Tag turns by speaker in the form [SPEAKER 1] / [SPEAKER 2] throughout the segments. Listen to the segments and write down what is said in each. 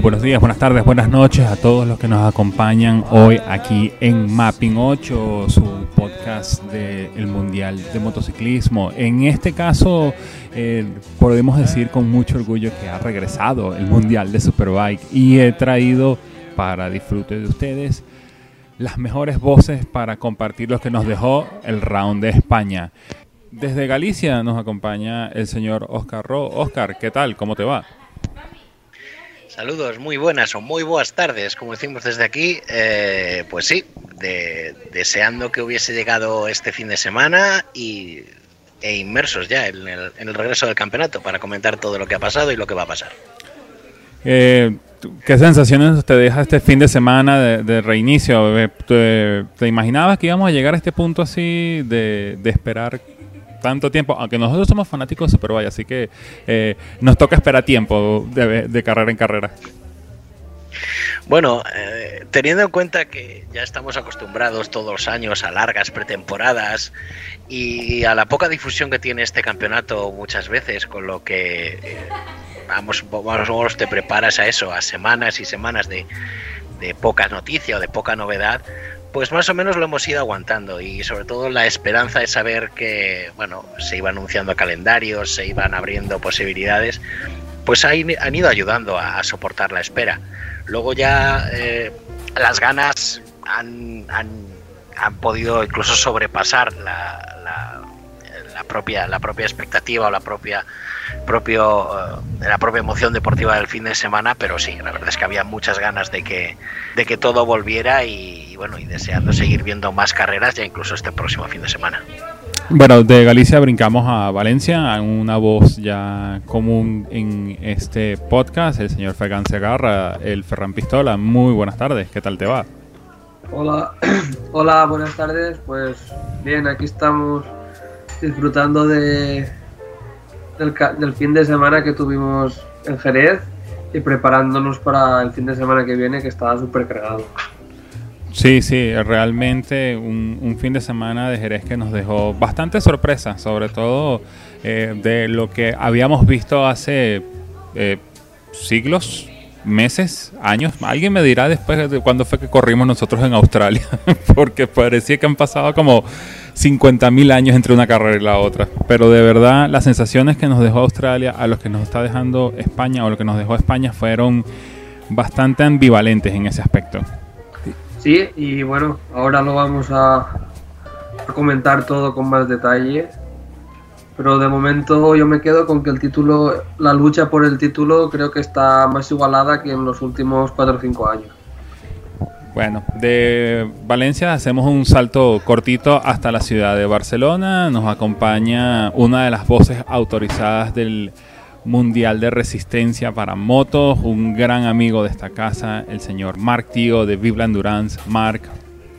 [SPEAKER 1] Hello, buenos días, buenas tardes, buenas noches a todos los que nos acompañan hoy aquí en Mapping 8, su podcast del Mundial de Motociclismo. En este caso, eh, podemos decir con mucho orgullo que ha regresado el Mundial de Superbike y he traído para disfrute de ustedes las mejores voces para compartir lo que nos dejó el round de España. Desde Galicia nos acompaña el señor Oscar Ro. Oscar, ¿qué tal? ¿Cómo te va?
[SPEAKER 2] Saludos, muy buenas o muy buenas tardes, como decimos desde aquí. Eh, pues sí, de- deseando que hubiese llegado este fin de semana y, e inmersos ya en el, en el regreso del campeonato para comentar todo lo que ha pasado y lo que va a pasar.
[SPEAKER 1] Eh, ¿Qué sensaciones te deja este fin de semana de, de reinicio? Eh, ¿Te, te imaginabas que íbamos a llegar a este punto así de, de esperar tanto tiempo? Aunque nosotros somos fanáticos de Superbike, así que eh, nos toca esperar tiempo de, de carrera en carrera.
[SPEAKER 2] Bueno, eh, teniendo en cuenta que ya estamos acostumbrados todos los años a largas pretemporadas y a la poca difusión que tiene este campeonato muchas veces, con lo que eh, vamos, vamos, te preparas a eso, a semanas y semanas de, de poca noticia o de poca novedad, pues más o menos lo hemos ido aguantando y sobre todo la esperanza de saber que, bueno, se iban anunciando calendarios, se iban abriendo posibilidades, pues han, ido ayudando a, a soportar la espera. Luego ya eh, las ganas han, han, han, podido incluso sobrepasar la, la, la, propia, la propia expectativa o la propia, propio, uh, la propia emoción deportiva del fin de semana, pero sí, la verdad es que había muchas ganas de que, de que todo volviera y, y bueno, y deseando seguir viendo más carreras ya incluso este próximo fin de semana.
[SPEAKER 1] Bueno, de Galicia brincamos a Valencia, a una voz ya común en este podcast, el señor Fergan Segarra, el Ferran Pistola. Muy buenas tardes, ¿qué tal te va?
[SPEAKER 3] Hola, hola, buenas tardes. Pues bien, aquí estamos disfrutando de, del, del fin de semana que tuvimos en Jerez y preparándonos para el fin de semana que viene que estaba súper cargado.
[SPEAKER 1] Sí, sí, realmente un, un, fin de semana de Jerez que nos dejó bastante sorpresa, sobre todo eh, de lo que habíamos visto hace eh, siglos, meses, años. Alguien me dirá después de cuándo fue que corrimos nosotros en Australia, porque parecía que han pasado como 50 mil años entre una carrera y la otra. Pero de verdad, las sensaciones que nos dejó Australia a los que nos está dejando España o lo que nos dejó España fueron bastante ambivalentes en ese aspecto.
[SPEAKER 3] Sí, y bueno, ahora lo vamos a, a, comentar todo con más detalle. Pero de momento yo me quedo con que el título, la lucha por el título creo que está más igualada que en los últimos 4 o 5 años.
[SPEAKER 1] Bueno, de Valencia hacemos un salto cortito hasta la ciudad de Barcelona. Nos acompaña una de las voces autorizadas del Mundial de Resistencia para Motos, un gran amigo de esta casa, el señor Marc Tío de Vive Endurance. Marc,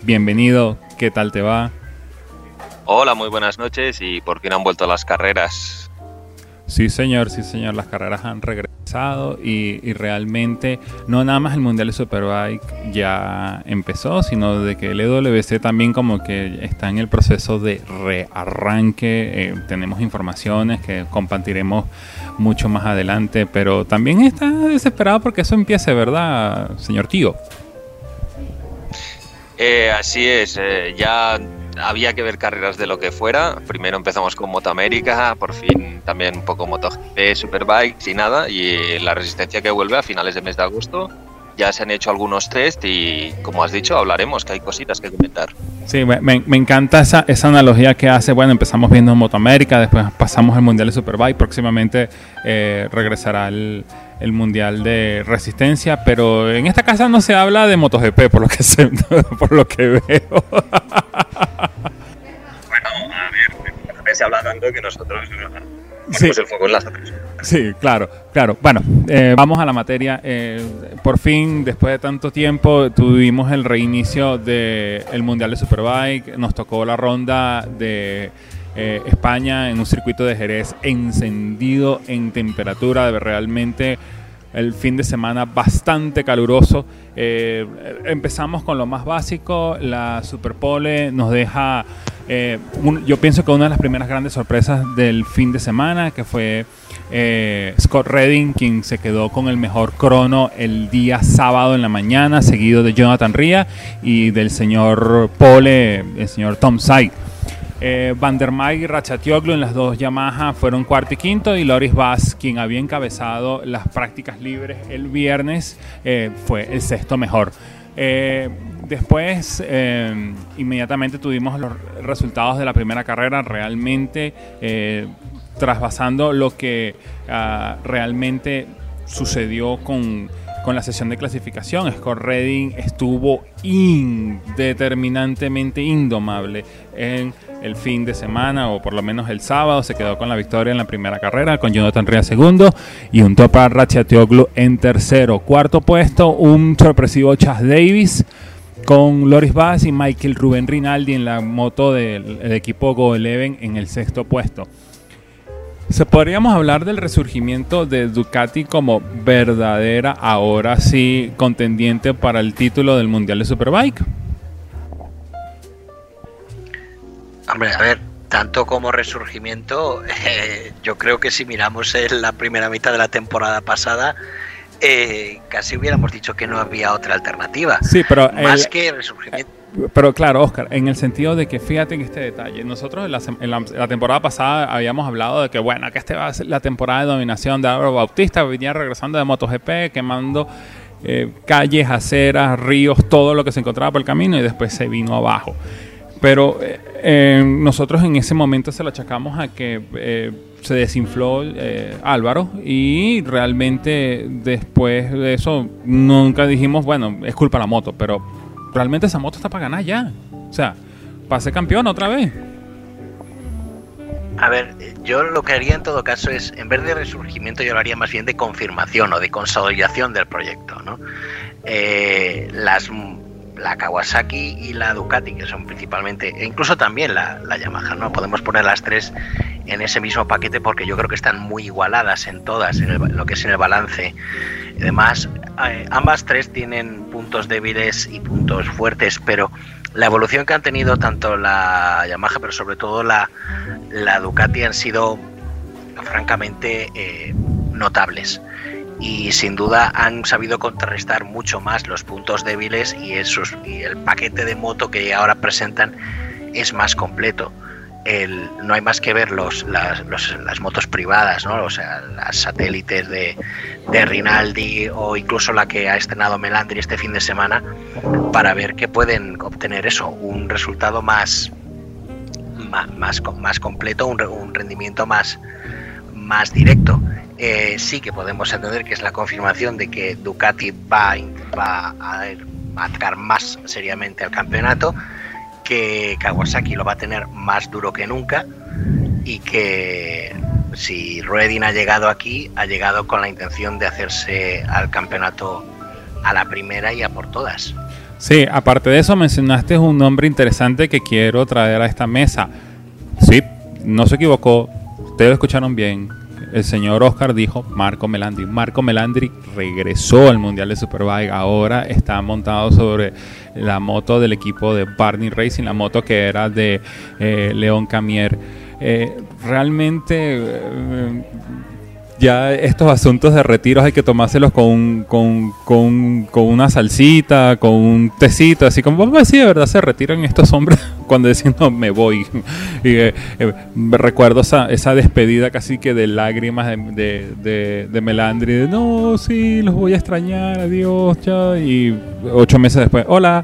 [SPEAKER 1] bienvenido, ¿qué tal te va?
[SPEAKER 4] Hola, muy buenas noches y por fin han vuelto las carreras.
[SPEAKER 1] Sí, señor, sí, señor, las carreras han regresado y, y, realmente no nada más el Mundial de Superbike ya empezó, sino de que el EWC también como que está en el proceso de rearranque. Eh, tenemos informaciones que compartiremos mucho más adelante, pero también está desesperado porque eso empiece, ¿verdad, señor tío?
[SPEAKER 4] Eh, así es, eh, ya había que ver carreras de lo que fuera. Primero empezamos con Moto América, por fin también un poco MotoGP, Superbikes y nada, y la resistencia que vuelve a finales de mes de agosto. Ya se han hecho algunos test y, como has dicho, hablaremos, que hay cositas que comentar.
[SPEAKER 1] Sí, me, me encanta esa, esa, analogía que hace. Bueno, empezamos viendo Moto América, después pasamos al Mundial de Superbike, próximamente eh, regresará el, el, Mundial de Resistencia, pero en esta casa no se habla de MotoGP, por lo que, se, por lo que veo.
[SPEAKER 4] se habla tanto que nosotros
[SPEAKER 1] sí.
[SPEAKER 4] el foco en las otras.
[SPEAKER 1] Sí, claro, claro. Bueno, eh, vamos a la materia. Eh, por fin, después de tanto tiempo, tuvimos el reinicio del el Mundial de Superbike. Nos tocó la ronda de eh, España en un circuito de Jerez encendido en temperatura. Realmente el fin de semana bastante caluroso. Eh, empezamos con lo más básico, la Superpole nos deja, eh, yo pienso que una de las primeras grandes sorpresas del fin de semana, que fue eh, Scott Redding, quien se quedó con el mejor crono el día sábado en la mañana, seguido de Jonathan Ria y del señor Pole, el señor Tom Side. Eh, y Rachatioglu en las dos Yamaha fueron cuarto y quinto y Loris Bass, quien había encabezado las prácticas libres el viernes, eh, fue el sexto mejor. Eh, después, eh, inmediatamente tuvimos los resultados de la primera carrera, realmente trasvasando lo que ah, realmente sucedió con, con la sesión de clasificación. Scott Redding estuvo indeterminantemente indomable en el fin de semana, o por lo menos el sábado, se quedó con la victoria en la primera carrera, con Jonathan Ria segundo y un Topa Ratchatoglu en tercero. Cuarto puesto, un sorpresivo Chas Davis con Loris Bass y Michael Rubén Rinaldi en la moto del el equipo Go Eleven en el sexto puesto. Se podríamos hablar del resurgimiento de Ducati como verdadera, ahora sí, contendiente para el título del Mundial de Superbike.
[SPEAKER 2] Hombre, a ver, tanto como resurgimiento, eh, yo creo que si miramos en la primera mitad de la temporada pasada, eh, casi hubiéramos dicho que no había otra alternativa.
[SPEAKER 1] Sí, pero
[SPEAKER 2] Más
[SPEAKER 1] el-
[SPEAKER 2] que resurgimiento.
[SPEAKER 1] Pero claro, Oscar, en el sentido de que fíjate en este detalle, nosotros en la, en la- la temporada pasada habíamos hablado de que bueno, que esta va a ser la temporada de dominación de Álvaro Bautista, venía regresando de MotoGP, quemando eh, calles, aceras, ríos, todo lo que se encontraba por el camino y después se vino abajo. Pero eh, eh, nosotros en ese momento se lo achacamos a que eh, se desinfló eh, Álvaro y realmente después de eso nunca dijimos, bueno, es culpa la moto, pero realmente esa moto está para ganar ya. O sea, para ser campeón otra vez.
[SPEAKER 2] A ver, yo lo que haría en todo caso es, en vez de resurgimiento, yo lo haría más bien de confirmación o de consolidación del proyecto, ¿no? Eh, las, la Kawasaki y la Ducati, que son principalmente, e incluso también la, la Yamaha, ¿no? Podemos poner las tres en ese mismo paquete porque yo creo que están muy igualadas en todas, en el- lo que es en el balance. Además, eh, ambas tres tienen puntos débiles y puntos fuertes, pero la evolución que han tenido tanto la Yamaha, pero sobre todo la, la Ducati han sido francamente eh, notables y sin duda han sabido contrarrestar mucho más los puntos débiles y, esos, y el paquete de moto que ahora presentan es más completo. El, no hay más que ver los, las, los- las motos privadas, ¿no? o sea, las satélites de, de Rinaldi o incluso la que ha estrenado Melandri este fin de semana para ver que pueden obtener eso, un resultado más, más, más completo, un, un rendimiento más, más directo. Eh, sí que podemos entender que es la confirmación de que Ducati va, va a, a atacar más seriamente al campeonato, que Kawasaki lo va a tener más duro que nunca y que si Redding ha llegado aquí, ha llegado con la intención de hacerse al campeonato a la primera y a por todas.
[SPEAKER 1] Sí, aparte de eso mencionaste un nombre interesante que quiero traer a esta mesa. Sí, no se equivocó, ustedes lo escucharon bien. El señor Oscar dijo Marco Melandri. Marco Melandri regresó al Mundial de Superbike. Ahora está montado sobre la moto del equipo de Barney Racing, la moto que era de eh, León Camier. Eh, realmente eh, ya estos asuntos de retiros hay que tomárselos con, con, con, con una salsita, con un tecito, así como, ver si de verdad se retiran estos hombres cuando decían, no, me voy. y eh, eh, recuerdo esa, esa despedida casi que de lágrimas de, de, de, Melandri, de, no, sí, los voy a extrañar, adiós, chao. Y ocho meses después, hola.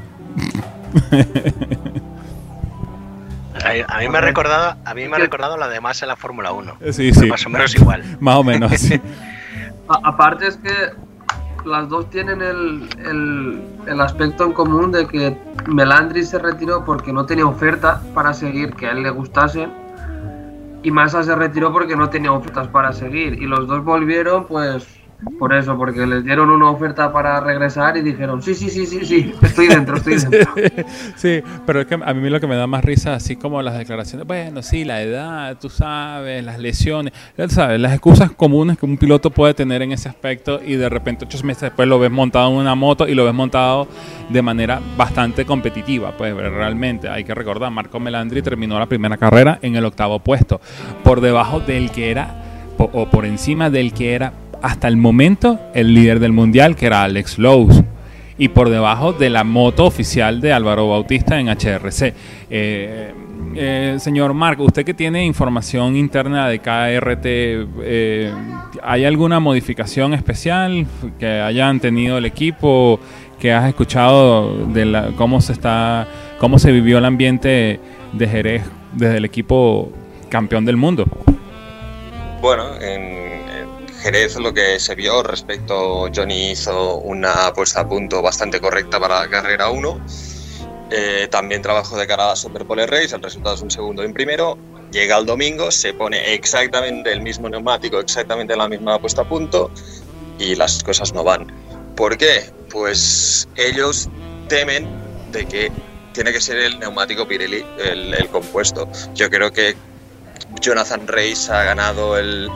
[SPEAKER 2] A, a mí me ha recordado, a mí me ha recordado la de más en la Fórmula 1.
[SPEAKER 1] Sí, sí.
[SPEAKER 2] Más o menos igual.
[SPEAKER 1] Más o menos, sí.
[SPEAKER 3] A- aparte es que las dos tienen el, el- el aspecto en común de que Melandri se retiró porque no tenía oferta para seguir que a él le gustase y Massa se retiró porque no tenía ofertas para seguir y los dos volvieron pues Por eso, porque les dieron una oferta para regresar y dijeron, sí, sí, sí, sí, sí, estoy dentro, estoy dentro.
[SPEAKER 1] sí, pero es que a mí lo que me da más risa, así como las declaraciones, bueno, sí, la edad, tú sabes, las lesiones, ya sabes, las excusas comunes que un piloto puede tener en ese aspecto y de repente ocho meses después lo ves montado en una moto y lo ves montado de manera bastante competitiva, pues realmente hay que recordar, Marco Melandri terminó la primera carrera en el octavo puesto, por debajo del que era, o por encima del que era hasta el momento el líder del mundial, que era Alex Lowe, y por debajo de la moto oficial de Álvaro Bautista en HRC. Eh, eh, señor Marc, usted que tiene información interna de KRT, eh, ¿hay alguna modificación especial que hayan tenido el equipo? que has escuchado de cómo se está, cómo se vivió el ambiente de Jerez desde el equipo campeón del mundo.
[SPEAKER 4] Bueno, en, Jerez lo que se vio respecto, Johnny hizo una puesta a punto bastante correcta para la carrera 1. Eh, también trabajó de cara a la Super Race, el resultado es un segundo en primero. Llega el domingo, se pone exactamente el mismo neumático, exactamente la misma puesta a punto y las cosas no van. ¿Por qué? Pues ellos temen de que tiene que ser el neumático Pirelli el, el compuesto. Yo creo que Jonathan Reis ha ganado el,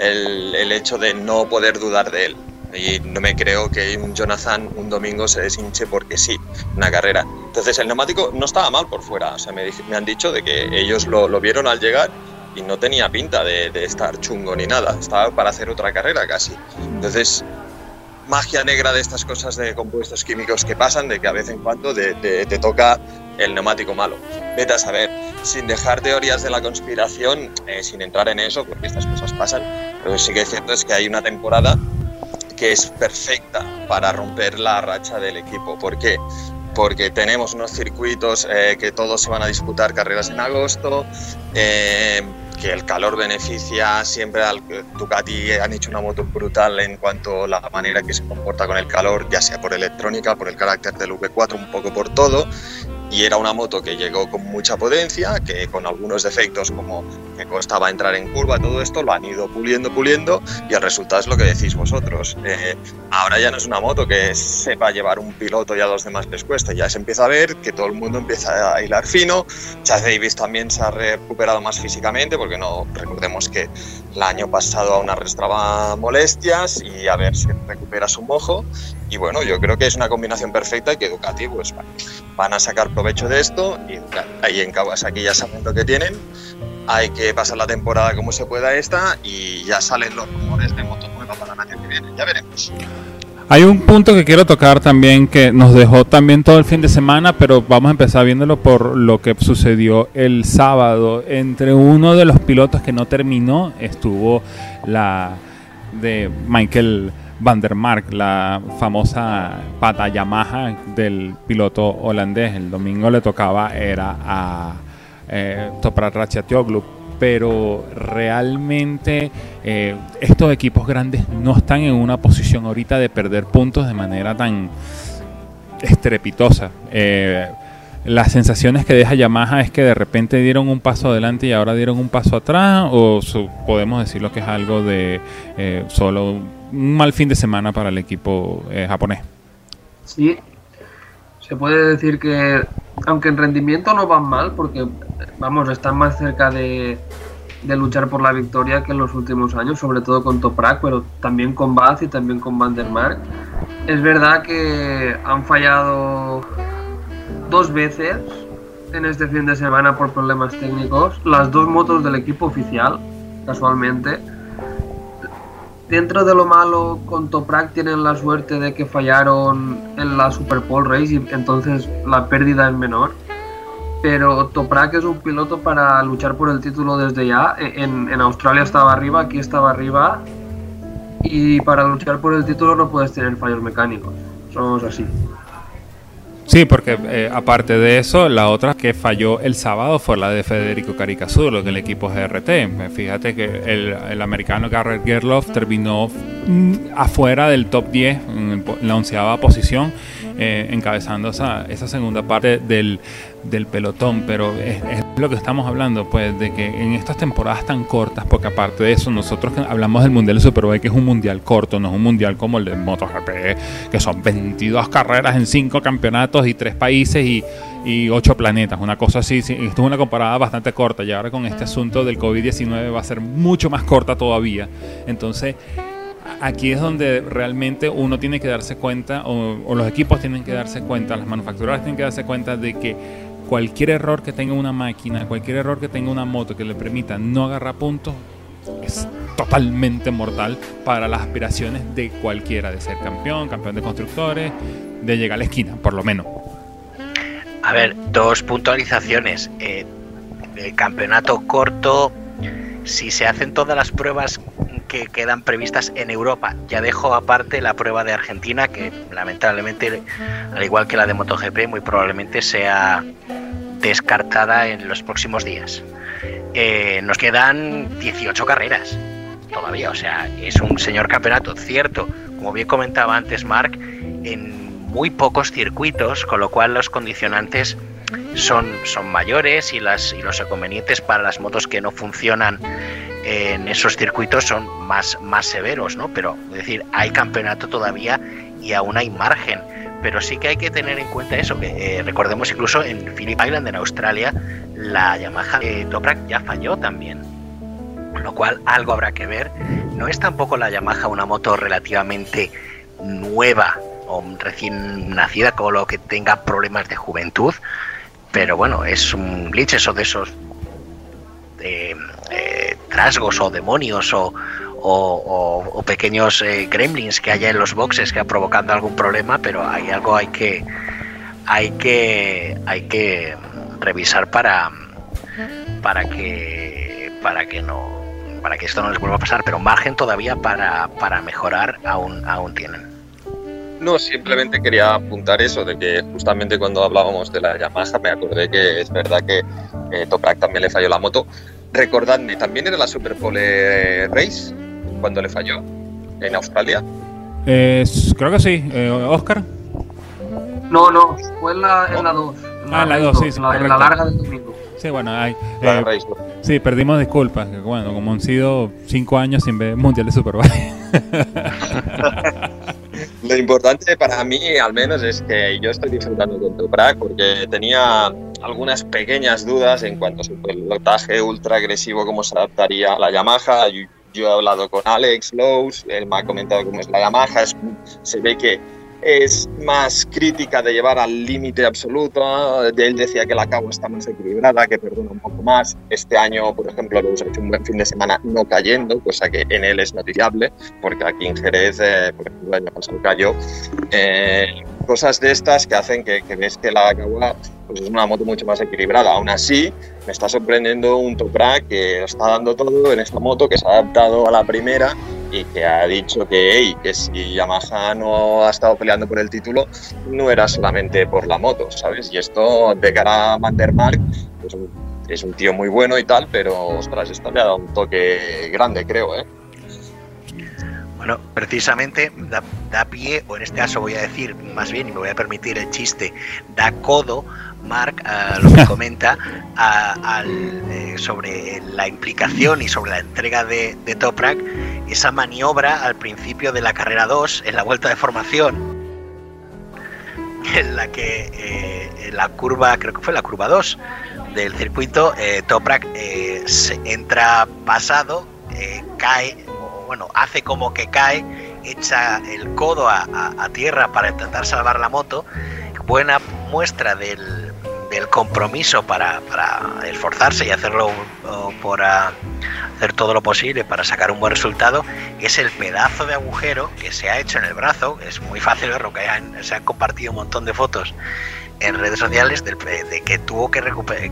[SPEAKER 4] el, hecho de no poder dudar de él. Y no me creo que un Jonathan un domingo se deshinche porque sí, una carrera. Entonces el neumático no estaba mal por fuera. O sea, me, me han dicho de que ellos lo, lo, vieron al llegar y no tenía pinta de, de, estar chungo ni nada. Estaba para hacer otra carrera casi. Entonces, magia negra de estas cosas de compuestos químicos que pasan, de que a vez en cuando te toca el neumático malo. Vete a saber, sin dejar teorías de la conspiración, eh, sin entrar en eso, porque estas cosas pasan, pero sí que es cierto es que hay una temporada que es perfecta para romper la racha del equipo. ¿Por qué? Porque tenemos unos circuitos eh, que todos se van a disputar carreras en agosto, eh, que el calor beneficia siempre al Ducati han hecho una moto brutal en cuanto a la manera que se comporta con el calor, ya sea por electrónica, por el carácter del V4, un poco por todo y era una moto que llegó con mucha potencia, que con algunos defectos como que costaba entrar en curva, todo esto lo han ido puliendo, puliendo y el resultado es lo que decís vosotros. Eh, ahora ya no es una moto que sepa llevar un piloto y a los demás les cuesta, ya se empieza a ver que todo el mundo empieza a hilar fino, Chad Davis también se ha recuperado más físicamente porque no recordemos que el año pasado aún arrastraba molestias y a ver si recupera su mojo y bueno, yo creo que es una combinación perfecta y que Ducati pues, van a sacar provecho de esto y ahí en Kawasaki ya saben lo que tienen. Hay que pasar la temporada como se pueda esta y ya salen los rumores de moto nueva para el año que viene. Ya veremos.
[SPEAKER 1] Hay un punto que quiero tocar también que nos dejó también todo el fin de semana, pero vamos a empezar viéndolo por lo que sucedió el sábado. Entre uno de los pilotos que no terminó estuvo la de Michael Van der Mark, la famosa pata Yamaha del piloto holandés. El domingo le tocaba era a eh, Toprak Ratchatioglu, pero realmente eh, estos equipos grandes no están en una posición ahorita de perder puntos de manera tan estrepitosa. Eh, las sensaciones que deja Yamaha es que de repente dieron un paso adelante y ahora dieron un paso atrás, o podemos decirlo que es algo de eh, solo un mal fin de semana para el equipo eh, japonés.
[SPEAKER 3] Sí, se puede decir que, aunque en rendimiento no van mal, porque, vamos, están más cerca de, de luchar por la victoria que en los últimos años, sobre todo con Toprak, pero también con Baz y también con Van der Mark. Es verdad que han fallado dos veces en este fin de semana por problemas técnicos, las dos motos del equipo oficial, casualmente dentro de lo malo, con Toprak tienen la suerte de que fallaron en la Super Pole Race y entonces la pérdida es menor. Pero Toprak es un piloto para luchar por el título desde ya. En, en Australia estaba arriba, aquí estaba arriba. Y para luchar por el título no puedes tener fallos mecánicos. Somos así.
[SPEAKER 1] Sí, porque eh, aparte de eso, la otra que falló el sábado fue la de Federico Caricasulo, del equipo GRT. Fíjate que el, el americano Garrett Gerloff terminó mm, afuera del top 10, en la onceava posición, eh, encabezando esa, esa segunda parte del, del pelotón, pero es, es, lo que estamos hablando, pues, de que en estas temporadas tan cortas, porque aparte de eso, nosotros hablamos del Mundial de Superbike, que es un mundial corto, no es un mundial como el de MotoGP, que son 22 carreras en 5 campeonatos y 3 países y, y 8 planetas, una cosa así. Esto es una comparada bastante corta, y ahora con este asunto del COVID-19 va a ser mucho más corta todavía. Entonces, aquí es donde realmente uno tiene que darse cuenta, o, o, los equipos tienen que darse cuenta, las manufactureras tienen que darse cuenta de que cualquier error que tenga una máquina, cualquier error que tenga una moto que le permita no agarrar puntos, es totalmente mortal para las aspiraciones de cualquiera, de ser campeón, campeón de constructores, de llegar a la esquina, por lo menos.
[SPEAKER 2] A ver, dos puntualizaciones. Eh, el campeonato corto, si se hacen todas las pruebas que quedan previstas en Europa. Ya dejo aparte la prueba de Argentina, que lamentablemente, al igual que la de MotoGP, muy probablemente sea descartada en los próximos días. Eh, nos quedan 18 carreras todavía, o sea, es un señor campeonato, cierto, como bien comentaba antes Mark, en muy pocos circuitos, con lo cual los condicionantes son, son mayores y, las, y los inconvenientes para las motos que no funcionan en esos circuitos son más, más severos, ¿no? Pero es decir, hay campeonato todavía y aún hay margen. Pero sí que hay que tener en cuenta eso, que eh, recordemos incluso en Phillip Island, en Australia, la Yamaha de Toprak ya falló también. Lo cual algo habrá que ver. No es tampoco la Yamaha una moto relativamente nueva o recién nacida, con lo que tenga problemas de juventud. Pero bueno, es un glitch, eso de esos eh, trasgos o demonios o, o, pequeños eh, gremlins que haya en los boxes que ha provocando algún problema, pero hay algo hay que hay que hay que revisar para para que para que no para que esto no les vuelva a pasar, pero margen todavía para, para mejorar aún aún tienen.
[SPEAKER 4] No, simplemente quería apuntar eso, de que justamente cuando hablábamos de la Yamaha me acordé que es verdad que eh, Toprak también le falló la moto. Recordadme, ¿también era la Superpole Race cuando le falló en Australia?
[SPEAKER 1] Eh, creo que sí. Eh, ¿Oscar?
[SPEAKER 3] No, no, fue en la 2. En la dos, en
[SPEAKER 1] ah, en la 2, sí, sí.
[SPEAKER 3] La, en la larga del domingo.
[SPEAKER 1] Sí, bueno, hay. Eh, sí, perdimos disculpas. que, Bueno, como han sido cinco años sin ver Mundial de Superbike.
[SPEAKER 4] Lo importante para mí, al menos, es que yo estoy disfrutando con Toprak porque tenía algunas pequeñas dudas en cuanto a su pilotaje ultra agresivo, cómo se adaptaría a la Yamaha. Yo, yo he hablado con Alex Lowe's, él me ha comentado cómo es la Yamaha, es- se ve que es más crítica de llevar al límite absoluto. Él decía que la Cabo está más equilibrada, que perdona un poco más. Este año, por ejemplo, Lowe's ha hecho un buen fin de semana no cayendo, cosa que en él es noticiable, porque aquí en Jerez, eh, por ejemplo, el año pasado cayó. Eh, cosas de estas que hacen que, que ves que la Kawa pues, es una moto mucho más equilibrada. Aún así, me está sorprendiendo un Toprak que está dando todo en esta moto, que se ha adaptado a la primera y que ha dicho que, hey, que si Yamaha no ha estado peleando por el título, no era solamente por la moto, ¿sabes? Y esto de cara a Vandermark, pues, es un tío muy bueno y tal, pero ostras, esto le ha dado un toque grande, creo, ¿eh?
[SPEAKER 2] Bueno, precisamente da, da, pie, o en este caso voy a decir más bien, y me voy a permitir el chiste, da codo, Mark, lo que comenta eh, sobre la implicación y sobre la entrega de, Toprak, esa maniobra al principio de la carrera 2, en la vuelta de formación, en la que eh, la curva, creo que fue la curva 2 del circuito, eh, Toprak se entra pasado, cae bueno, hace como que cae, echa el codo a, tierra para intentar salvar la moto. Buena muestra del, del compromiso para, esforzarse y hacerlo por hacer todo lo posible para sacar un buen resultado. Es el pedazo de agujero que se ha hecho en el brazo. Es muy fácil verlo, que se han compartido un montón de fotos en redes sociales de, de que tuvo que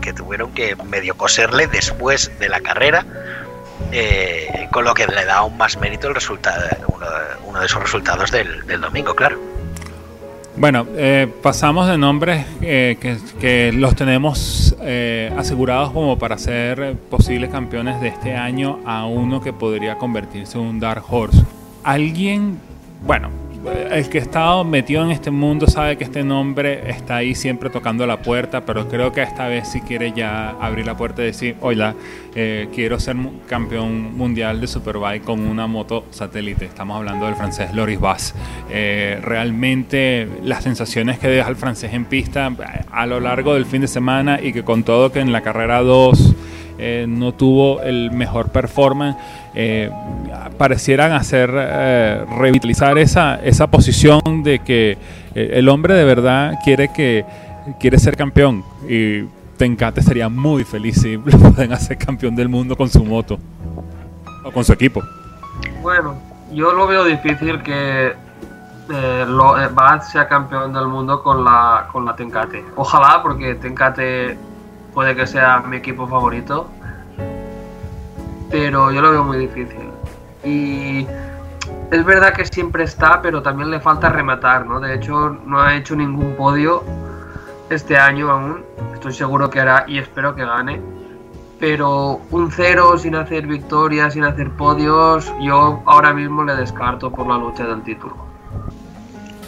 [SPEAKER 2] que tuvieron que medio coserle después de la carrera eh, con lo que le da aún más mérito el resultado, uno, uno de esos resultados del, del domingo, claro.
[SPEAKER 1] Bueno, eh, pasamos de nombres eh, que, los tenemos eh, asegurados como para ser posibles campeones de este año a uno que podría convertirse en un Dark Horse. alguien, bueno, el que ha estado metido en este mundo sabe que este nombre está ahí siempre tocando la puerta, pero creo que esta vez si quiere ya abrir la puerta y decir, hola, eh, quiero ser campeón mundial de Superbike con una moto satélite. Estamos hablando del francés Loris Bass. Eh, realmente las sensaciones que deja el francés en pista a lo largo del fin de semana y que con todo que en la carrera 2 eh, no tuvo el mejor performance, eh, parecieran hacer eh, revitalizar esa, esa posición de que el hombre de verdad quiere que quiere ser campeón y Tencate sería muy feliz si lo pueden hacer campeón del mundo con su moto o con su equipo.
[SPEAKER 3] Bueno, yo lo veo difícil que eh, lo, sea campeón del mundo con la, con la Tencate. Ojalá, porque Tencate puede que sea mi equipo favorito, pero yo lo veo muy difícil. Y es verdad que siempre está, pero también le falta rematar, ¿no? De hecho, no ha hecho ningún podio este año aún. Estoy seguro que hará y espero que gane. Pero un cero sin hacer victorias, sin hacer podios, yo ahora mismo le descarto por la lucha del título.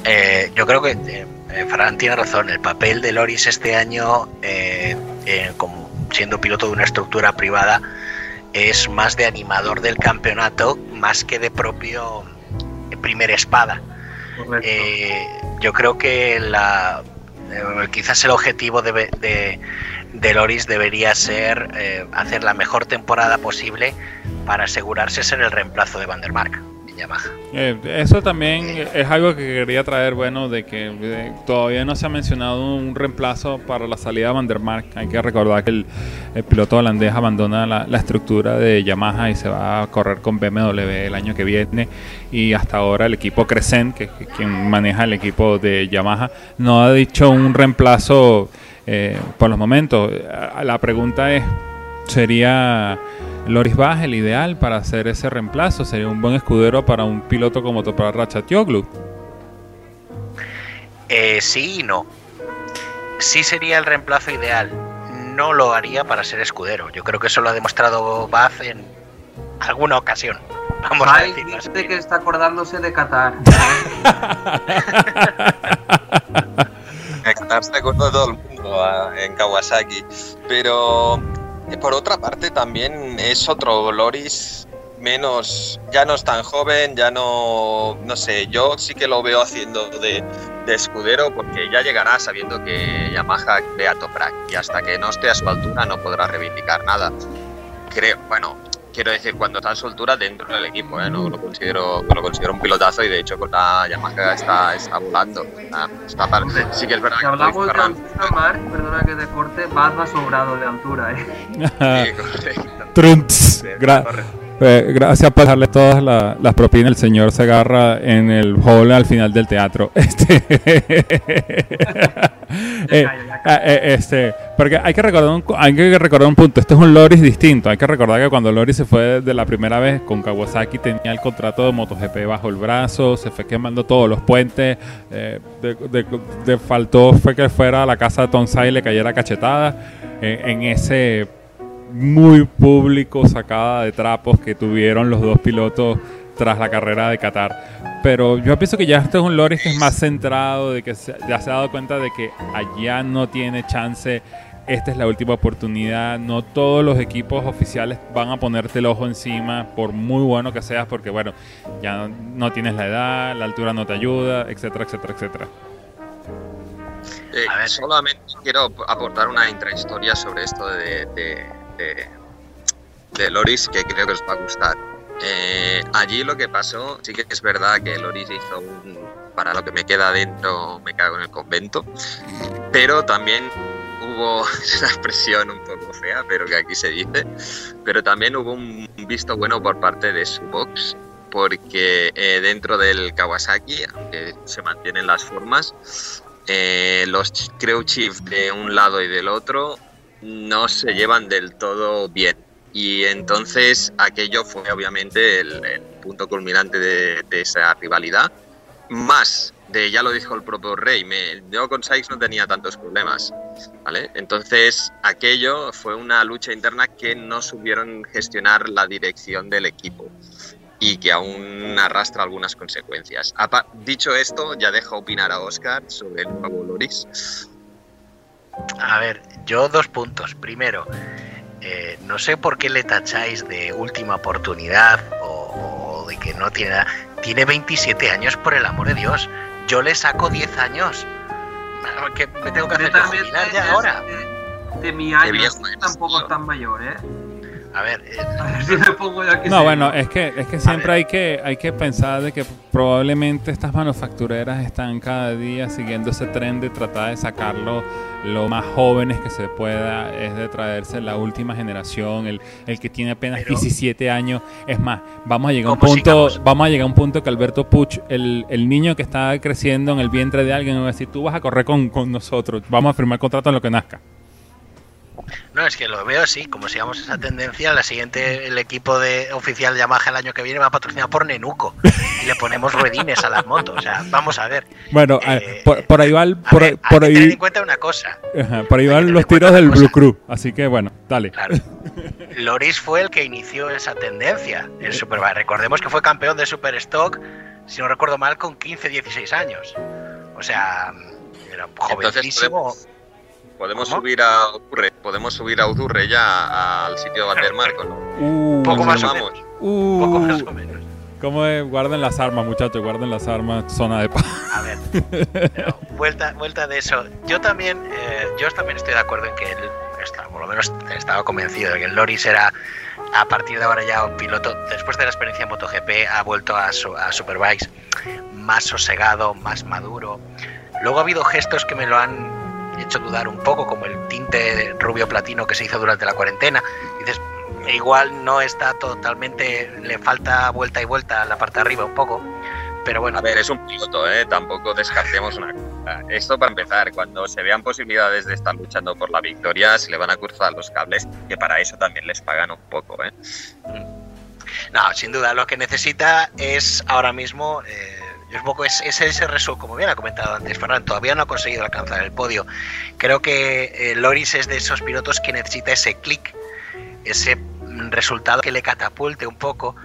[SPEAKER 2] Eh, yo creo que eh, Fran tiene razón. El papel de Loris este año, como siendo piloto de una estructura privada, es más de animador del campeonato más que de propio primer espada. yo creo que la, quizás el objetivo de, de, Loris debería ser hacer la mejor temporada posible para asegurarse ser el reemplazo de Vandermark.
[SPEAKER 1] Eh, eso también es algo que quería traer, bueno, de que todavía no se ha mencionado un reemplazo para la salida de Vandermark. Hay que recordar que el, piloto holandés abandona la, estructura de Yamaha y se va a correr con BMW el año que viene. Y hasta ahora el equipo Crescent, que, es quien maneja el equipo de Yamaha, no ha dicho un reemplazo eh, por los momentos. La pregunta es, ¿sería Loris Bach el ideal para hacer ese reemplazo. Sería un buen escudero para un piloto como Topar Ratchatoglu.
[SPEAKER 2] Eh, sí y no. Sí sería el reemplazo ideal. No lo haría para ser escudero. Yo creo que eso lo ha demostrado Baz en alguna ocasión.
[SPEAKER 3] Vamos a decirlo que está acordándose de Qatar.
[SPEAKER 4] Qatar se acuerda de todo el mundo ah, en Kawasaki. Pero por otra parte, también es otro Loris menos, ya no es tan joven, ya no, no sé, yo sí que lo veo haciendo de, escudero porque ya llegará sabiendo que Yamaha ve a Toprak y hasta que no esté a su altura no podrá reivindicar nada. Creo, bueno, quiero decir, cuando está a su altura dentro del equipo, ¿eh? no, lo, considero, lo considero un pilotazo y de hecho con la Yamaha está, está volando. Está, sí que es verdad.
[SPEAKER 3] Si hablamos de altura, perdona que te corte, vas más sobrado de altura. ¿eh? sí.
[SPEAKER 1] Trunts. Eh, gracias por dejarle todas las propinas el señor se agarra en el hall al final del teatro. Este, eh, ah, eh, este, porque hay que recordar un, hay que recordar un punto. Este es un Loris distinto. Hay que recordar que cuando Loris se fue de la primera vez con Kawasaki tenía el contrato de MotoGP bajo el brazo, se fue quemando todos los puentes. de, faltó fue que fuera a la casa de Tonsai y le cayera cachetada en ese muy público, sacada de trapos que tuvieron los dos pilotos tras la carrera de Qatar. Pero yo pienso que ya este es un Loris que es más centrado, de que ya se ha dado cuenta de que allá no tiene chance. Esta es la última oportunidad. No todos los equipos oficiales van a ponerte el ojo encima, por muy bueno que seas, porque bueno, ya no, tienes la edad, la altura no te ayuda, etcétera, etcétera, etcétera.
[SPEAKER 4] Eh, a ver, solamente quiero aportar una intrahistoria sobre esto de de, Loris que creo que os va a gustar. Eh, allí lo que pasó, sí que es verdad que Loris hizo un, para lo que me queda dentro, me cago en el convento, pero también hubo una expresión un poco fea, pero que aquí se dice, pero también hubo un visto bueno por parte de su box, porque eh, dentro del Kawasaki, aunque se mantienen las formas, eh, los crew chief de un lado y del otro no se llevan del todo bien. Y entonces aquello fue obviamente el, punto culminante de, esa rivalidad. Más ya lo dijo el propio Rey, me, yo con Sykes no tenía tantos problemas. Entonces aquello fue una lucha interna que no supieron gestionar la dirección del equipo. y que aún arrastra algunas consecuencias. Dicho esto, ya dejo opinar a Oscar sobre el nuevo Loris.
[SPEAKER 2] A ver, yo dos puntos. Primero, eh, no sé por qué le tacháis de última oportunidad o, o de que no tiene nada. Tiene 27 años, por el amor de Dios. Yo le saco 10 años. Que me tengo que hacer
[SPEAKER 3] También
[SPEAKER 2] ya ahora.
[SPEAKER 3] De, de mi año, tampoco es tan mayor, ¿eh?
[SPEAKER 2] A ver, eh,
[SPEAKER 3] A ver si me pongo yo aquí.
[SPEAKER 1] No, bueno, es que, es que siempre hay que, hay que pensar de que probablemente estas manufactureras están cada día siguiendo ese tren de tratar de sacarlo lo más jóvenes que se pueda, es de traerse la última generación, el, el que tiene apenas
[SPEAKER 2] Pero-
[SPEAKER 1] 17 años. Es más, vamos a llegar a un
[SPEAKER 2] ¿Cómo
[SPEAKER 1] punto,
[SPEAKER 2] sigamos?
[SPEAKER 1] vamos a llegar a un punto que Alberto Puch, el, el niño que está creciendo en el vientre de alguien, va a decir, tú vas a correr con, con nosotros, vamos a firmar contrato en lo que nazca.
[SPEAKER 2] No, es que lo veo así. Como sigamos esa tendencia, la siguiente, el equipo de oficial Yamaha el año que viene va patrocinado por Nenuco. Y le ponemos ruedines a las motos. O sea, vamos a ver.
[SPEAKER 1] Bueno,
[SPEAKER 2] Eh,
[SPEAKER 1] eh, por, por ahí va, el-
[SPEAKER 2] A
[SPEAKER 1] por,
[SPEAKER 2] ver, hay
[SPEAKER 1] por
[SPEAKER 2] que tener
[SPEAKER 1] ahí,
[SPEAKER 2] en cuenta una cosa.
[SPEAKER 1] ajá, por ahí van los
[SPEAKER 2] en
[SPEAKER 1] tiros del
[SPEAKER 2] cosa.
[SPEAKER 1] Blue Crew, así que bueno, dale.
[SPEAKER 2] Claro. Loris fue el que inició esa tendencia, el Superbike. Recordemos que fue campeón de Superstock, si no recuerdo mal, con 15, 16 años. O sea, era jovencísimo.
[SPEAKER 4] Podemos
[SPEAKER 2] ¿Cómo?
[SPEAKER 4] subir a Udurre, podemos subir a Udurre ya al sitio de Vandermarco, ¿no?
[SPEAKER 1] Uh,
[SPEAKER 2] Poco más o
[SPEAKER 4] Vamos.
[SPEAKER 2] menos.
[SPEAKER 1] uh,
[SPEAKER 2] Poco más o menos.
[SPEAKER 1] ¿Cómo es? Guarden las armas, muchachos, guarden las armas, zona de paz.
[SPEAKER 2] A ver, pero vuelta, vuelta de eso. Yo también, eh, yo también estoy de acuerdo en que él, está, por lo menos estaba convencido de que el Loris era a partir de ahora ya un piloto, después de la experiencia en MotoGP, ha vuelto a, su- a Superbikes más sosegado, más maduro. Luego ha habido gestos que me lo han hecho dudar un poco, como el tinte rubio platino que se hizo durante la cuarentena. Dices, igual no está totalmente, le falta vuelta y vuelta a la parte de arriba un poco. Pero bueno,
[SPEAKER 4] A ver, es un piloto, ¿eh? Tampoco descartemos una cosa. Esto para empezar, cuando se vean posibilidades de estar luchando por la victoria, se le van a cruzar los cables, que para eso también les pagan un poco, ¿eh?
[SPEAKER 2] No, sin duda, lo que necesita es ahora mismo, eh, es un poco es, es ese resumen, como bien ha comentado antes Ferran, todavía no ha conseguido alcanzar el podio. Creo que eh, Loris es de esos pilotos que necesita ese clic, ese mm, resultado que le catapulte un poco.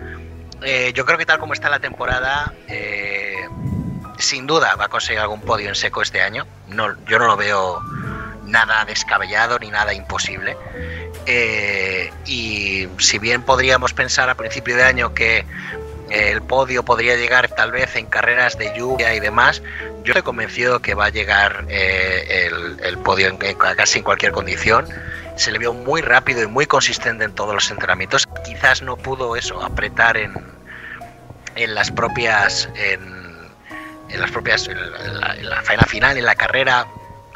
[SPEAKER 2] Eh, yo creo que tal como está la temporada, eh, sin duda va a conseguir algún podio en seco este año. No, yo no lo veo nada descabellado ni nada imposible. Y si bien podríamos pensar a principio de año que el podio podría llegar tal vez en carreras de lluvia y demás, yo estoy convencido que va a llegar eh, el, podio en, casi en cualquier condición. Se le vio muy rápido y muy consistente en todos los entrenamientos. Quizás no pudo eso apretar en, en las propias en, las propias la, en la faena final en la carrera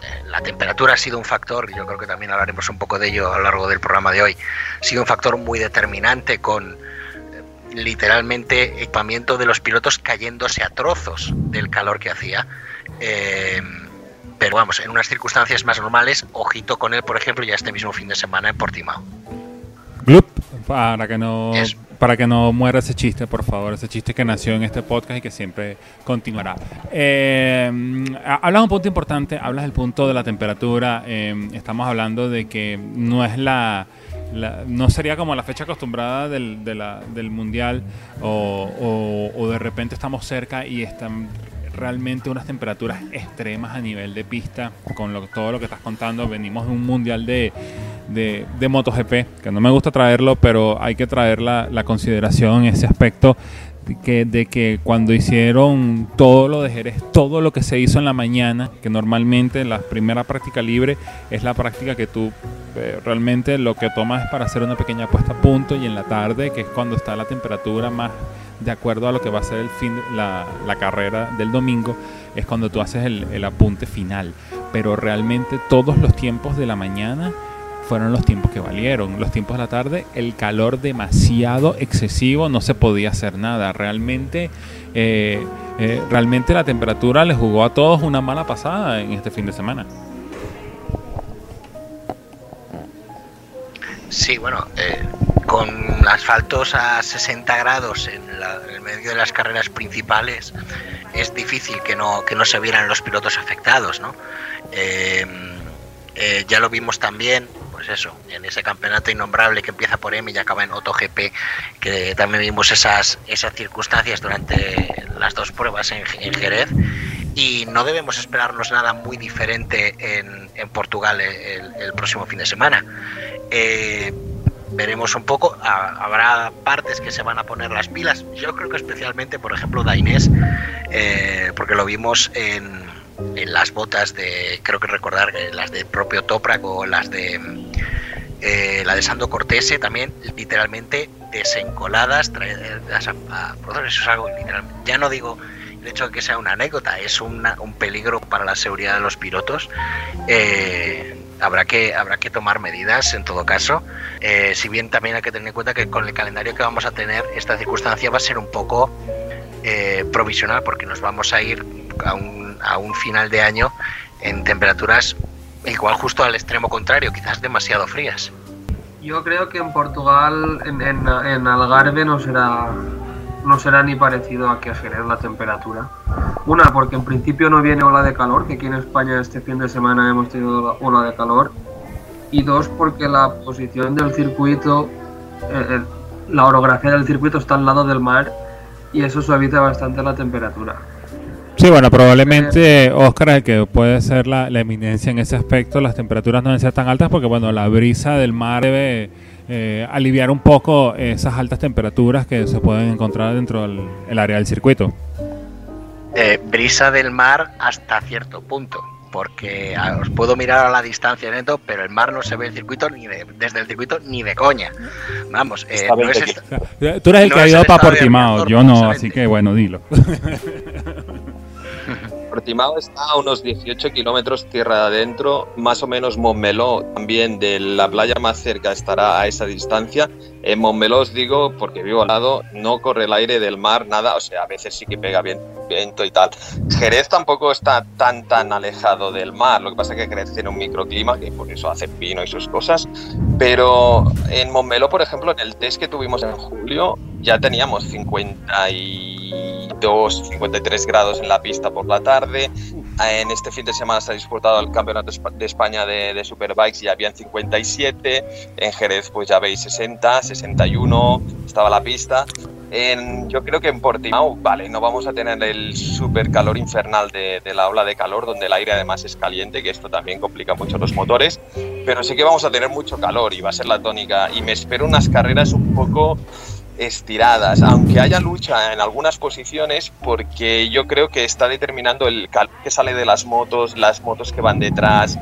[SPEAKER 2] eh, la temperatura ha sido un factor, yo creo que también hablaremos un poco de ello a lo largo del programa de hoy, ha sido un factor muy determinante con literalmente equipamiento de los pilotos cayéndose a trozos del calor que hacía. Eh, pero vamos, en unas circunstancias más normales, ojito con él, por ejemplo, ya este mismo fin de semana en Portimao.
[SPEAKER 1] Glup, para que no para que no muera ese chiste, por favor, ese chiste que nació en este podcast y que siempre continuará. Eh, hablas un punto importante, hablas del punto de la temperatura. eh, estamos hablando de que no es la, la- no sería como la fecha acostumbrada del, del mundial o, o- de repente estamos cerca y están realmente unas temperaturas extremas a nivel de pista. Con lo- todo lo que estás contando venimos de un mundial de, de, de MotoGP que no me gusta traerlo pero hay que traer la, la consideración en ese aspecto que, de que cuando hicieron todo lo de Jerez, todo lo que se hizo en la mañana, que normalmente la primera práctica libre es la práctica que tú eh, realmente lo que tomas es para hacer una pequeña puesta a punto y en la tarde, que es cuando está la temperatura más de acuerdo a lo que va a ser el fin, la, la carrera del domingo, es cuando tú haces el, el apunte final. Pero realmente todos los tiempos de la mañana fueron los tiempos que valieron. Los tiempos de la tarde, el calor demasiado excesivo, no se podía hacer nada. Realmente, eh, eh, realmente la temperatura le jugó a todos una mala pasada en este fin de semana.
[SPEAKER 2] Sí, bueno, eh, con asfaltos a 60 grados en el medio de las carreras principales es difícil que no, que no se vieran los pilotos afectados, ¿no? Eh, eh, ya lo vimos también, pues eso, en ese campeonato innombrable que empieza por M y acaba en GP que también vimos esas, esas circunstancias durante las dos pruebas en, Jerez. Y no debemos esperarnos nada muy diferente en, Portugal el, próximo fin de semana. Eh, veremos un poco, habrá partes que se van a poner las pilas. Yo creo que especialmente, por ejemplo, Dainés, eh, porque lo vimos en, en las botas de, creo que recordar, las del propio Toprak o las de eh, la de Sando Cortese también, literalmente desencoladas, traídas a, a, eso es algo literal, ya no digo el hecho de que sea una anécdota, es una, un peligro para la seguridad de los pilotos. Eh, habrá que habrá que tomar medidas en todo caso. Eh, si bien también hay que tener en cuenta que con el calendario que vamos a tener, esta circunstancia va a ser un poco eh, provisional porque nos vamos a ir a un, a un final de año en temperaturas igual justo al extremo contrario, quizás demasiado frías.
[SPEAKER 3] Yo creo que en Portugal, en, en, en Algarve, no será no será ni parecido a que a Jerez la temperatura. Una, porque en principio no viene ola de calor, que aquí en España este fin de semana hemos tenido ola de calor. Y dos, porque la posición del circuito, eh, la orografía del circuito está al lado del mar y eso suaviza bastante la temperatura.
[SPEAKER 1] Sí, bueno, probablemente, Oscar, que puede ser la, la, eminencia en ese aspecto, las temperaturas no deben ser tan altas porque, bueno, la brisa del mar debe eh, aliviar un poco esas altas temperaturas que se pueden encontrar dentro del el área del circuito.
[SPEAKER 2] Eh, brisa del mar hasta cierto punto, porque os puedo mirar a la distancia neto, pero el mar no se ve el circuito ni de, desde el circuito ni de coña. Vamos, eh, no es esta,
[SPEAKER 1] tú eres el no que ha ido para Portimao, yo no, así que bueno, dilo.
[SPEAKER 4] Portimao está a unos 18 kilómetros tierra adentro, más o menos Montmeló también de la playa más cerca estará a esa distancia. En Montmeló os digo, porque vivo al lado, no corre el aire del mar, nada, o sea, a veces sí que pega viento y tal. Jerez tampoco está tan tan alejado del mar, lo que pasa es que Jerez tiene un microclima, que por eso hace pino y sus cosas, pero en Montmeló, por ejemplo, en el test que tuvimos en julio, ya teníamos 52, 53 grados en la pista por la tarde. En este fin de semana se ha disputado el Campeonato de España de, de Superbikes y habían 57. En Jerez, pues ya veis 60, 61, estaba la pista. En, yo creo que en Portimao, vale, no vamos a tener el super calor infernal de, de, la ola de calor, donde el aire además es caliente, que esto también complica mucho los motores, pero sí que vamos a tener mucho calor y va a ser la tónica. Y me espero unas carreras un poco estiradas, aunque haya lucha en algunas posiciones, porque yo creo que está determinando el calor que sale de las motos, las motos que van detrás,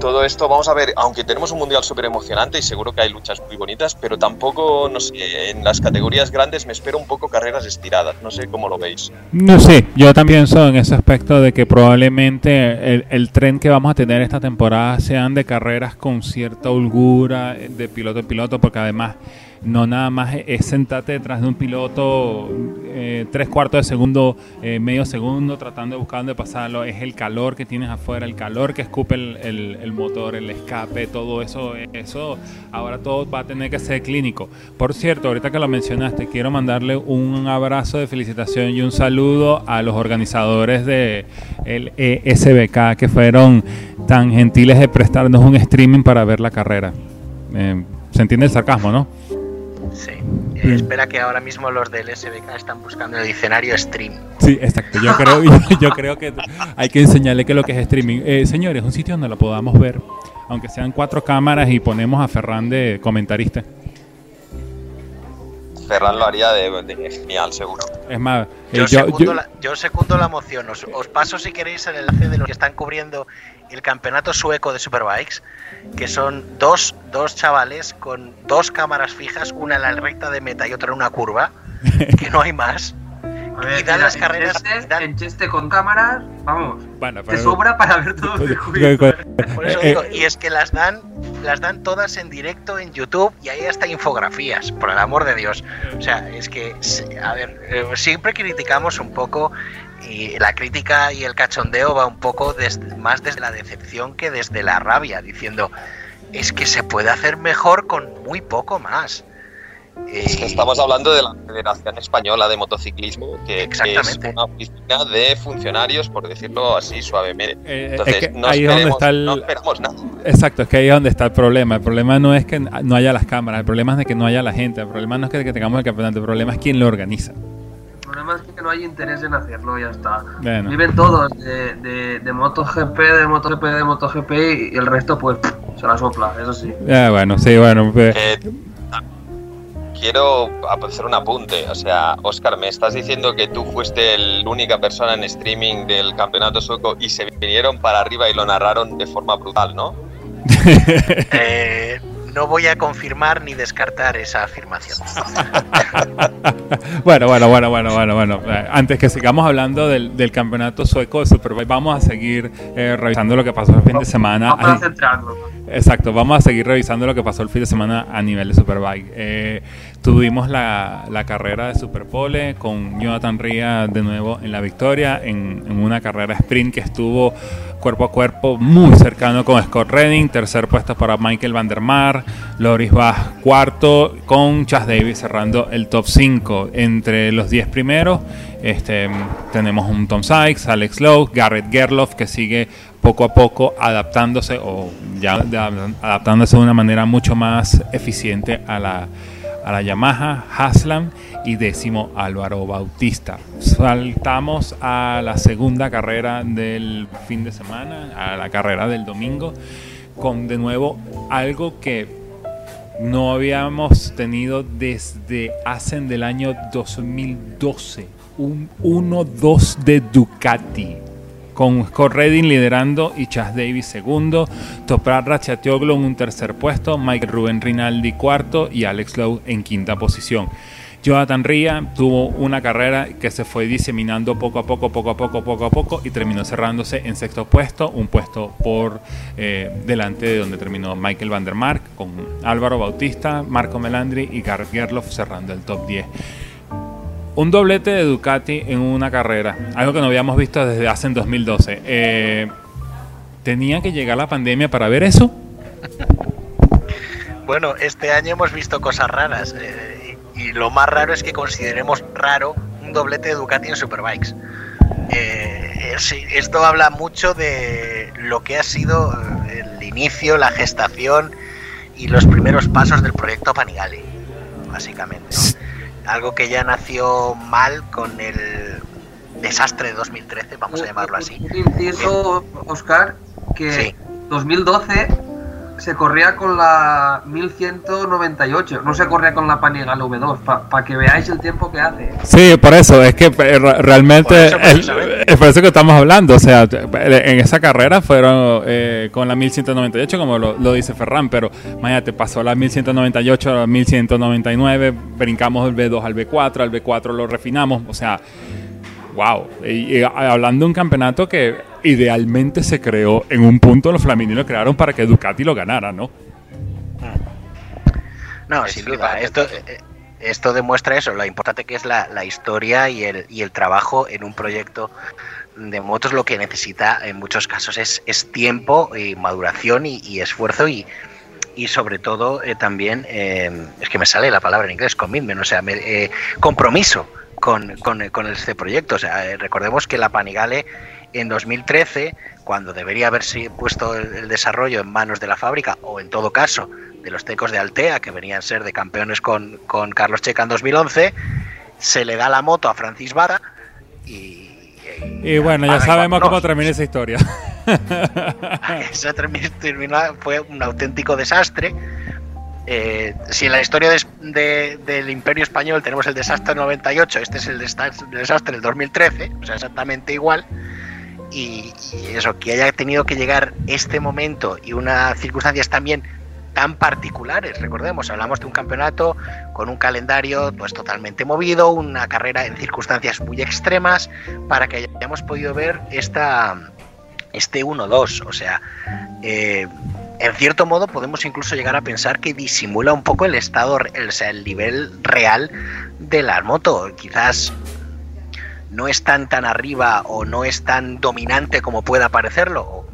[SPEAKER 4] todo esto, vamos a ver, aunque tenemos un mundial súper emocionante y seguro que hay luchas muy bonitas, pero tampoco, no sé, en las categorías grandes me espero un poco carreras estiradas, no sé cómo lo veis.
[SPEAKER 1] No sé, yo también soy en ese aspecto de que probablemente el, el tren que vamos a tener esta temporada sean de carreras con cierta holgura de piloto en piloto, porque además no nada más es sentarte detrás de un piloto eh, tres cuartos de segundo, eh, medio segundo, tratando de buscar dónde pasarlo, es el calor que tienes afuera, el calor que escupe el, el, motor, el escape, todo eso, eso ahora todo va a tener que ser clínico. Por cierto, ahorita que lo mencionaste, quiero mandarle un abrazo de felicitación y un saludo a los organizadores de el ESBK que fueron tan gentiles de prestarnos un streaming para ver la carrera. Eh, se entiende el sarcasmo, ¿no?
[SPEAKER 2] Sí. Eh, espera que ahora mismo los del SBK están buscando el diccionario stream.
[SPEAKER 1] Sí, exacto. Yo creo, yo, creo que hay que enseñarle qué es lo que es streaming. Eh, señores, un sitio donde lo podamos ver, aunque sean cuatro cámaras y ponemos a Ferran de comentarista.
[SPEAKER 4] Ferran lo haría de, de, genial, seguro.
[SPEAKER 1] Es más,
[SPEAKER 2] eh, yo, yo, secundo la, yo, secundo la, moción. Os, os, paso, si queréis, el enlace de los que están cubriendo el campeonato sueco de Superbikes, que son dos, dos chavales con dos cámaras fijas, una en la recta de meta y otra en una curva, que no hay más.
[SPEAKER 3] Ver, y dan mira, las carreras. En cheste, dan... en cheste, con cámaras, vamos. Bueno. Te sobra para ver todo el circuito.
[SPEAKER 2] Por eso digo, y es que las dan, las dan todas en directo en YouTube y hay hasta infografías, por el amor de Dios. O sea, es que, a ver, eh, siempre criticamos un poco y la crítica y el cachondeo va un poco desde, más desde la decepción que desde la rabia, diciendo, es que se puede hacer mejor con muy poco más.
[SPEAKER 4] Es que
[SPEAKER 2] Eh,
[SPEAKER 4] estamos hablando de la Federación Española de Motociclismo, que, que es una oficina de funcionarios, por decirlo así suavemente.
[SPEAKER 1] Eh,
[SPEAKER 4] Entonces,
[SPEAKER 1] es que
[SPEAKER 4] no,
[SPEAKER 1] ahí es donde
[SPEAKER 4] esperemos,
[SPEAKER 1] está el...
[SPEAKER 4] no esperamos nada.
[SPEAKER 1] Exacto, es que ahí es donde está el problema. El problema no es que no haya las cámaras, el problema es de que no haya la gente, el problema no es que, que tengamos el campeonato, el problema es quién lo organiza.
[SPEAKER 3] El problema es que no hay interés en hacerlo, ya está.
[SPEAKER 1] Bueno.
[SPEAKER 3] Viven todos de, de, de MotoGP, de MotoGP, de MotoGP y el resto pues se la sopla, eso sí.
[SPEAKER 1] Ah, bueno, sí, bueno. pues,
[SPEAKER 4] Eh, quiero hacer un apunte. O sea, Oscar, me estás diciendo que tú fuiste la única persona en streaming del campeonato sueco y se vinieron para arriba y lo narraron de forma brutal, ¿no?
[SPEAKER 2] eh, no voy a confirmar ni descartar esa afirmación.
[SPEAKER 1] bueno, bueno, bueno, bueno, bueno, bueno. Eh, Antes que sigamos hablando del, del campeonato sueco de Superbike, vamos a seguir eh, revisando lo que pasó el fin de semana.
[SPEAKER 3] Vamos a centrarnos.
[SPEAKER 1] Exacto, vamos a seguir revisando lo que pasó el fin de semana a nivel de Superbike. Eh, tuvimos la, la carrera de Superpole con Jonathan Ría de nuevo en la victoria, en, una carrera sprint que estuvo cuerpo a cuerpo muy cercano con Scott Redding, tercer puesto para Michael Van der Loris Bach cuarto, con Chas Davis cerrando el top 5. Entre los 10 primeros este, tenemos un Tom Sykes, Alex Lowe, Garrett Gerloff que sigue poco a poco adaptándose o ya adaptándose de una manera mucho más eficiente a la, a la Yamaha, Haslam y décimo Álvaro Bautista. Saltamos a la segunda carrera del fin de semana, a la carrera del domingo, con de nuevo algo que no habíamos tenido desde hacen del año 2012, un 1-2 de Ducati con Scott Redding liderando y Chas Davis segundo, Toprak Ratchatoglu en un tercer puesto, Mike Rubén Rinaldi cuarto y Alex Lowe en quinta posición. Jonathan Ria tuvo una carrera que se fue diseminando poco a poco, poco a poco, poco a poco y terminó cerrándose en sexto puesto, un puesto por eh, delante de donde terminó Michael Van der Mark con Álvaro Bautista, Marco Melandri y Garrett Gerloff cerrando el top 10. Un doblete de Ducati en una carrera, algo que no habíamos visto desde hace en 2012. Eh, ¿Tenía que llegar la pandemia para ver eso?
[SPEAKER 2] Bueno, este año hemos visto cosas raras eh, y lo más raro es que consideremos raro un doblete de Ducati en Superbikes. Eh, esto habla mucho de lo que ha sido el inicio, la gestación y los primeros pasos del proyecto Panigale, básicamente. ¿no? Algo que ya nació mal con el desastre de 2013, vamos a llamarlo así.
[SPEAKER 3] Un inciso, Oscar, que
[SPEAKER 2] Sí.
[SPEAKER 3] 2012 se corría con la 1198, no se corría con la Panigale V2, para que veáis el tiempo que hace.
[SPEAKER 1] Sí, por eso, es que eh, re- realmente
[SPEAKER 2] Por eso,
[SPEAKER 1] el-
[SPEAKER 2] precisamente.
[SPEAKER 1] es por eso que estamos hablando. O sea, en esa carrera fueron eh, con la 1198, como lo, lo dice Ferran, pero imagínate, pasó la 1198 a la 1199, brincamos del B2 al B4, al B4 lo refinamos, o sea, wow. Y, y hablando de un campeonato que idealmente se creó en un punto, los Flamini lo crearon para que Ducati lo ganara, ¿no?
[SPEAKER 2] No,
[SPEAKER 4] Es
[SPEAKER 2] sin duda. Esto, eh, esto demuestra eso, lo importante que es la, la historia y el, y el trabajo en un proyecto de motos. Lo que necesita en muchos casos es, es tiempo y maduración y, y esfuerzo y, y sobre todo eh, también, eh, es que me sale la palabra en inglés, commitment, o sea, me- eh, compromiso con, con, con este proyecto. O sea, eh, recordemos que la Panigale en 2013, cuando debería haberse puesto el, el desarrollo en manos de la fábrica, o en todo caso de los tecos de Altea, que venían a ser de campeones con, con Carlos Checa en 2011, se le da la moto a Francis Vara y...
[SPEAKER 1] Y bueno, ya
[SPEAKER 2] y
[SPEAKER 1] sabemos cómo termina esa historia.
[SPEAKER 2] Esa termi- terminó- fue un auténtico desastre. Eh, si en la historia del Imperio Español tenemos el desastre del 98, este es el desa- desastre del 2013, o sea, exactamente igual. Y, y eso, que haya tenido que llegar este momento y unas circunstancias también tan particulares, recordemos, hablamos de un campeonato con un calendario pues totalmente movido, una carrera en circunstancias muy extremas, para que hayamos podido ver esta, este 1-2. O sea, eh, en cierto modo podemos incluso llegar a pensar que disimula un poco el estado, el, o sea, el nivel real de la moto. Quizás no es tan tan arriba o no es tan dominante como pueda parecerlo,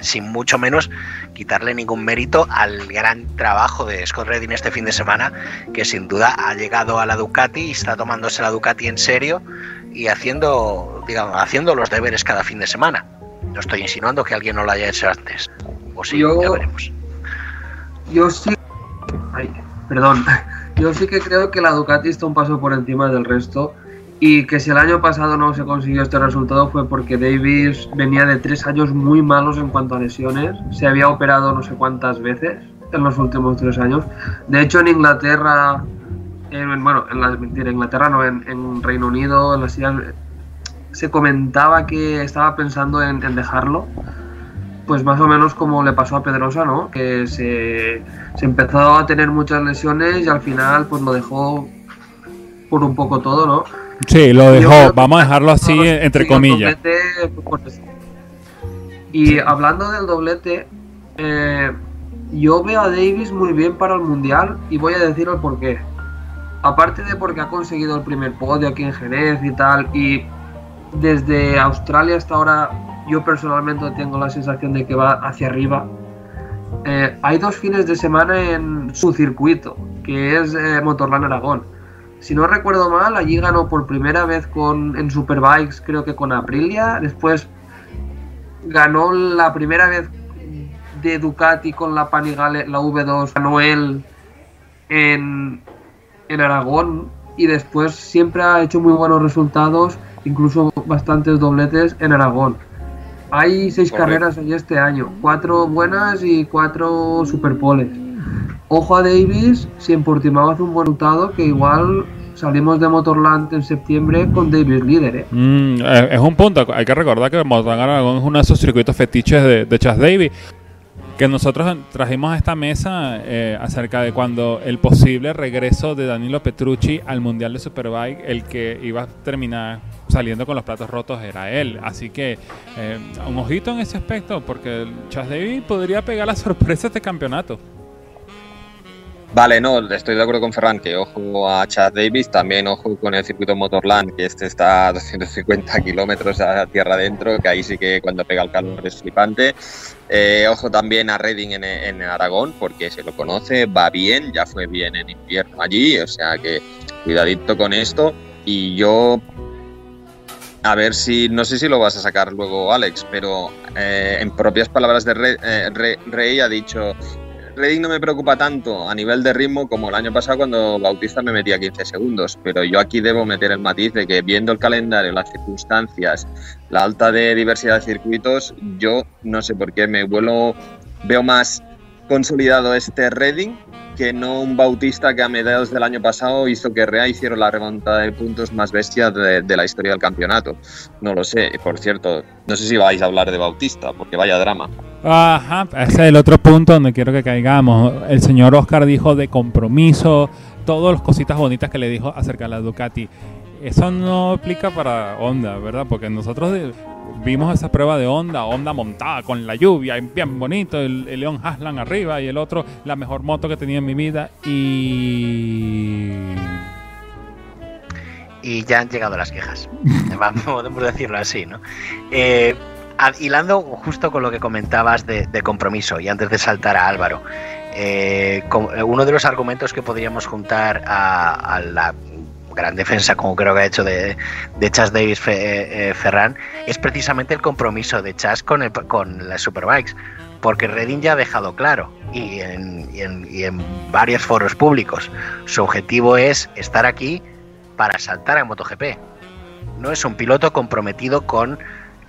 [SPEAKER 2] sin mucho menos quitarle ningún mérito al gran trabajo de Scott Redding este fin de semana, que sin duda ha llegado a la Ducati y está tomándose la Ducati en serio y haciendo, digamos, haciendo los deberes cada fin de semana. No estoy insinuando que alguien no lo haya hecho antes. O sí,
[SPEAKER 3] Yo-
[SPEAKER 2] ya veremos.
[SPEAKER 3] Yo sí. Ay, perdón. Yo sí que creo que la Ducati está un paso por encima del resto. Y que si el año pasado no se consiguió este resultado fue porque Davis venía de tres años muy malos en cuanto a lesiones. Se había operado no sé cuántas veces en los últimos tres años. De hecho, en Inglaterra, en- bueno, en la, mentira, Inglaterra no, en, en Reino Unido, en la silla, se comentaba que estaba pensando en, en dejarlo pues más o menos como le pasó a Pedrosa, ¿no? Que se, se empezó a tener muchas lesiones y al final pues lo dejó por un poco todo, ¿no?
[SPEAKER 1] Sí, lo dejó, vamos a dejarlo así, entre comillas.
[SPEAKER 3] doblete, pues, por eso. Y hablando del doblete, eh, yo veo a Davis muy bien para el Mundial y voy a decir el por qué. Aparte de porque ha conseguido el primer podio aquí en Jerez y tal, y desde Australia hasta ahora yo personalmente tengo la sensación de que va hacia arriba. Eh, hay dos fines de semana en su circuito, que es eh, Motorland Aragón. Si no recuerdo mal, allí ganó por primera vez con, en Superbikes, creo que con Aprilia. Después ganó la primera vez de Ducati con la Panigale, la V2, ganó en, en Aragón. Y después siempre ha hecho muy buenos resultados, incluso bastantes dobletes en Aragón. Hay seis
[SPEAKER 4] Correcto.
[SPEAKER 3] carreras allí este año, cuatro buenas y cuatro superpoles. Ojo a Davis, si en Portimao hace un buen resultado, que igual salimos de Motorland en septiembre con Davis líder, ¿eh?
[SPEAKER 1] Mm, eh, es un punto. Hay que recordar que Motorland Aragón es uno de esos circuitos fetiches de, de Chas Davis. Que nosotros trajimos a esta mesa eh, acerca de cuando el posible regreso de Danilo Petrucci al Mundial de Superbike, el que iba a terminar saliendo con los platos rotos era él. Así que eh, un ojito en ese aspecto, porque Chas Davis podría pegar la sorpresa de este campeonato.
[SPEAKER 4] Vale, no, estoy de acuerdo con Ferran, que ojo a Chad Davis, también ojo con el circuito Motorland, que este está a 250 kilómetros a tierra adentro, que ahí sí que cuando pega el calor es flipante. Eh, ojo también a Reading en, Aragón, porque se lo conoce, va bien, ya fue bien en invierno allí, o sea que cuidadito con esto. Y yo, a ver si, no sé si lo vas a sacar luego Alex, pero eh, en propias palabras de eh, Re- Rey ha dicho, Redding no me preocupa tanto a nivel de ritmo como el año pasado cuando Bautista me metía 15 segundos, pero yo aquí debo meter el matiz de que viendo el calendario, las circunstancias, la alta de diversidad de circuitos, yo no sé por qué me vuelo, veo más consolidado este Redding que no un Bautista que a mediados del año pasado hizo que Rea hicieron la remontada de puntos más bestia de, de la historia del campeonato. No lo sé, por cierto, no sé si vais a hablar de Bautista, porque vaya drama.
[SPEAKER 1] Ajá, ese es el otro punto donde quiero que caigamos. El señor Oscar dijo de compromiso, todas las cositas bonitas que le dijo acerca de la Ducati. Eso no aplica para Honda, ¿verdad? Porque nosotros vimos esa prueba de Honda, Honda montada con la lluvia, bien bonito, el, León Haslan arriba y el otro, la mejor moto que tenía en mi vida. Y.
[SPEAKER 2] y ya han llegado las quejas. Podemos decirlo así, ¿no? Eh, hilando justo con lo que comentabas de, compromiso y antes de saltar a Álvaro, eh, eh, uno de los argumentos que podríamos juntar a la gran defensa, como creo que ha hecho de, de Chas Davis Fe- eh, eh, Ferran, es precisamente el compromiso de Chas con, el- con las Superbikes. Porque Redding ya ha dejado claro, y en, y en- y en varios foros públicos, su objetivo es estar aquí para saltar a MotoGP. No es un piloto comprometido con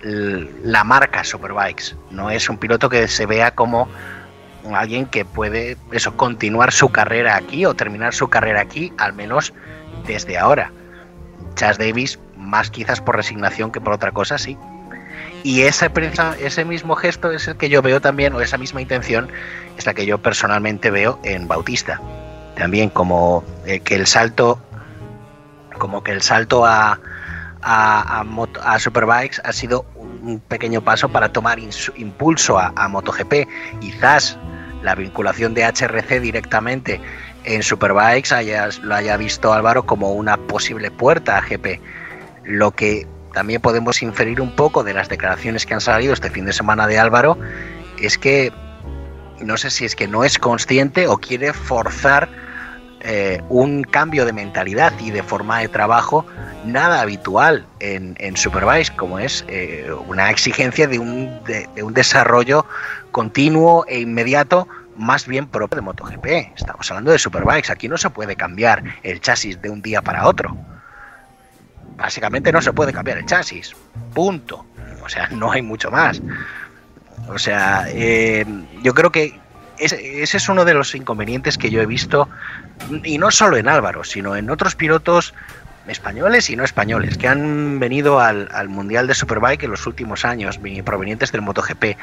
[SPEAKER 2] la marca Superbikes. No es un piloto que se vea como alguien que puede eso continuar su carrera aquí o terminar su carrera aquí, al menos desde ahora. Chas Davis, más quizás por resignación que por otra cosa, sí. Y ese, ese mismo gesto es el que yo veo también, o esa misma intención, es la que yo personalmente veo en Bautista. También como eh, que el salto como que el salto a, a, a moto- a Superbikes ha sido un pequeño paso para tomar impulso a, a MotoGP. Quizás la vinculación de HRC directamente en Superbikes haya, lo haya visto Álvaro como una posible puerta a GP. Lo que también podemos inferir un poco de las declaraciones que han salido este fin de semana de Álvaro, es que no sé si es que no es consciente o quiere forzar eh, un cambio de mentalidad y de forma de trabajo nada habitual en, en Supervise, como es eh, una exigencia de un, de, de un desarrollo continuo e inmediato más bien propio de MotoGP. Estamos hablando de Superbikes. Aquí no se puede cambiar el chasis de un día para otro. Básicamente no se puede cambiar el chasis. Punto. O sea, no hay mucho más. O sea, eh, yo creo que ese, es uno de los inconvenientes que yo he visto, y no solo en Álvaro, sino en otros pilotos españoles y no españoles, que han venido al, al Mundial de Superbike en los últimos años, provenientes del MotoGP.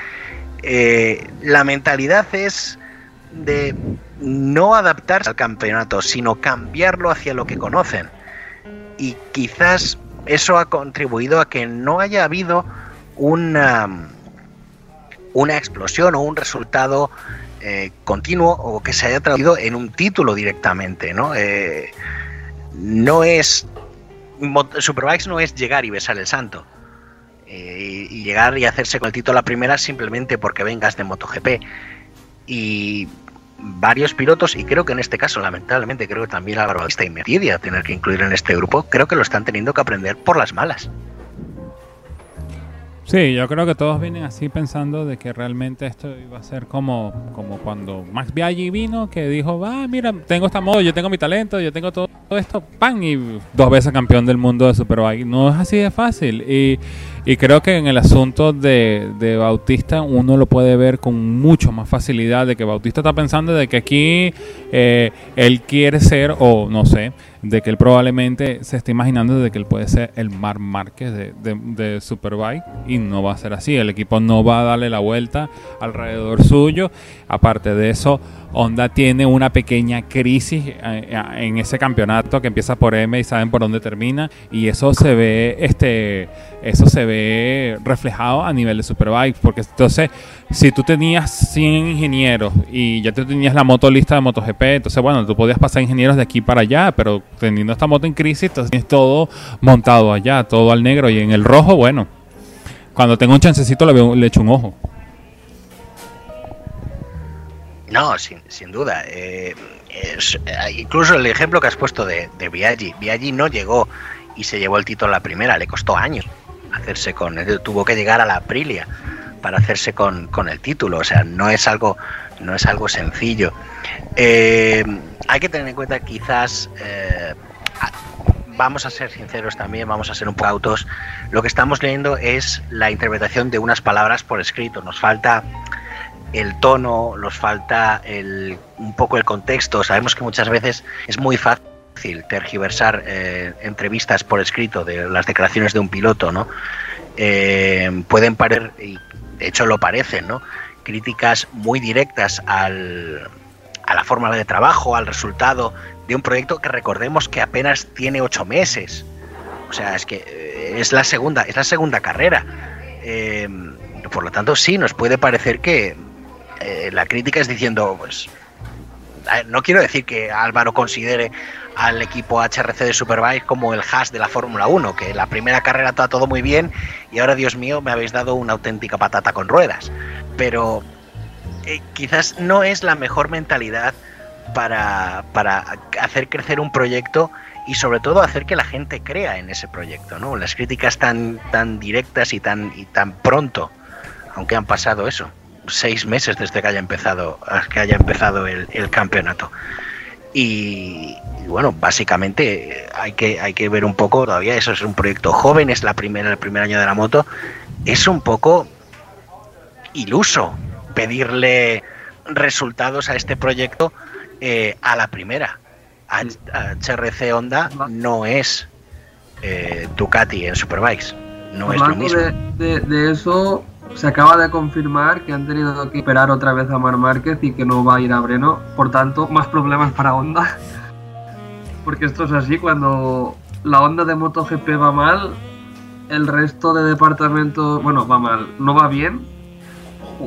[SPEAKER 2] Eh, la mentalidad es de no adaptarse al campeonato, sino cambiarlo hacia lo que conocen. Y quizás eso ha contribuido a que no haya habido una, una explosión o un resultado eh, continuo o que se haya traducido en un título directamente, ¿no? Eh, no es Superbikes no es llegar y besar el santo. Eh, y llegar y hacerse con el título a la primera simplemente porque vengas de MotoGP. Y varios pilotos, y creo que en este caso, lamentablemente, creo que también Álvaro Bautista y Meridia tener que incluir en este grupo, creo que lo están teniendo que aprender por las malas.
[SPEAKER 1] Sí, yo creo que todos vienen así pensando de que realmente esto iba a ser como, como cuando Max Biaggi vino, que dijo, ah, mira, tengo esta modo, yo tengo mi talento, yo tengo todo esto, pan, y dos veces campeón del mundo de Superbike. No es así de fácil. Y, y creo que en el asunto de, de, Bautista uno lo puede ver con mucho más facilidad, de que Bautista está pensando de que aquí eh, él quiere ser, o no sé, de que él probablemente se está imaginando de que él puede ser el Mar Márquez de, de, de, Superbike y no va a ser así. El equipo no va a darle la vuelta alrededor suyo. Aparte de eso, Honda tiene una pequeña crisis en ese campeonato que empieza por M y saben por dónde termina y eso se ve este eso se ve reflejado a nivel de Superbike porque entonces si tú tenías 100 ingenieros y ya te tenías la moto lista de MotoGP entonces bueno tú podías pasar ingenieros de aquí para allá pero teniendo esta moto en crisis entonces tienes todo montado allá todo al negro y en el rojo bueno cuando tengo un chancecito le, veo, le echo un ojo
[SPEAKER 2] no, sin, sin duda. Eh, eh, incluso el ejemplo que has puesto de, de. Biaggi no llegó y se llevó el título a la primera, le costó años hacerse con. Tuvo que llegar a la Aprilia para hacerse con, con el título. O sea, no es algo, no es algo sencillo. Eh, hay que tener en cuenta quizás. Eh, vamos a ser sinceros también, vamos a ser un poco autos. Lo que estamos leyendo es la interpretación de unas palabras por escrito. Nos falta el tono, nos falta el, un poco el contexto. Sabemos que muchas veces es muy fácil tergiversar eh, entrevistas por escrito de las declaraciones de un piloto, ¿no? Eh, pueden parecer, y de hecho lo parecen, ¿no? Críticas muy directas al, a la forma de trabajo, al resultado de un proyecto que recordemos que apenas tiene ocho meses. O sea, es que eh, es la segunda, es la segunda carrera. Por lo tanto, sí, nos puede parecer que la crítica es diciendo, pues, no quiero decir que Álvaro considere al equipo HRC de Superbike como el hash de la Fórmula 1, que la primera carrera está todo muy bien y ahora, Dios mío, me habéis dado una auténtica patata con ruedas. Pero eh, quizás no es la mejor mentalidad para, para, hacer crecer un proyecto y sobre todo hacer que la gente crea en ese proyecto, ¿no? Las críticas tan, tan directas y tan, y tan pronto, aunque han pasado eso, seis meses desde que haya empezado, que haya empezado el, el campeonato. Y, y, bueno, básicamente hay que, hay que ver un poco, todavía eso es un proyecto joven, es la primera, el primer año de la moto, es un poco iluso pedirle resultados a este proyecto eh, a la primera. HRC Honda no es eh, Ducati en Superbikes, no es lo mismo.
[SPEAKER 3] De, de, de eso, se acaba de confirmar que han tenido que esperar otra vez a Mar Márquez y que no va a ir a Breno. Por tanto, más problemas para Honda. Porque esto es así, cuando la Honda de MotoGP va mal, el resto de departamentos, bueno, va mal, no va bien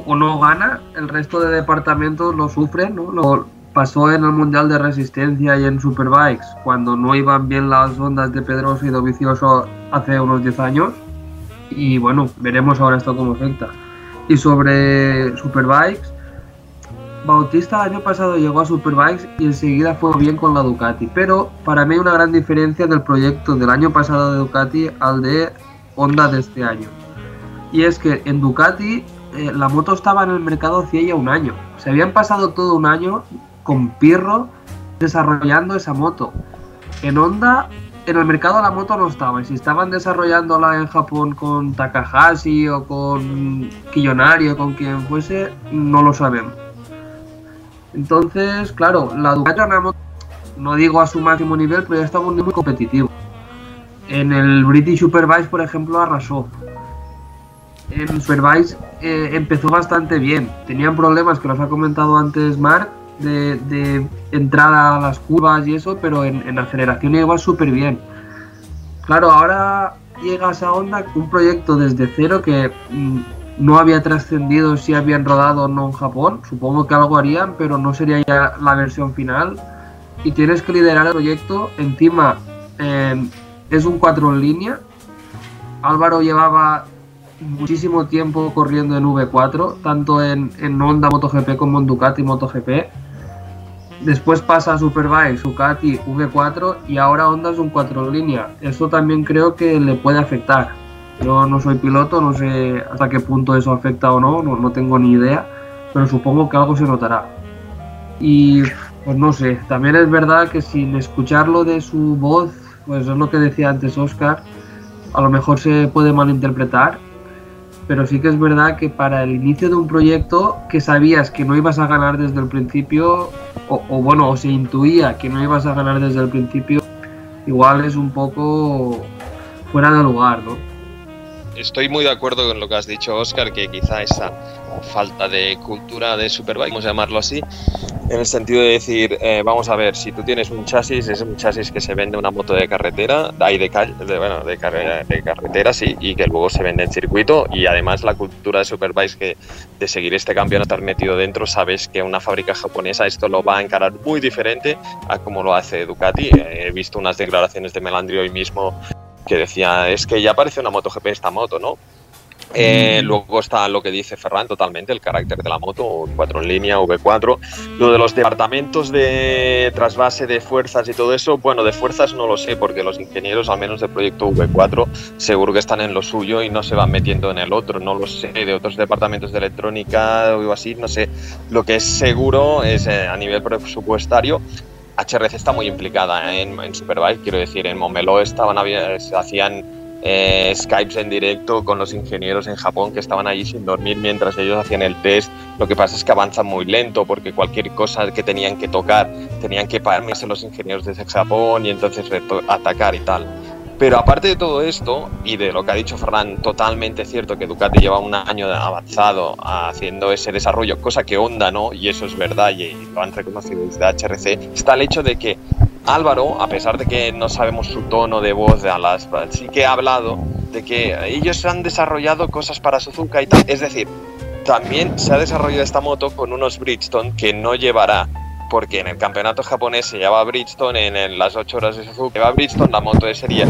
[SPEAKER 3] o no gana, el resto de departamentos lo sufren, ¿no? Lo, pasó en el Mundial de Resistencia y en Superbikes, cuando no iban bien las ondas de Pedroso y Dovicioso hace unos 10 años. Y bueno, veremos ahora esto cómo afecta. Y sobre Superbikes, Bautista el año pasado llegó a Superbikes y enseguida fue bien con la Ducati. Pero para mí una gran diferencia del proyecto del año pasado de Ducati al de Honda de este año. Y es que en Ducati eh, la moto estaba en el mercado hacía ya un año. Se habían pasado todo un año con Pirro desarrollando esa moto. En Honda, en el mercado la moto no estaba. Y si estaban desarrollándola en Japón con Takahashi o con Kiyonari o con quien fuese, no lo sabemos. Entonces, claro, la Ducati era una moto, no digo a su máximo nivel, pero ya estaba un muy competitivo. En el British Superbike, por ejemplo, arrasó. En Superbike eh, empezó bastante bien. Tenían problemas que los ha comentado antes Mark de, de entrada a las curvas y eso, pero en, en aceleración iba súper bien. Claro, ahora llegas a Honda un proyecto desde cero que mm, no había trascendido si habían rodado o no en Japón. Supongo que algo harían, pero no sería ya la versión final. Y tienes que liderar el proyecto. Encima eh, es un 4 en línea. Álvaro llevaba muchísimo tiempo corriendo en V4, tanto en, en Honda MotoGP como en Ducati MotoGP. Después pasa a Superbike, Ducati, V4 y ahora Honda es un 4 en línea. Eso también creo que le puede afectar. Yo no soy piloto, no sé hasta qué punto eso afecta o no, no, no tengo ni idea, pero supongo que algo se notará. Y pues no sé, también es verdad que sin escucharlo de su voz, pues es lo que decía antes Oscar, a lo mejor se puede malinterpretar, pero sí que es verdad que para el inicio de un proyecto que sabías que no ibas a ganar desde el principio, o, o bueno, o se intuía que no ibas a ganar desde el principio, igual es un poco fuera de lugar, ¿no?
[SPEAKER 4] Estoy muy de acuerdo con lo que has dicho, Oscar, que quizá esa falta de cultura de Superbike, vamos a llamarlo así, en el sentido de decir, eh, vamos a ver, si tú tienes un chasis, es un chasis que se vende una moto de carretera, hay de, de, de, carre- de carreteras y, que luego se vende en circuito y además la cultura de Superbikes que de seguir este campeonato estar metido dentro, sabes que una fábrica japonesa esto lo va a encarar muy diferente a como lo hace Ducati. Eh, He visto unas declaraciones de Melandri hoy mismo que decía, es que ya parece una MotoGP esta moto, ¿no? Eh, luego está lo que dice Ferran totalmente, el carácter de la moto, 4 en línea, V4. Lo de los departamentos de trasvase de fuerzas y todo eso, bueno, de fuerzas no lo sé, porque los ingenieros, al menos del proyecto V4, seguro que están en lo suyo y no se van metiendo en el otro. No lo sé, de otros departamentos de electrónica o algo así, no sé. Lo que es seguro es eh, a nivel presupuestario. HRC está muy implicada en, en Superbike, quiero decir, en Momelo estaban, se hacían eh, Skypes en directo con los ingenieros en Japón que estaban allí sin dormir mientras ellos hacían el test. Lo que pasa es que avanzan muy lento porque cualquier cosa que tenían que tocar tenían que pararse los ingenieros desde Japón y entonces atacar y tal. Pero aparte de todo esto, y de lo que ha dicho Ferran, totalmente cierto que Ducati lleva un año avanzado haciendo ese desarrollo, cosa que Honda no, y eso es verdad, y lo han reconocido desde HRC, está el hecho de que Álvaro, a pesar de que no sabemos su tono de voz de alas, sí que ha hablado de que ellos han desarrollado cosas para Suzuka y tal. Es decir, también se ha desarrollado esta moto con unos Bridgestone que no llevará, porque en el campeonato japonés se lleva Bridgestone, en, en las 8 horas de Suzuka lleva Bridgestone, la moto de serie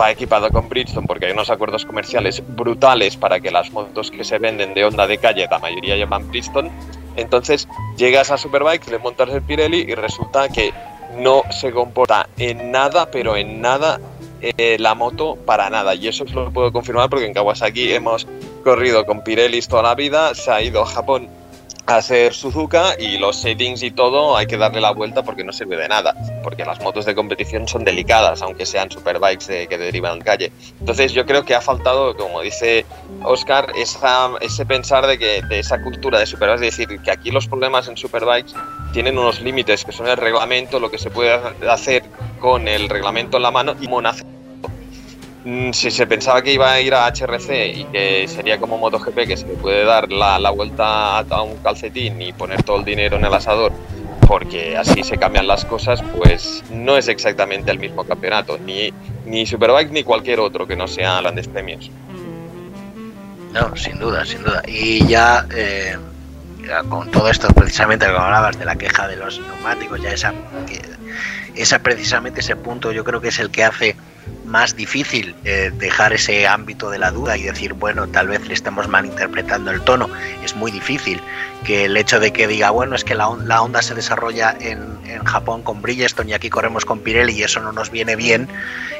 [SPEAKER 4] va equipado con Bridgestone porque hay unos acuerdos comerciales brutales para que las motos que se venden de Honda de calle, la mayoría llevan Bridgestone. Entonces llegas a Superbike, le montas el Pirelli y resulta que no se comporta en nada, pero en nada eh, la moto para nada. Y eso lo puedo confirmar porque en Kawasaki hemos corrido con Pirelli toda la vida, se ha ido a Japón a hacer Suzuka y los settings y todo hay que darle la vuelta porque no sirve de nada, porque las motos de competición son delicadas, aunque sean superbikes de, que derivan calle. Entonces yo creo que ha faltado, como dice Oscar, esa, ese pensar de que de esa cultura de superbikes, es decir, que aquí los problemas en superbikes tienen unos límites que son el reglamento, lo que se puede hacer con el reglamento en la mano y monace si se pensaba que iba a ir a HRC y que sería como MotoGP, que se le puede dar la, la vuelta a, a un calcetín y poner todo el dinero en el asador, porque así se cambian las cosas, pues no es exactamente el mismo campeonato, ni, ni Superbike ni cualquier otro que no sea grandes premios.
[SPEAKER 2] No, sin duda, sin duda. Y ya eh, con todo esto precisamente lo que hablabas de la queja de los neumáticos, ya esa, esa precisamente ese punto yo creo que es el que hace más difícil eh, dejar ese ámbito de la duda y decir, bueno, tal vez le estemos malinterpretando el tono. Es muy difícil que el hecho de que diga, bueno, es que la, onda se desarrolla en, en, Japón con Bridgestone y aquí corremos con Pirelli y eso no nos viene bien,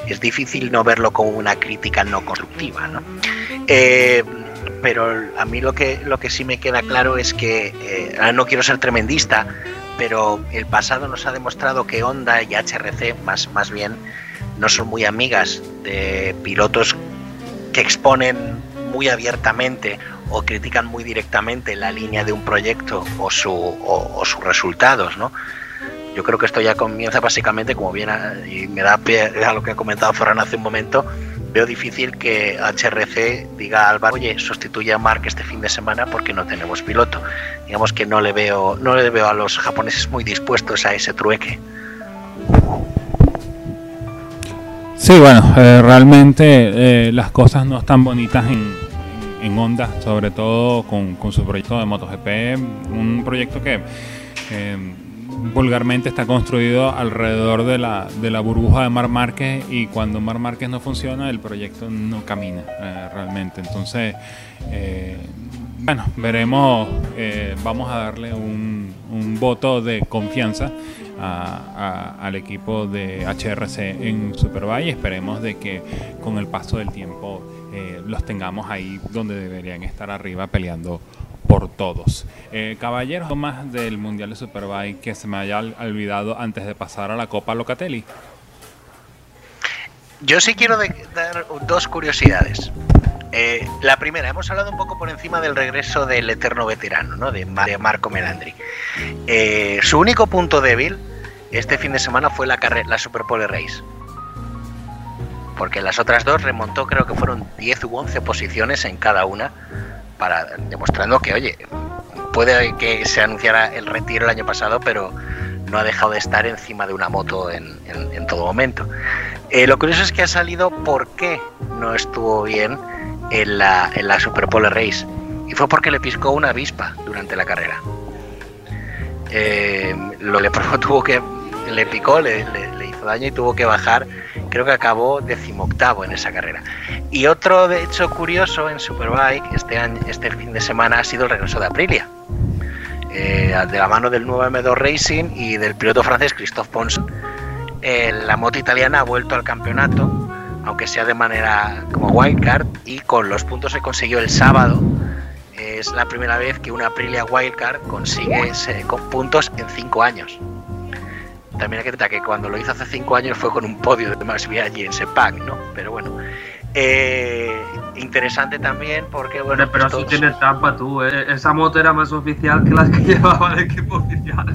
[SPEAKER 2] es difícil no verlo como una crítica no constructiva. ¿no? Eh, pero a mí lo que, lo que sí me queda claro es que, eh, no quiero ser tremendista, pero el pasado nos ha demostrado que Honda y HRC, más, más bien, no son muy amigas de pilotos que exponen muy abiertamente o critican muy directamente la línea de un proyecto o, su, o, sus resultados, ¿no? Yo creo que esto ya comienza básicamente, como bien, y me da pie a lo que ha comentado Ferran hace un momento, veo difícil que HRC diga a Álvaro, oye, sustituye a Mark este fin de semana porque no tenemos piloto. Digamos que no le veo, no le veo a los japoneses muy dispuestos a ese trueque.
[SPEAKER 1] Sí, bueno, eh, realmente eh, las cosas no están bonitas en, en Honda, sobre todo con, con, su proyecto de MotoGP, un proyecto que eh, vulgarmente está construido alrededor de la, de la burbuja de Mar Márquez y cuando Mar Márquez no funciona el proyecto no camina eh, realmente. Entonces, eh, bueno, veremos, eh, vamos a darle un, voto de confianza al equipo de HRC en Superbike y esperemos de que con el paso del tiempo los tengamos ahí donde deberían estar arriba peleando por todos. Eh, caballeros, más del Mundial de Superbike que se me haya olvidado antes de pasar a la Copa Locatelli.
[SPEAKER 2] Yo sí quiero dar dos curiosidades. Eh, la primera, hemos hablado un poco por encima del regreso del eterno veterano, ¿no? de, Marco Melandri. Eh, su único punto débil este fin de semana fue la, la Super Pole Race. Porque las otras dos remontó, creo que fueron 10 u 11 posiciones en cada una para demostrando que, oye, puede que se anunciara el retiro el año pasado, pero no ha dejado de estar encima de una moto en, todo momento. Eh, lo curioso es que ha salido por qué no estuvo bien en la, en la Super Pole Race. Y fue porque le piscó una avispa durante la carrera. Eh, lo le tuvo que le picó, le, le, hizo daño y tuvo que bajar. Creo que acabó decimoctavo en esa carrera. Y otro hecho curioso en Superbike este año, este fin de semana ha sido el regreso de Aprilia. Eh, de la mano del nuevo M2 Racing y del piloto francés Christophe Ponson. Eh, la moto italiana ha vuelto al campeonato, aunque sea de manera como wildcard, y con los puntos que consiguió el sábado, es la primera vez que una Aprilia Wildcard consigue con puntos en cinco años. También hay que cuando lo hizo hace cinco años fue con un podio de Max Biaggi en Sepang, ¿no? Pero bueno, eh, interesante también porque bueno.
[SPEAKER 3] Pero, pero pues, tienes trampa tú, ¿eh? esa moto era más oficial que las que llevaba el equipo oficial.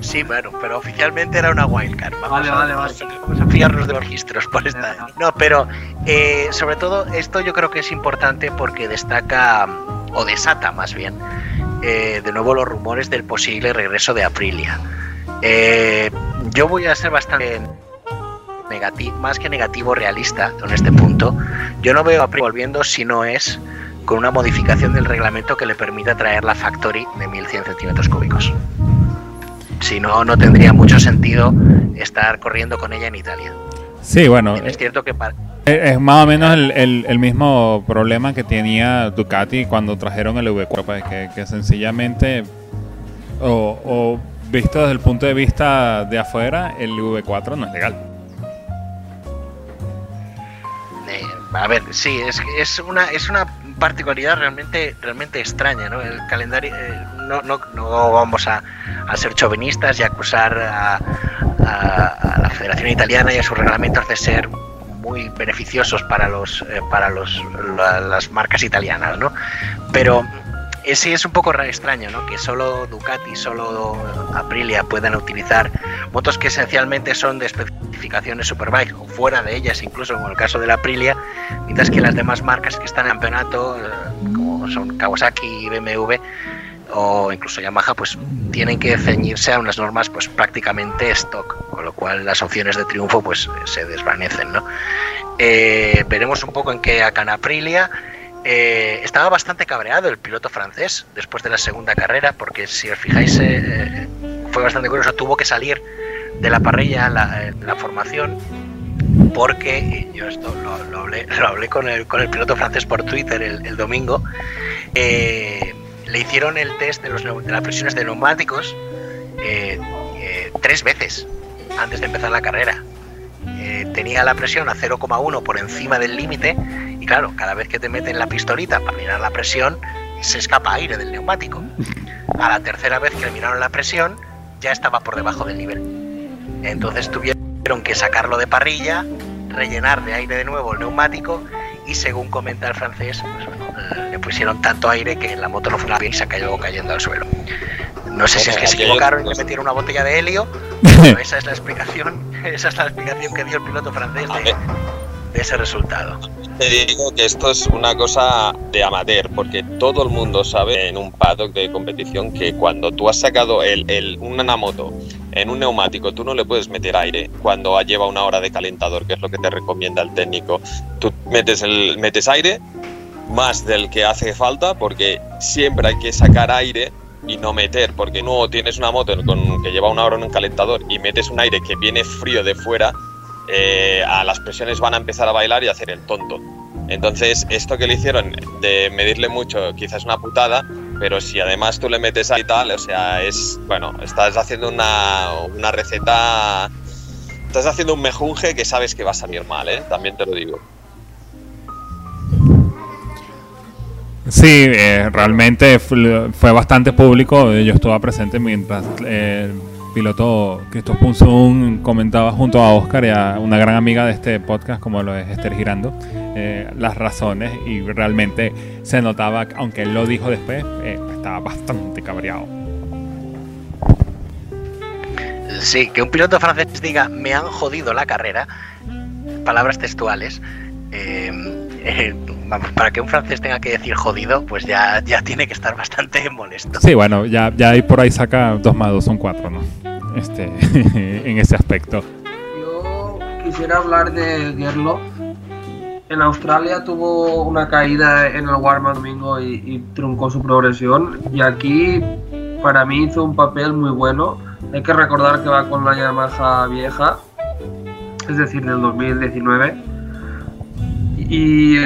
[SPEAKER 2] Sí, bueno, pero oficialmente era una wildcard. Vamos
[SPEAKER 3] vale,
[SPEAKER 2] a,
[SPEAKER 3] vale, vale.
[SPEAKER 2] Vamos a fiarnos de los registros por esta. No, pero eh, sobre todo esto yo creo que es importante porque destaca o desata más bien eh, de nuevo los rumores del posible regreso de Aprilia. Eh, yo voy a ser bastante negativo, más que negativo, realista en este punto. Yo no veo a Aprilia volviendo si no es con una modificación del reglamento que le permita traer la Factory de 1100 centímetros cúbicos. Si no, no tendría mucho sentido estar corriendo con ella en Italia.
[SPEAKER 1] Sí, bueno.
[SPEAKER 2] Es cierto que para...
[SPEAKER 1] Es más o menos el, el, el, mismo problema que tenía Ducati cuando trajeron el V4, pues que, que sencillamente, o, o, visto desde el punto de vista de afuera, el V4 no es legal.
[SPEAKER 2] Eh, a ver, sí, es, es, una, es una particularidad realmente realmente extraña, ¿no? El calendario, eh, no, no, no, vamos a, a, ser chauvinistas y acusar a, a, la Federación Italiana y a sus reglamentos de ser muy beneficiosos para los eh, para los la, las marcas italianas, ¿no? Pero sí es un poco extraño, ¿no? Que solo Ducati, solo Aprilia puedan utilizar motos que esencialmente son de especificaciones Superbike o fuera de ellas, incluso como el caso de la Aprilia, mientras que las demás marcas que están en campeonato, eh, como son Kawasaki y BMW o incluso Yamaha, pues tienen que ceñirse a unas normas pues prácticamente stock, con lo cual las opciones de triunfo pues se desvanecen, ¿no? Eh, veremos un poco en qué acan Aprilia eh, estaba bastante cabreado el piloto francés después de la segunda carrera, porque si os fijáis, eh, fue bastante curioso, tuvo que salir de la parrilla la, la formación porque yo esto lo, hablé, lo hablé con, el, con el piloto francés por Twitter el, domingo. eh, le hicieron el test de, de las presiones de neumáticos eh, eh, tres veces antes de empezar la carrera. Eh, tenía la presión a 0,1 por encima del límite y claro, cada vez que te meten la pistolita para mirar la presión, se escapa aire del neumático. A la tercera vez que miraron la presión, ya estaba por debajo del nivel. Entonces tuvieron que sacarlo de parrilla, rellenar de aire de nuevo el neumático y según comenta el francés, pues le pusieron tanto aire que la moto no funcionaba bien y se cayó cayendo al suelo. No sé si es que se equivocaron y le metieron una botella de helio, pero esa es la explicación, esa es la explicación que dio el piloto francés de ese resultado.
[SPEAKER 4] Te digo que esto es una cosa de amateur, porque todo el mundo sabe en un paddock de competición que cuando tú has sacado el, el- una moto en un neumático, tú no le puedes meter aire cuando lleva una hora de calentador, que es lo que te recomienda el técnico. Tú metes, el, metes aire más del que hace falta, porque siempre hay que sacar aire y no meter, porque no tienes una moto con, que lleva una hora en un calentador y metes un aire que viene frío de fuera, eh, a las presiones van a empezar a bailar y a hacer el tonto. Entonces, esto que le hicieron de medirle mucho, quizás una putada, pero si además tú le metes ahí tal, o sea, es, bueno, estás haciendo una, una receta, estás haciendo un mejunje que sabes que va a salir mal, ¿eh? También te lo digo.
[SPEAKER 1] Sí, eh, realmente fue, bastante público. Yo estuve presente mientras eh, el piloto Christoph Punzun comentaba junto a Oscar y a una gran amiga de este podcast, como lo es Esther Girando, eh, las razones. Y realmente se notaba, aunque él lo dijo después, eh, estaba bastante cabreado.
[SPEAKER 2] Sí, que un piloto francés diga me han jodido la carrera, palabras textuales. eh, eh, vamos, para que un francés tenga que decir jodido, pues ya, ya tiene que estar bastante molesto.
[SPEAKER 1] Sí, bueno, ya, ya ahí por ahí saca 2 más 2 son 4, ¿no? Este, en ese aspecto.
[SPEAKER 3] Yo quisiera hablar de Gerlo. En Australia tuvo una caída en el Warm domingo y, y truncó su progresión. Y aquí, para mí, hizo un papel muy bueno. Hay que recordar que va con la Yamaha vieja, es decir, del 2019. Y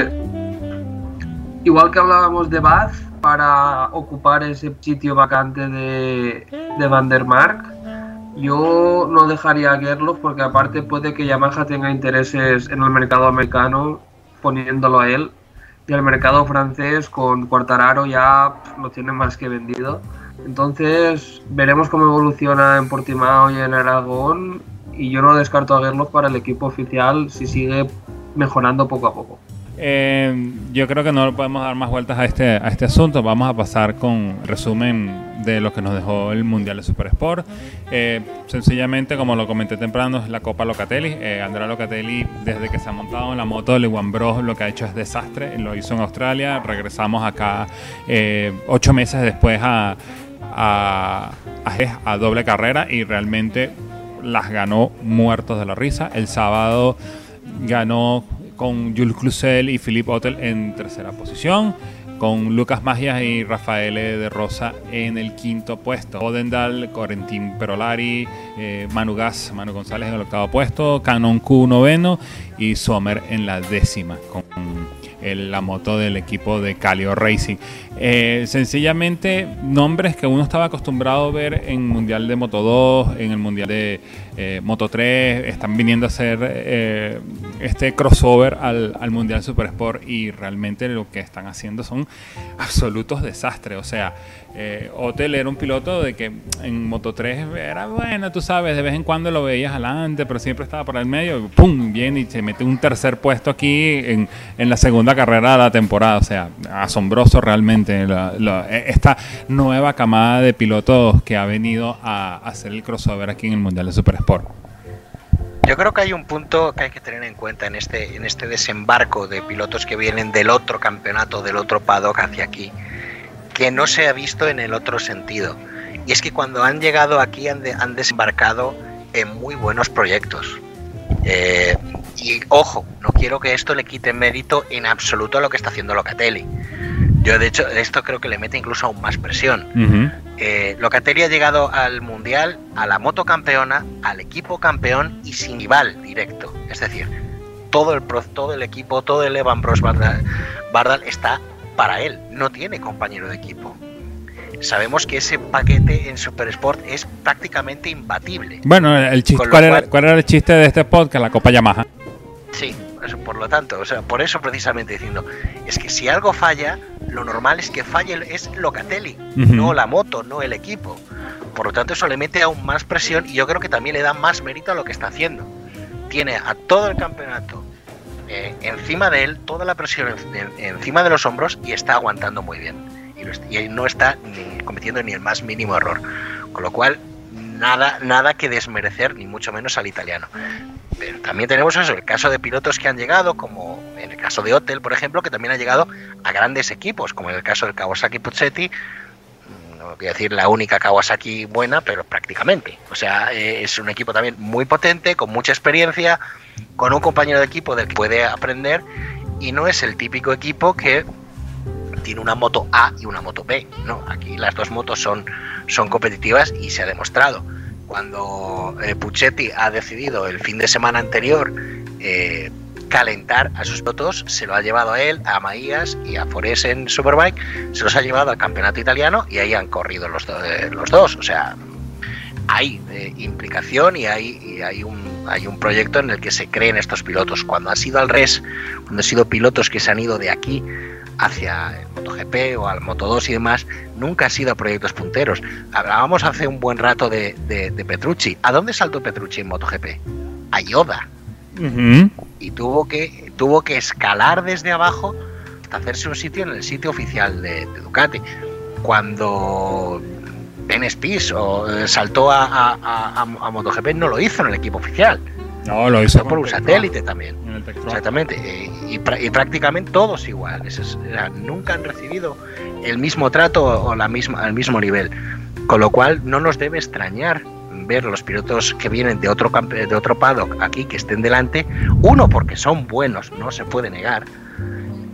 [SPEAKER 3] igual que hablábamos de Bath, para ocupar ese sitio vacante de, de Van der Mark, yo no dejaría a Gerloff porque aparte puede que Yamaha tenga intereses en el mercado americano poniéndolo a él y el mercado francés con Quartararo ya lo tiene más que vendido. Entonces veremos cómo evoluciona en Portimao y en Aragón y yo no descarto a Gerloff para el equipo oficial si sigue mejorando poco a poco.
[SPEAKER 1] Eh, yo creo que no podemos dar más vueltas a este, a este asunto. Vamos a pasar con resumen de lo que nos dejó el Mundial de Super Sport. Eh, sencillamente, como lo comenté temprano, es la Copa Locatelli. Eh, Andrea Locatelli, desde que se ha montado en la moto de Lewan Bros, lo que ha hecho es desastre. Lo hizo en Australia. Regresamos acá eh, ocho meses después a, a, a, a doble carrera y realmente las ganó muertos de la risa. El sábado ganó con Jules Cluzel y Philippe Otel en tercera posición, con Lucas Magias y Rafael de Rosa en el quinto puesto. Odendal, Corentín Perolari, eh, Manu Gas, Manu González en el octavo puesto, Canon Q noveno y Sommer en la décima con el- la moto del equipo de Calio Racing. Eh, sencillamente nombres que uno estaba acostumbrado a ver en Mundial de Moto 2, en el Mundial de eh, Moto 3, están viniendo a hacer eh, este crossover al, al Mundial Super Sport y realmente lo que están haciendo son absolutos desastres. O sea, eh, Otel era un piloto de que en Moto 3 era bueno, tú sabes, de vez en cuando lo veías adelante, pero siempre estaba por el medio, ¡pum! Viene y se mete un tercer puesto aquí en, en la segunda carrera de la temporada. O sea, asombroso realmente la- esta nueva camada de pilotos que ha venido a, hacer el crossover aquí en el Mundial de Super Sport.
[SPEAKER 2] Yo creo que hay un punto que hay que tener en cuenta en este, en este desembarco de pilotos que vienen del otro campeonato, del otro paddock hacia aquí, que no se ha visto en el otro sentido. Y es que cuando han llegado aquí han, de- han desembarcado en muy buenos proyectos. Eh, y ojo, no quiero que esto le quite mérito en absoluto a lo que está haciendo Locatelli. Yo, de hecho, esto creo que le mete incluso aún más presión. Eh, Locatelli ha llegado al Mundial, a la moto campeona, al equipo campeón y sin rival directo. Es decir, todo el, todo el equipo, todo el Evan Bros Bardal, Bardal está para él, no tiene compañero de equipo. Sabemos que ese paquete en Super Sport es prácticamente imbatible.
[SPEAKER 1] Bueno, el chiste, ¿cuál, era,
[SPEAKER 2] cual-
[SPEAKER 1] cuál era el chiste de este podcast? La Copa Yamaha.
[SPEAKER 2] Sí, por lo tanto, o sea, por eso precisamente diciendo, es que si algo falla, lo normal es que falle es Locatelli, no la moto, no el equipo. Por lo tanto, eso le mete aún más presión y yo creo que también le da más mérito a lo que está haciendo. Tiene a todo el campeonato eh, encima de él, toda la presión en- en- encima de los hombros y está aguantando muy bien. Y, no está cometiendo ni el más mínimo error. Con lo cual, nada, nada que desmerecer, ni mucho menos al italiano. Pero también tenemos eso, el caso de pilotos que han llegado, como en el caso de Hotel, por ejemplo, que también ha llegado a grandes equipos, como en el caso del Kawasaki Puccetti, mm, no voy a decir la única Kawasaki buena, pero prácticamente. O sea, eh, es un equipo también muy potente, con mucha experiencia, con un compañero de equipo del que puede aprender, y no es el típico equipo que tiene una moto A y una moto B. No, aquí las dos motos son, son competitivas y se ha demostrado. Cuando eh, Puccetti ha decidido el fin de semana anterior eh, calentar a sus pilotos, se lo ha llevado a él, a Maías y a Forés en Superbike, se los ha llevado al campeonato italiano y ahí han corrido los, do- eh, los dos. O sea, hay eh, implicación y hay, y hay, un, hay un proyecto en el que se creen estos pilotos. Cuando ha sido al revés, cuando han sido pilotos que se han ido de aquí hacia el MotoGP o al Moto2 y demás, nunca ha sido a proyectos punteros. Hablábamos hace un buen rato de, de- de Petrucci. ¿A dónde saltó Petrucci en MotoGP? A Yoda. Y tuvo que, tuvo que escalar desde abajo hasta hacerse un sitio en el sitio oficial de, de Ducati. Cuando Ben Spies o, eh, saltó a, a- a- a- MotoGP, no lo hizo en el equipo oficial.
[SPEAKER 1] No, lo hizo
[SPEAKER 2] por un satélite también.
[SPEAKER 1] En el.
[SPEAKER 2] Exactamente, y, pra- y prácticamente todos iguales. es- nunca han recibido el mismo trato o la misma, al mismo nivel. Con lo cual no nos debe extrañar ver los pilotos que vienen de otro, de otro paddock aquí que estén delante. Uno, porque son buenos, no se puede negar.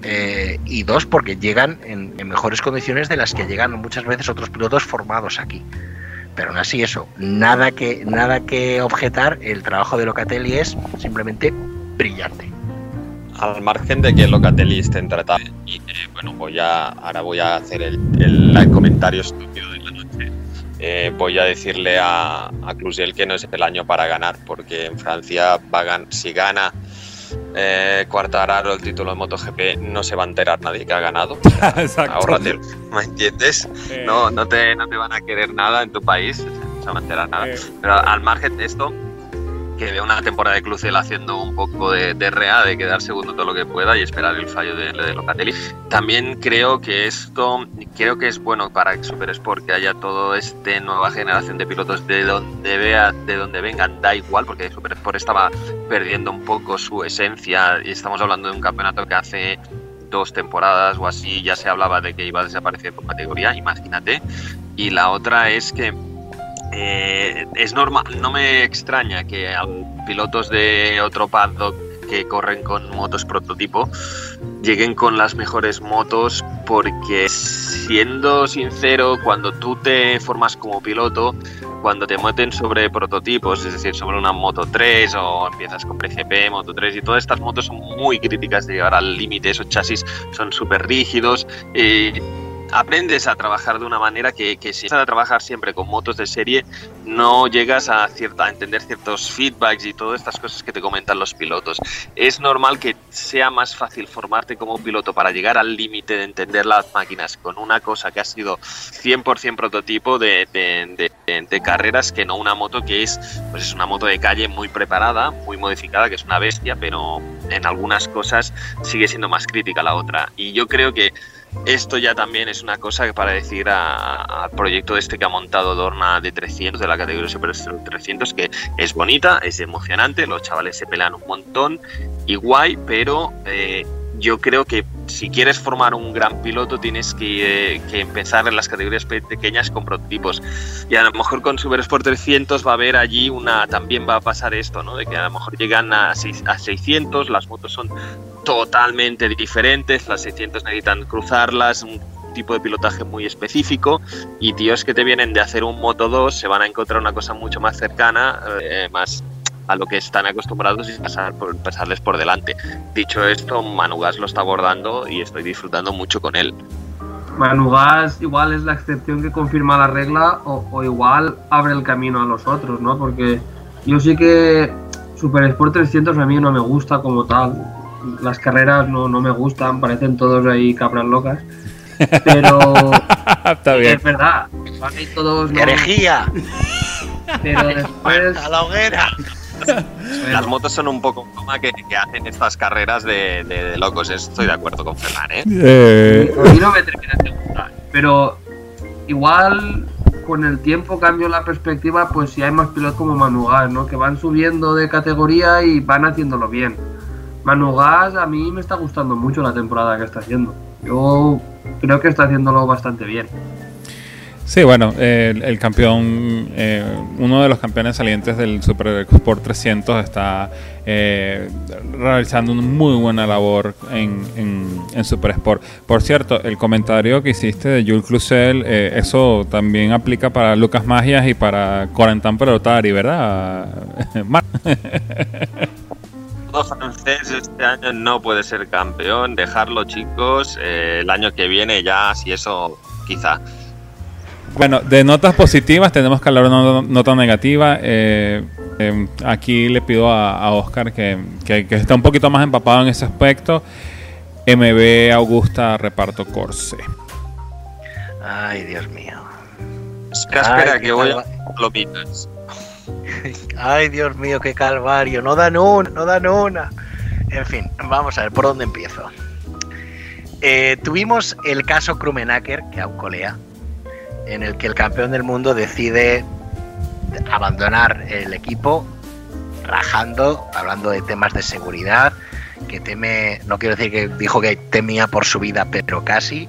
[SPEAKER 2] Eh, y dos, porque llegan en, en mejores condiciones de las que llegan muchas veces otros pilotos formados aquí. Pero aún así eso, nada que, nada que objetar, el trabajo de Locatelli es simplemente brillante.
[SPEAKER 4] Al margen de que Locatelli esté en tratado, y eh, bueno, voy a, ahora voy a hacer el, el- el comentario estúpido de la noche. Eh, voy a decirle a, a Clusiel que no es el año para ganar, porque en Francia va a gan- si gana eh, Quartararo el título de MotoGP, no se va a enterar nadie que ha ganado.
[SPEAKER 1] Exacto.
[SPEAKER 4] Ahórratelo, ¿me entiendes?
[SPEAKER 1] Eh,
[SPEAKER 4] No, no te, no te van a querer nada en tu país, no se va a enterar nada.
[SPEAKER 1] eh,
[SPEAKER 4] Pero al margen de esto, que veo una temporada de Clucel haciendo un poco de, rea, de quedar segundo todo lo que pueda y esperar el fallo de, de Locatelli. También creo que esto, creo que es bueno para Super Sport que haya todo este nueva generación de pilotos de donde vea, de donde vengan, da igual, porque Super Sport estaba perdiendo un poco su esencia y estamos hablando de un campeonato que hace dos temporadas o así ya se hablaba de que iba a desaparecer por categoría, imagínate. Y la otra es que eh, es normal, no me extraña que pilotos de otro paddock que corren con motos prototipo lleguen con las mejores motos porque siendo sincero cuando tú te formas como piloto cuando te meten sobre prototipos, es decir, sobre una Moto 3 o empiezas con PCP, Moto 3 y todas estas motos son muy críticas de llegar al límite, esos chasis son súper rígidos, eh, aprendes a trabajar de una manera que, si estás a trabajar siempre con motos de serie, no llegas a, cierta, entender ciertos feedbacks y todas estas cosas que te comentan los pilotos. Es normal que sea más fácil formarte como piloto para llegar al límite de entender las máquinas con una cosa que ha sido 100% prototipo de, de, carreras que no una moto que es, pues es una moto de calle muy preparada, muy modificada, que es una bestia, pero en algunas cosas sigue siendo más crítica la otra. Y yo creo que esto ya también es una cosa para decir al proyecto este que ha montado Dorna de 300, de la categoría Super 300, que es bonita, es emocionante, los chavales se pelean un montón y guay, pero eh, yo creo que si quieres formar un gran piloto tienes que, eh, que, empezar en las categorías pequeñas con prototipos. Y a lo mejor con Super Sport 300 va a haber allí una, también va a pasar esto, ¿no? De que a lo mejor llegan a, a 600, las motos son totalmente diferentes, las 600 necesitan cruzarlas, un tipo de pilotaje muy específico y tíos que te vienen de hacer un Moto 2 se van a encontrar una cosa mucho más cercana, eh, más a lo que están acostumbrados y pasar por, pasarles por delante. Dicho esto, Manugas lo está abordando y estoy disfrutando mucho con él.
[SPEAKER 3] Manugas igual es la excepción que confirma la regla o, o, igual abre el camino a los otros, ¿no? Porque yo sí que Super Sport 300 a mí no me gusta como tal. Las carreras no, no me gustan, parecen todos ahí cabras locas. Pero
[SPEAKER 1] Está bien.
[SPEAKER 3] es verdad, hay todos...
[SPEAKER 2] ¡Herejía!
[SPEAKER 3] Pero después...
[SPEAKER 2] ¡A la hoguera!
[SPEAKER 4] Las motos son un poco como que, que hacen estas carreras de, de, de, locos. Estoy de acuerdo con Ferran, ¿eh?
[SPEAKER 1] Eh,
[SPEAKER 3] A mí no me termina de gustar. Pero igual con el tiempo cambio la perspectiva, pues si hay más pilotos como Manugas, ¿no? Que van subiendo de categoría y van haciéndolo bien. Manugas a mí me está gustando mucho la temporada que está haciendo. Yo creo que está haciéndolo bastante bien.
[SPEAKER 1] Sí, bueno, el, campeón, eh, uno de los campeones salientes del Super Sport 300 está eh, realizando una muy buena labor en, en, Super Sport. Por cierto, el comentario que hiciste de Jules Cluzel, eh, eso también aplica para Lucas Magias y para Corentin Pelotari, ¿verdad?
[SPEAKER 4] francés este año no puede ser campeón, dejarlo chicos, eh, el año que viene ya, si eso, quizá.
[SPEAKER 1] Bueno, de notas positivas tenemos que hablar de una nota negativa. Eh, eh, aquí le pido a, a Oscar que, que, que, está un poquito más empapado en ese aspecto. MB Augusta Reparto Corse.
[SPEAKER 2] Ay, Dios mío.
[SPEAKER 4] Espera, espera, Ay, que voy a palomitas.
[SPEAKER 2] Ay, Dios mío, qué calvario. No dan una, no dan una. En fin, vamos a ver por dónde empiezo. Eh, tuvimos el caso Krumenacker, que aún colea, en el que el campeón del mundo decide abandonar el equipo rajando, hablando de temas de seguridad, que teme, no quiero decir que dijo que temía por su vida, pero casi.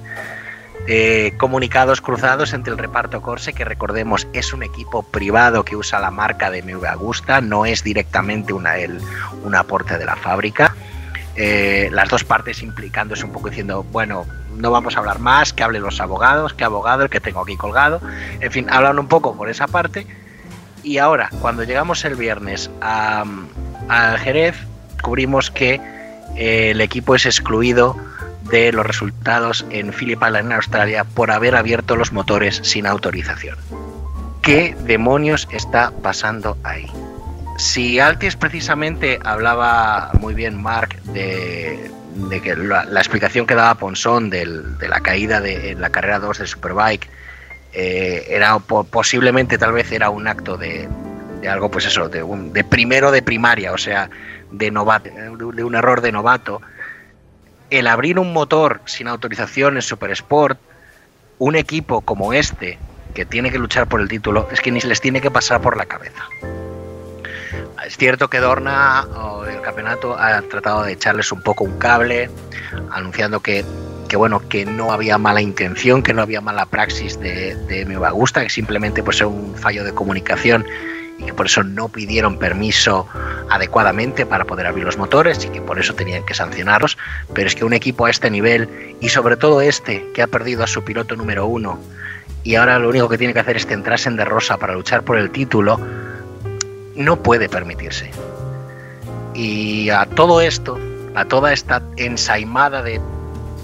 [SPEAKER 2] Eh, comunicados cruzados entre el reparto Corse, que recordemos es un equipo privado que usa la marca de MV Agusta, no es directamente una, el, un aporte de la fábrica. Eh, las dos partes implicándose un poco diciendo, bueno, no vamos a hablar más, que hablen los abogados, que abogado el que tengo aquí colgado. En fin, hablan un poco por esa parte. Y ahora, cuando llegamos el viernes a, a Jerez, cubrimos que eh, el equipo es excluido de los resultados en Phillip Island en Australia por haber abierto los motores sin autorización. ¿Qué demonios está pasando ahí? Si Altis precisamente hablaba muy bien Mark de, de que la, explicación que daba Ponson del, de la caída de en la carrera 2 del Superbike eh, era posiblemente tal vez era un acto de, de algo pues eso de, un, de primero de primaria o sea de novato de un error de novato el abrir un motor sin autorización en Super Sport, un equipo como este, que tiene que luchar por el título, es que ni les tiene que pasar por la cabeza. Es cierto que Dorna, o el campeonato, ha tratado de echarles un poco un cable, anunciando que, bueno, que no había mala intención, que no había mala praxis de, de Me Gusta, que simplemente pues era un fallo de comunicación y que por eso no pidieron permiso adecuadamente para poder abrir los motores y que por eso tenían que sancionarlos. Pero es que un equipo a este nivel y sobre todo este que ha perdido a su piloto número uno y ahora lo único que tiene que hacer es centrarse en De Rosa para luchar por el título, no puede permitirse. Y a todo esto, a toda esta ensaimada de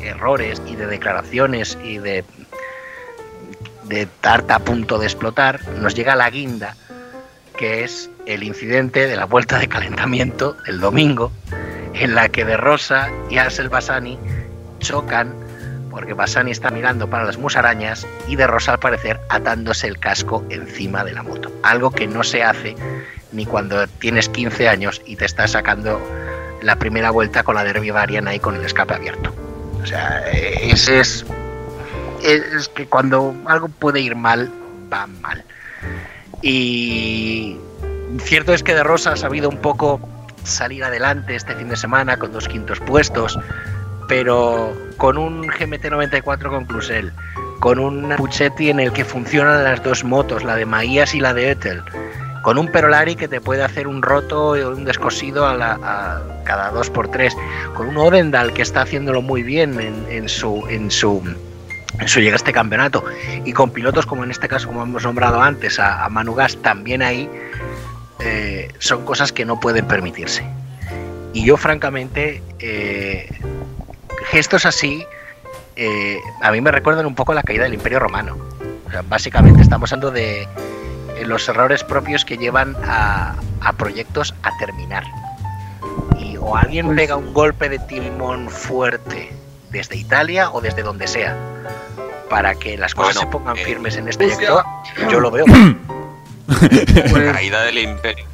[SPEAKER 2] errores y de declaraciones y de, de tarta a punto de explotar, nos llega la guinda que es el incidente de la vuelta de calentamiento el domingo, en la que De Rosa y Ansel Bassani chocan porque Bassani está mirando para las musarañas y De Rosa al parecer atándose el casco encima de la moto. Algo que no se hace ni cuando tienes 15 años y te estás sacando la primera vuelta con la Derby Varian ahí con el escape abierto. O sea, ese es, es que cuando algo puede ir mal, va mal. Y cierto es que De Rosa ha sabido un poco salir adelante este fin de semana con dos quintos puestos, pero con un GMT94 con Clusel, con un Puchetti en el que funcionan las dos motos, la de Maías y la de Ethel, con un Perolari que te puede hacer un roto o un descosido a, la- a cada dos por tres, con un Odendal que está haciéndolo muy bien en, en su en su en su llegada a este campeonato. Y con pilotos como en este caso como hemos nombrado antes a, a Manu Gas también ahí eh, son cosas que no pueden permitirse. Y yo francamente eh, gestos así eh, a mí me recuerdan un poco la caída del Imperio Romano. O sea, básicamente estamos hablando de eh, los errores propios que llevan a, a proyectos a terminar. Y o alguien
[SPEAKER 3] Pues-
[SPEAKER 2] pega un golpe de timón fuerte desde Italia o desde donde sea para que las cosas
[SPEAKER 4] Bueno,
[SPEAKER 2] se pongan
[SPEAKER 4] eh,
[SPEAKER 2] firmes en este proyecto, yo lo veo.
[SPEAKER 3] Pues,
[SPEAKER 4] Caída del imperio.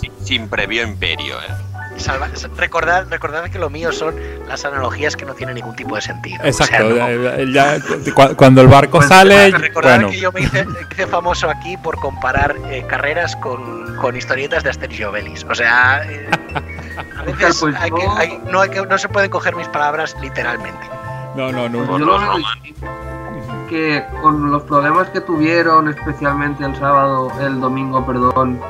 [SPEAKER 4] Sin, sin previo imperio, ¿eh?
[SPEAKER 2] Salva- recordad, recordad que lo mío son las analogías que no tienen ningún tipo de sentido. O sea,
[SPEAKER 1] Exacto.
[SPEAKER 2] no-
[SPEAKER 1] ya- ya- cu- cuando el barco
[SPEAKER 3] Pues,
[SPEAKER 1] sale,
[SPEAKER 2] Recordad
[SPEAKER 1] bueno,
[SPEAKER 2] que yo me hice, hice famoso aquí por comparar eh, carreras con, con historietas de Asterix y Obelix. O sea, eh, a veces
[SPEAKER 3] Pues
[SPEAKER 2] hay que-
[SPEAKER 3] yo-
[SPEAKER 2] hay- no, hay que- no se pueden coger mis palabras literalmente.
[SPEAKER 1] no, no, no.
[SPEAKER 3] Pues yo lo veo que con los problemas que tuvieron, especialmente el sábado, el domingo, perdón,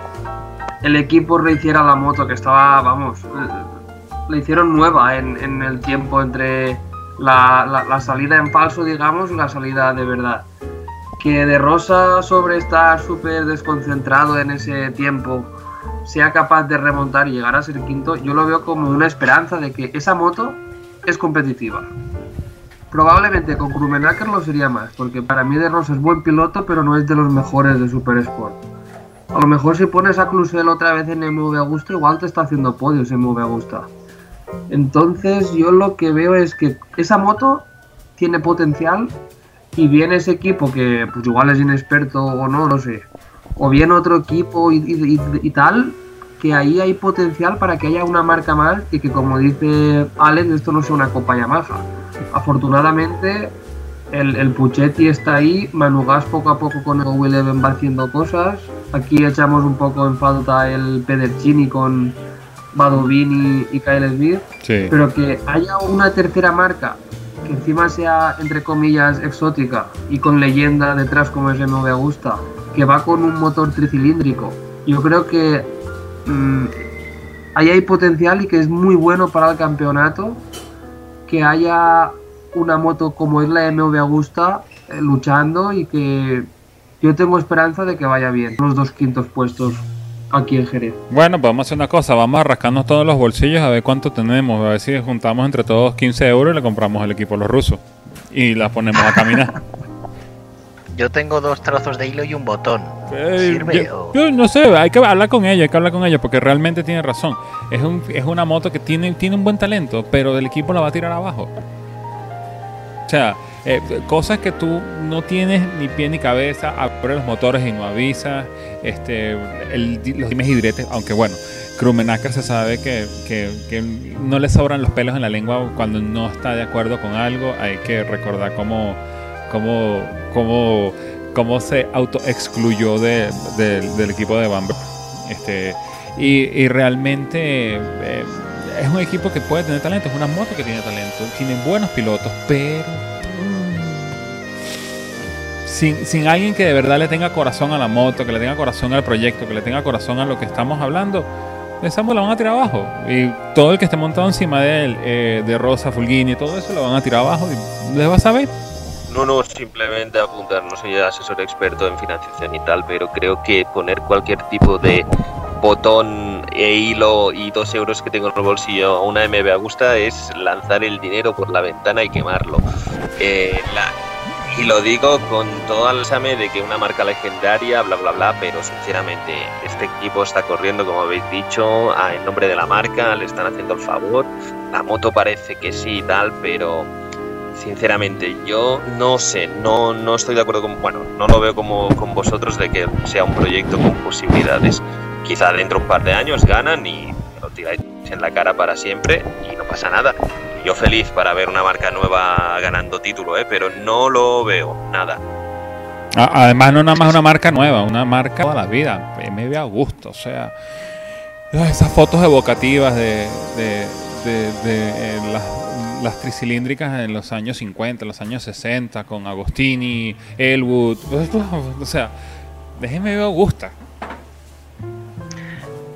[SPEAKER 3] el equipo rehiciera la moto que estaba, vamos, eh, le hicieron nueva en, en el tiempo entre la, la- la salida en falso, digamos, y la salida de verdad. Que de Rosa sobre estar súper desconcentrado en ese tiempo sea capaz de remontar y llegar a ser quinto, yo lo veo como una esperanza de que esa moto es competitiva. Probablemente con Krumenacker lo sería más, porque para mí De Rosa es buen piloto, pero no es de los mejores de Super Sport. A lo mejor si pones a Clusel otra vez en MV Augusta, igual te está haciendo podios en MV Augusta. Entonces yo lo que veo es que esa moto tiene potencial y bien ese equipo que pues igual es inexperto o no, lo sé, o bien otro equipo y, y- y- y tal, que ahí hay potencial para que haya una marca más y que como dice Alex, esto no sea una copa Yamaha. Afortunadamente el, el Puchetti está ahí, Manu Gas poco a poco con el Will va haciendo cosas. Aquí echamos un poco en falta el Pedercini con Badovini y Kyle Smith,
[SPEAKER 1] Sí.
[SPEAKER 3] pero que haya una tercera marca que encima sea entre comillas exótica y con leyenda detrás como es MV Agusta, que va con un motor tricilíndrico. Yo creo que mm, ahí hay potencial y que es muy bueno para el campeonato que haya una moto como es la MV Agusta eh, luchando y que yo tengo esperanza de que vaya bien los dos quintos puestos aquí en Jerez.
[SPEAKER 1] Bueno, pues vamos a hacer una cosa, vamos a rascarnos todos los bolsillos a ver cuánto tenemos, a ver si juntamos entre todos 15 euros y le compramos el equipo a los rusos y la ponemos a caminar.
[SPEAKER 2] Yo tengo dos trozos de hilo y un botón.
[SPEAKER 1] Eh,
[SPEAKER 2] ¿Sirve
[SPEAKER 1] yo, no sé, hay que hablar con ella, hay que hablar con ella porque realmente tiene razón. Es, un, es una moto que tiene, tiene un buen talento, pero del equipo la va a tirar abajo. O sea, eh, cosas que tú no tienes ni pie ni cabeza, abre los motores y no avisas, este, el- los dimes y diretes, aunque bueno, Krumenacker se sabe que, que- que no le sobran los pelos en la lengua cuando no está de acuerdo con algo, hay que recordar cómo, cómo, cómo, cómo se auto-excluyó de- de- del equipo de Bamber. Este, y, realmente eh, es un equipo que puede tener talento, es una moto que tiene talento, tiene buenos pilotos, pero mm, sin, sin alguien que de verdad le tenga corazón a la moto, que le tenga corazón al proyecto, que le tenga corazón a lo que estamos hablando, esa moto la van a tirar abajo. Y todo el que esté montado encima de él, eh, de Rosa, Fulgini, todo eso, lo van a tirar abajo y les vas a ver.
[SPEAKER 4] No, no, simplemente apuntar, no soy asesor experto en financiación y tal, pero creo que poner cualquier tipo de botón e hilo y dos euros que tengo en el bolsillo a una MB Agusta es lanzar el dinero por la ventana y quemarlo. Eh, y lo digo con todo el examen de que una marca legendaria, bla, bla, bla, pero sinceramente este equipo está corriendo, como habéis dicho, en nombre de la marca, le están haciendo el favor. La moto parece que sí y tal, pero sinceramente yo no sé, no, no estoy de acuerdo con, bueno, no lo veo como con vosotros de que sea un proyecto con posibilidades. Quizá dentro de un par de años ganan y lo tiráis en la cara para siempre y no pasa nada. Yo feliz para ver una marca nueva ganando título, ¿eh? pero no lo veo, nada.
[SPEAKER 1] Además, no nada más una marca nueva, una marca toda la vida. Me ve a gusto, o sea. Esas fotos evocativas de, de, de- de, eh, las, las tricilíndricas en los años 50, en los años 60, con Agostini, Elwood. O sea, déjeme ver Augusta.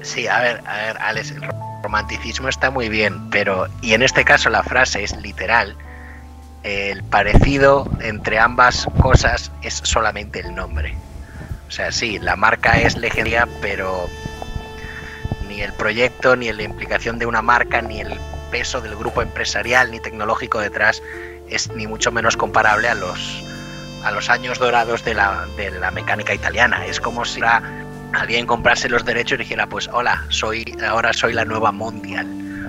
[SPEAKER 2] Sí, a ver, a ver, Alex, el romanticismo está muy bien, pero, y en este caso la frase es literal, el parecido entre ambas cosas es solamente el nombre. O sea, sí, la marca es legendaria, pero ni el proyecto, ni la implicación de una marca, ni el peso del grupo empresarial ni tecnológico detrás es ni mucho menos comparable a los a los años dorados de la, de la mecánica italiana. Es como si alguien comprase los derechos y dijera, pues hola, soy ahora soy la nueva Mondial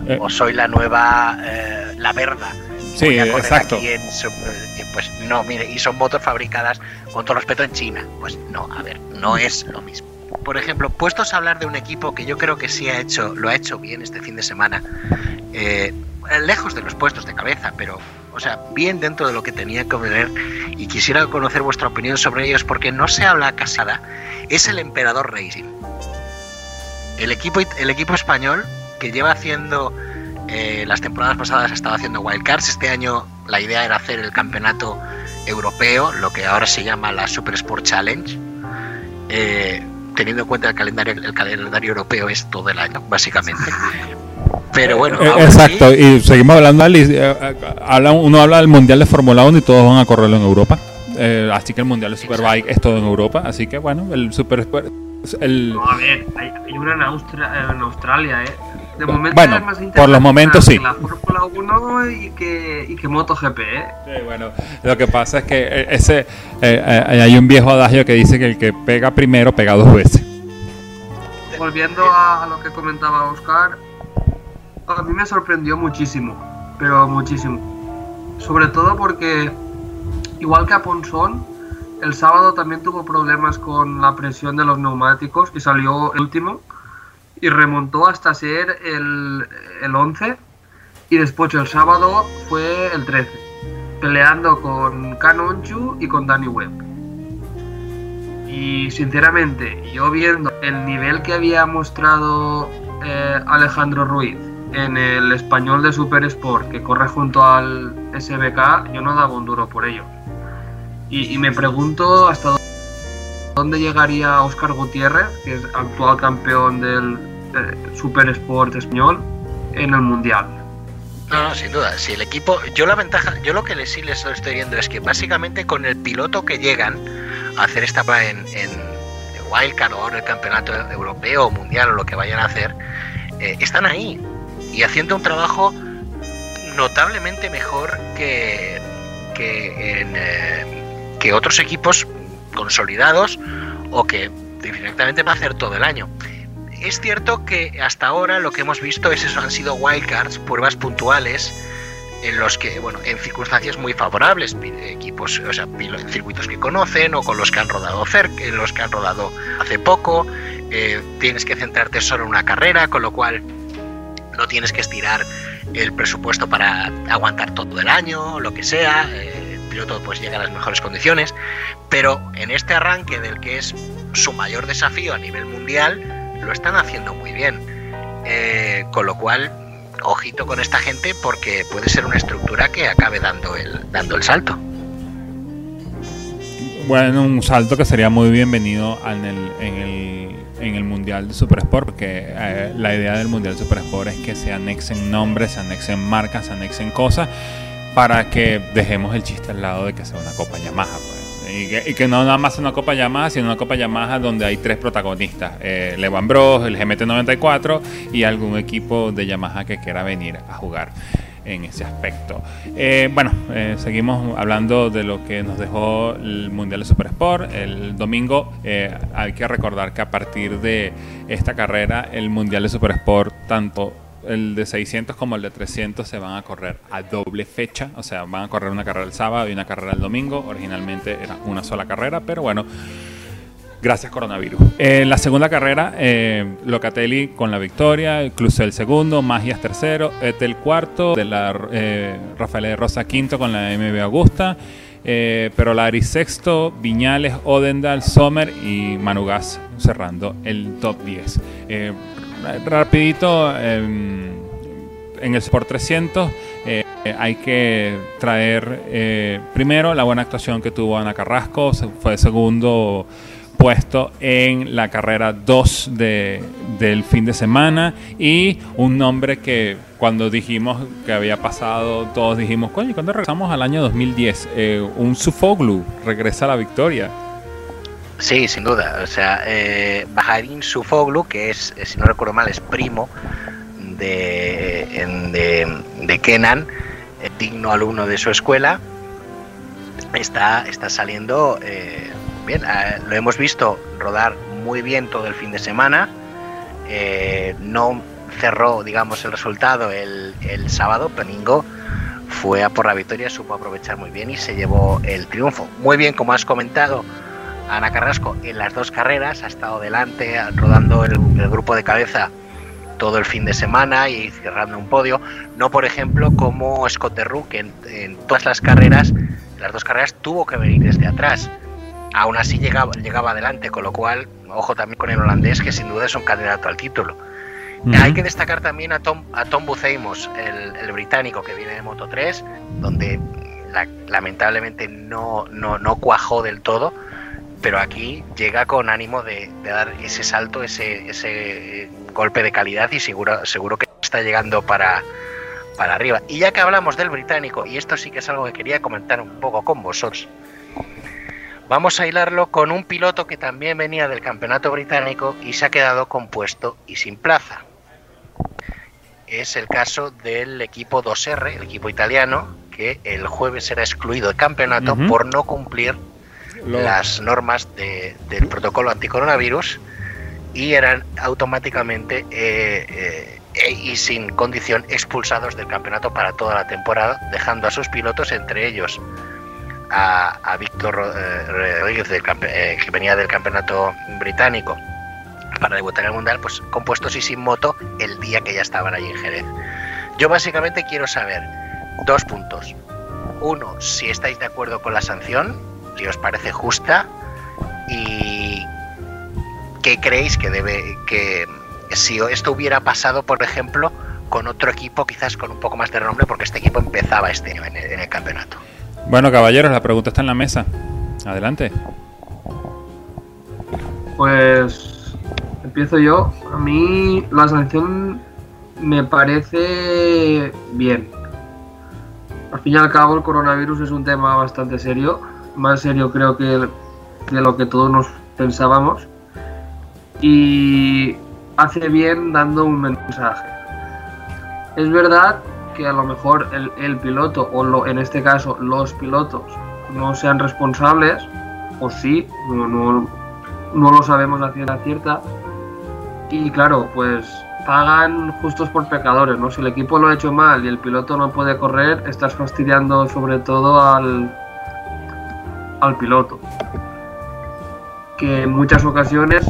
[SPEAKER 1] Eh.
[SPEAKER 2] o soy la nueva eh, La Verda.
[SPEAKER 1] Sí, exacto.
[SPEAKER 2] en eh, pues no, mire, y son motos fabricadas con todo respeto en China. Pues no, a ver, no es lo mismo. Por ejemplo, puestos a hablar de un equipo que yo creo que sí ha hecho, lo ha hecho bien este fin de semana, eh, lejos de los puestos de cabeza, pero, o sea, bien dentro de lo que tenía que ver, y quisiera conocer vuestra opinión sobre ellos, porque no se habla casada, es el Emperador Racing. El equipo, el equipo español que lleva haciendo eh, las temporadas pasadas estaba haciendo wildcards. Este año la idea era hacer el campeonato europeo, lo que ahora se llama la Super Sport Challenge. Eh, teniendo en cuenta el calendario, el calendario europeo es todo el año, básicamente. Pero bueno,
[SPEAKER 1] Eh,
[SPEAKER 2] aún así-
[SPEAKER 1] exacto, y seguimos hablando, eh, eh, habla- uno habla del Mundial de Fórmula 1 y todos van a correrlo en Europa. Eh, así que el Mundial de Superbike es todo en Europa. Así que bueno, el Super el,
[SPEAKER 3] No, a ver, hay, hay una en, Austra- en Australia, ¿eh? De momento
[SPEAKER 1] Bueno,
[SPEAKER 3] es más
[SPEAKER 1] por los momentos sí.
[SPEAKER 3] que La Fórmula 1 y que, y que MotoGP, ¿eh?
[SPEAKER 1] Sí, bueno, lo que pasa es que eh, ese eh, eh, hay un viejo adagio que dice que el que pega primero pega dos veces.
[SPEAKER 3] Volviendo a, a lo que comentaba Oscar, a mí me sorprendió muchísimo, pero muchísimo. Sobre todo porque, igual que a Ponson, el sábado también tuvo problemas con la presión de los neumáticos y salió el último y remontó hasta ser el, el 11 y después el sábado fue el 13, peleando con Canonchu y con Danny Webb. Y sinceramente, yo viendo el nivel que había mostrado eh, Alejandro Ruiz en el español de Super Sport que corre junto al SBK, yo no daba un duro por ello. Y, y me pregunto hasta dó- dónde llegaría Óscar Gutiérrez, que es actual campeón del eh, Super Sport español, en el Mundial.
[SPEAKER 2] No, no, sin duda. Si el equipo, yo la ventaja, yo lo que sí les estoy viendo es que básicamente con el piloto que llegan a hacer esta en, en Wildcard o ahora el campeonato europeo o mundial o lo que vayan a hacer, eh, están ahí y haciendo un trabajo notablemente mejor que, eh, que otros equipos consolidados o que directamente va a hacer todo el año. Es cierto que hasta ahora lo que hemos visto es eso, han sido wildcards, pruebas puntuales en los que, bueno, en circunstancias muy favorables, equipos, o sea, circuitos que conocen o con los que han rodado cerca, los que han rodado hace poco, eh, tienes que centrarte solo en una carrera, con lo cual no tienes que estirar el presupuesto para aguantar todo el año, lo que sea, eh, el piloto pues llega a las mejores condiciones, pero en este arranque del que es su mayor desafío a nivel mundial, lo están haciendo muy bien. Eh, con lo cual, ojito con esta gente porque puede ser una estructura que acabe dando el, dando el salto.
[SPEAKER 1] Bueno, un salto que sería muy bienvenido en el, en el Mundial de Super Sport, porque eh, la idea del Mundial de Super Sport es que se anexen nombres, se anexen marcas, se anexen cosas, para que dejemos el chiste al lado de que sea una Copa Yamaha. pues. Y, que, y que no nada más sea una Copa Yamaha, sino una Copa Yamaha donde hay tres protagonistas, eh, Levan Bros, el GMT94 y algún equipo de Yamaha que quiera venir a jugar en ese aspecto. Eh, bueno, eh, seguimos hablando de lo que nos dejó el Mundial de Super Sport. El domingo eh, hay que recordar que a partir de esta carrera, el Mundial de Super Sport, tanto el de 600 como el de 300 se van a correr a doble fecha, o sea, van a correr una carrera el sábado y una carrera el domingo. Originalmente era una sola carrera, pero bueno, Gracias coronavirus. En la segunda carrera, eh, Locatelli con la victoria, Cluzel segundo, Magias tercero, Etel cuarto, de la, eh, Rafael de Rosa quinto con la MB Augusta, eh, Perolari sexto, Viñales, Odendal, Sommer y Manugas cerrando el top 10. Eh, rapidito, eh, en el Sport 300, eh, hay que traer eh, primero la buena actuación que tuvo Ana Carrasco, fue segundo puesto en la carrera 2 de, del fin de semana y un nombre que cuando dijimos que había pasado, todos dijimos, coño, cuando regresamos al año 2010, Eh, un Sufoglu regresa a la victoria.
[SPEAKER 2] Sí, sin duda. O sea, eh, Baharin Sufoglu, que es, eh, si no recuerdo mal, es primo de, de, de Kenan, digno alumno de su escuela, está, está saliendo eh, bien. Eh, lo hemos visto rodar muy bien todo el fin de semana. Eh, no cerró, digamos, el resultado el, el sábado, Peningo fue a por la victoria, supo aprovechar muy bien y se llevó el triunfo. Muy bien, como has comentado, Ana Carrasco en las dos carreras ha estado delante, rodando el, grupo de cabeza todo el fin de semana y cerrando un podio. No, por ejemplo, como Scott Roux, que en, todas las carreras, las dos carreras, tuvo que venir desde atrás. Aún así llegaba, llegaba adelante, con lo cual, ojo también con el holandés, que sin duda es un candidato al título. Hay que destacar también a Tom, a Tom Buceimos, el, el británico que viene de Moto 3, donde la- lamentablemente no, no, no cuajó del todo, pero aquí llega con ánimo de, de dar ese salto, ese, ese golpe de calidad y seguro, seguro que está llegando para, para arriba. Y ya que hablamos del británico, y esto sí que es algo que quería comentar un poco con vosotros, vamos a hilarlo con un piloto que también venía del campeonato británico y se ha quedado compuesto y sin plaza. Es el caso del equipo 2R, el equipo italiano, que el jueves será excluido del campeonato por no cumplir
[SPEAKER 1] Lo-
[SPEAKER 2] las normas de- del protocolo anticoronavirus y eran automáticamente eh, eh, y sin condición expulsados del campeonato para toda la temporada, dejando a sus pilotos, entre ellos a, Víctor eh, Rodríguez, del eh, que venía del campeonato británico, para debutar en el Mundial, pues compuestos y sin moto el día que ya estaban allí en Jerez. Yo básicamente quiero saber dos puntos. Uno, si estáis de acuerdo con la sanción, si os parece justa y qué creéis que debe que si esto hubiera pasado, por ejemplo, con otro equipo, quizás con un poco más de renombre, porque este equipo empezaba este año en el campeonato.
[SPEAKER 1] Bueno, caballeros, la pregunta está en la mesa. Adelante.
[SPEAKER 3] Pues empiezo yo. A mí la sanción me parece bien. Al fin y al cabo el coronavirus es un tema bastante serio, más serio creo que de lo que todos nos pensábamos. Y hace bien dando un mensaje. Es verdad que a lo mejor el, piloto, o lo- en este caso los pilotos, no sean responsables, o sí, no, no, no lo sabemos a ciencia cierta. Y claro, pues pagan justos por pecadores, ¿no? Si el equipo lo ha hecho mal y el piloto no puede correr, estás fastidiando sobre todo al, al piloto. Que en muchas ocasiones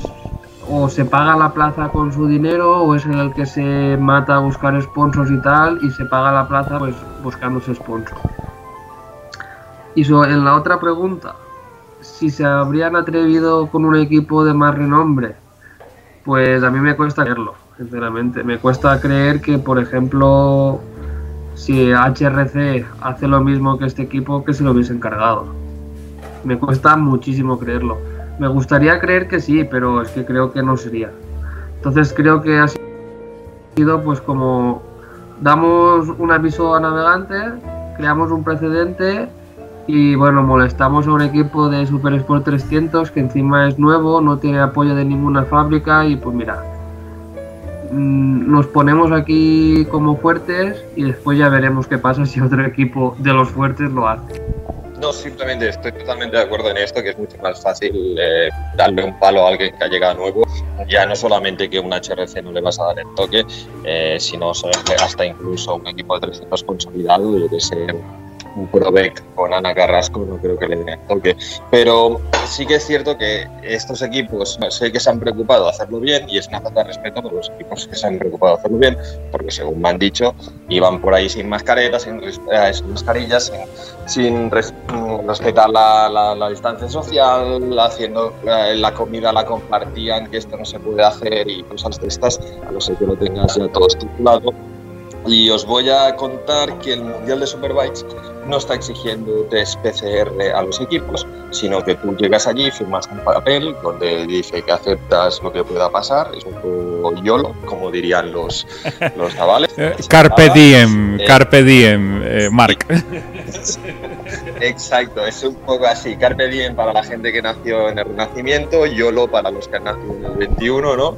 [SPEAKER 3] o se paga la plaza con su dinero o es el que se mata a buscar sponsors y tal y se paga la plaza pues buscando ese sponsor. Y en la otra pregunta, si se habrían atrevido con un equipo de más renombre, pues a mí me cuesta creerlo, sinceramente. Me cuesta creer que, por ejemplo, si HRC hace lo mismo que este equipo, que se lo hubiese encargado. Me cuesta muchísimo creerlo. Me gustaría creer que sí, pero es que creo que no sería. Entonces creo que ha sido pues como damos un aviso a navegantes, creamos un precedente y bueno, molestamos a un equipo de Super Sport 300 que encima es nuevo, no tiene apoyo de ninguna fábrica y pues mira, mm, nos ponemos aquí como fuertes y después ya veremos qué pasa si otro equipo de los fuertes lo hace.
[SPEAKER 4] No, simplemente estoy totalmente de acuerdo en esto, que es mucho más fácil eh, darle un palo a alguien que ha llegado nuevo. Ya no solamente que un HRC no le vas a dar el toque, eh, sino hasta incluso un equipo de 300 consolidado, yo que sé, Probec con Ana Carrasco, no creo que le den toque. Pero sí que es cierto que estos equipos sé que se han preocupado de hacerlo bien y es una falta de respeto por los equipos que se han preocupado de hacerlo bien, porque según me han dicho, iban por ahí sin mascaretas, sin, eh, sin mascarillas, sin, sin res- respetar la, la- la distancia social, haciendo eh, la comida la compartían, que esto no se puede hacer y cosas de estas, a no ser que lo tengas ya todo estipulado. Y os voy a contar que el Mundial de Superbikes no está exigiendo test PCR a los equipos, sino que tú llegas allí, firmas un papel donde dice que aceptas lo que pueda pasar, es un poco YOLO, como dirían los, los navales.
[SPEAKER 1] Eh, Carpe diem,
[SPEAKER 4] Eh,
[SPEAKER 1] carpe diem, eh, Mark.
[SPEAKER 4] Exacto, es un poco así. Carpe diem para la gente que nació en el Renacimiento, YOLO para los que han nacido en el 21, ¿no?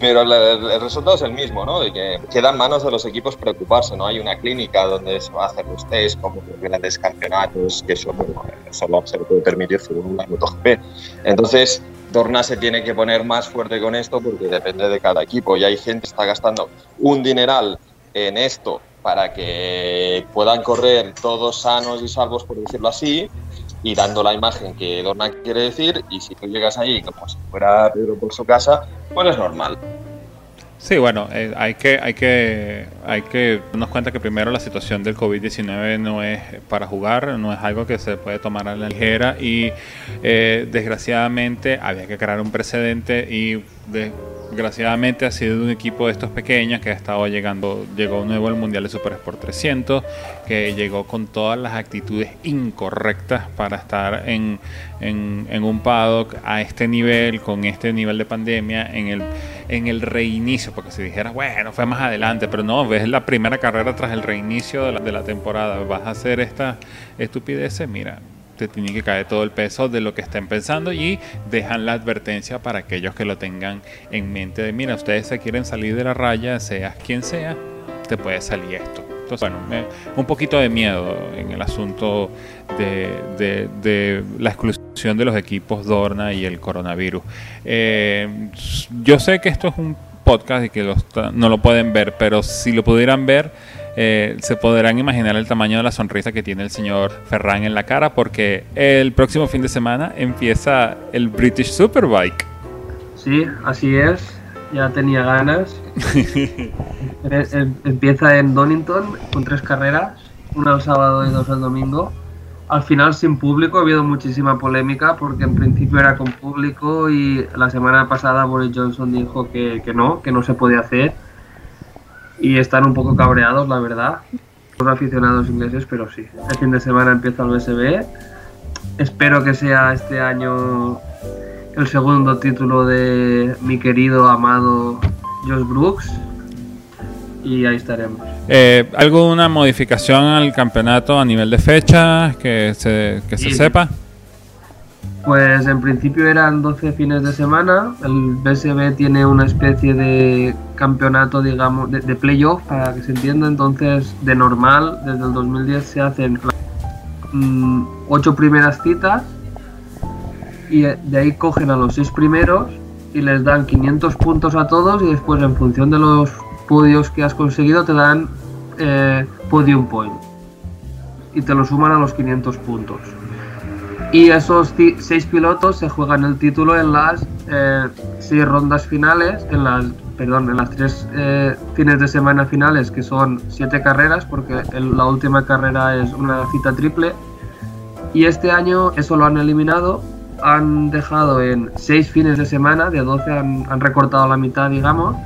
[SPEAKER 4] Pero el, el resultado es el mismo, ¿no? De que queda en manos de los equipos preocuparse, ¿no? Hay una clínica donde se va a hacer los test, como grandes campeonatos, que bueno, solo se lo puede permitir según la MotoGP. Entonces, Dorna se tiene que poner más fuerte con esto porque depende de cada equipo. Y hay gente que está gastando un dineral en esto para que puedan correr todos sanos y salvos, por decirlo así, y dando la imagen que Dorna quiere decir. Y si tú llegas allí como si fuera Pedro por su casa, pues es normal.
[SPEAKER 1] Sí, bueno, eh, hay que hay que hay que darnos cuenta que primero la situación del COVID-19 no es para jugar, no es algo que se puede tomar a la ligera y eh, desgraciadamente había que crear un precedente y desgraciadamente ha sido un equipo de estos pequeños que ha estado llegando, llegó nuevo al Mundial de Super Sport 300, que llegó con todas las actitudes incorrectas para estar en, en, un paddock a este nivel, con este nivel de pandemia, en el en el reinicio, porque si dijeras, bueno, fue más adelante, pero no, ves la primera carrera tras el reinicio de la, de la temporada, vas a hacer esta estupideces, mira, te tiene que caer todo el peso de lo que estén pensando y dejan la advertencia para aquellos que lo tengan en mente de, mira, ustedes se quieren salir de la raya, seas quien sea, te puede salir esto. Entonces, bueno, un poquito de miedo en el asunto de, de- de la exclusión de los equipos Dorna y el coronavirus. Eh, yo sé que esto es un podcast y que no lo pueden ver, pero si lo pudieran ver, eh, se podrán imaginar el tamaño de la sonrisa que tiene el señor Ferran en la cara, porque el próximo fin de semana empieza el British Superbike.
[SPEAKER 3] Sí, así es. Ya tenía ganas. Eh, eh, Empieza en Donington con tres carreras, una el sábado y dos el domingo. Al final sin público, ha habido muchísima polémica porque en principio era con público y la semana pasada Boris Johnson dijo que, que no, que no se podía hacer. Y están un poco cabreados, la verdad. Los aficionados ingleses, pero sí. El fin de semana empieza el BSB. Espero que sea este año el segundo título de mi querido, amado Josh Brooks. Y ahí estaremos.
[SPEAKER 1] Eh, ¿Alguna modificación al campeonato a nivel de fecha que se, que se
[SPEAKER 3] Sí.
[SPEAKER 1] sepa?
[SPEAKER 3] Pues en principio eran 12 fines de semana. El BSB tiene una especie de campeonato, digamos, de, playoff, para que se entienda. Entonces, de normal, desde el 2010 se hacen mm, ocho primeras citas y de ahí cogen a los seis primeros y les dan 500 puntos a todos y después en función de los podios que has conseguido te dan eh, podium point y te lo suman a los 500 puntos. Y esos seis pilotos se juegan el título en las eh, seis rondas finales, en las, perdón, en las tres eh, fines de semana finales, que son siete carreras, porque la última carrera es una cita triple. Y este año eso lo han eliminado, han dejado en seis fines de semana, de 12 han, han recortado la mitad, digamos,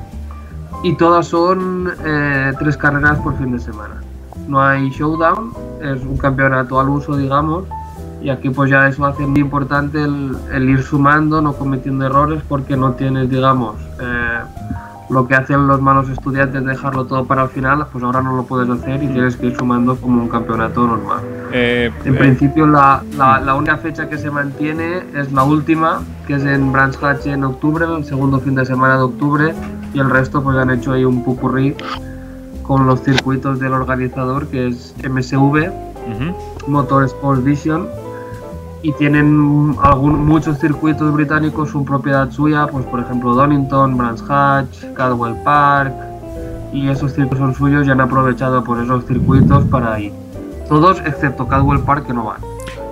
[SPEAKER 3] y todas son eh, tres carreras por fin de semana. No hay showdown, es un campeonato al uso, digamos, y aquí pues ya eso hace muy importante el, el ir sumando, no cometiendo errores, porque no tienes, digamos, eh, lo que hacen los malos estudiantes, dejarlo todo para el final, pues ahora no lo puedes hacer y tienes que ir sumando como un campeonato normal.
[SPEAKER 1] Eh,
[SPEAKER 3] En
[SPEAKER 1] eh,
[SPEAKER 3] principio la, la, la única fecha que se mantiene es la última, que es en Branch Hatch en octubre, el segundo fin de semana de octubre, y el resto pues han hecho ahí un pupurrí con los circuitos del organizador, que es MSV,
[SPEAKER 1] ujú.
[SPEAKER 3] Motorsport Vision, y tienen algún, muchos circuitos británicos su propiedad suya, pues por ejemplo Donington, Branch Hatch, Cadwell Park, y esos circuitos son suyos y han aprovechado por esos circuitos para ir. Todos excepto Cadwell Park que no van.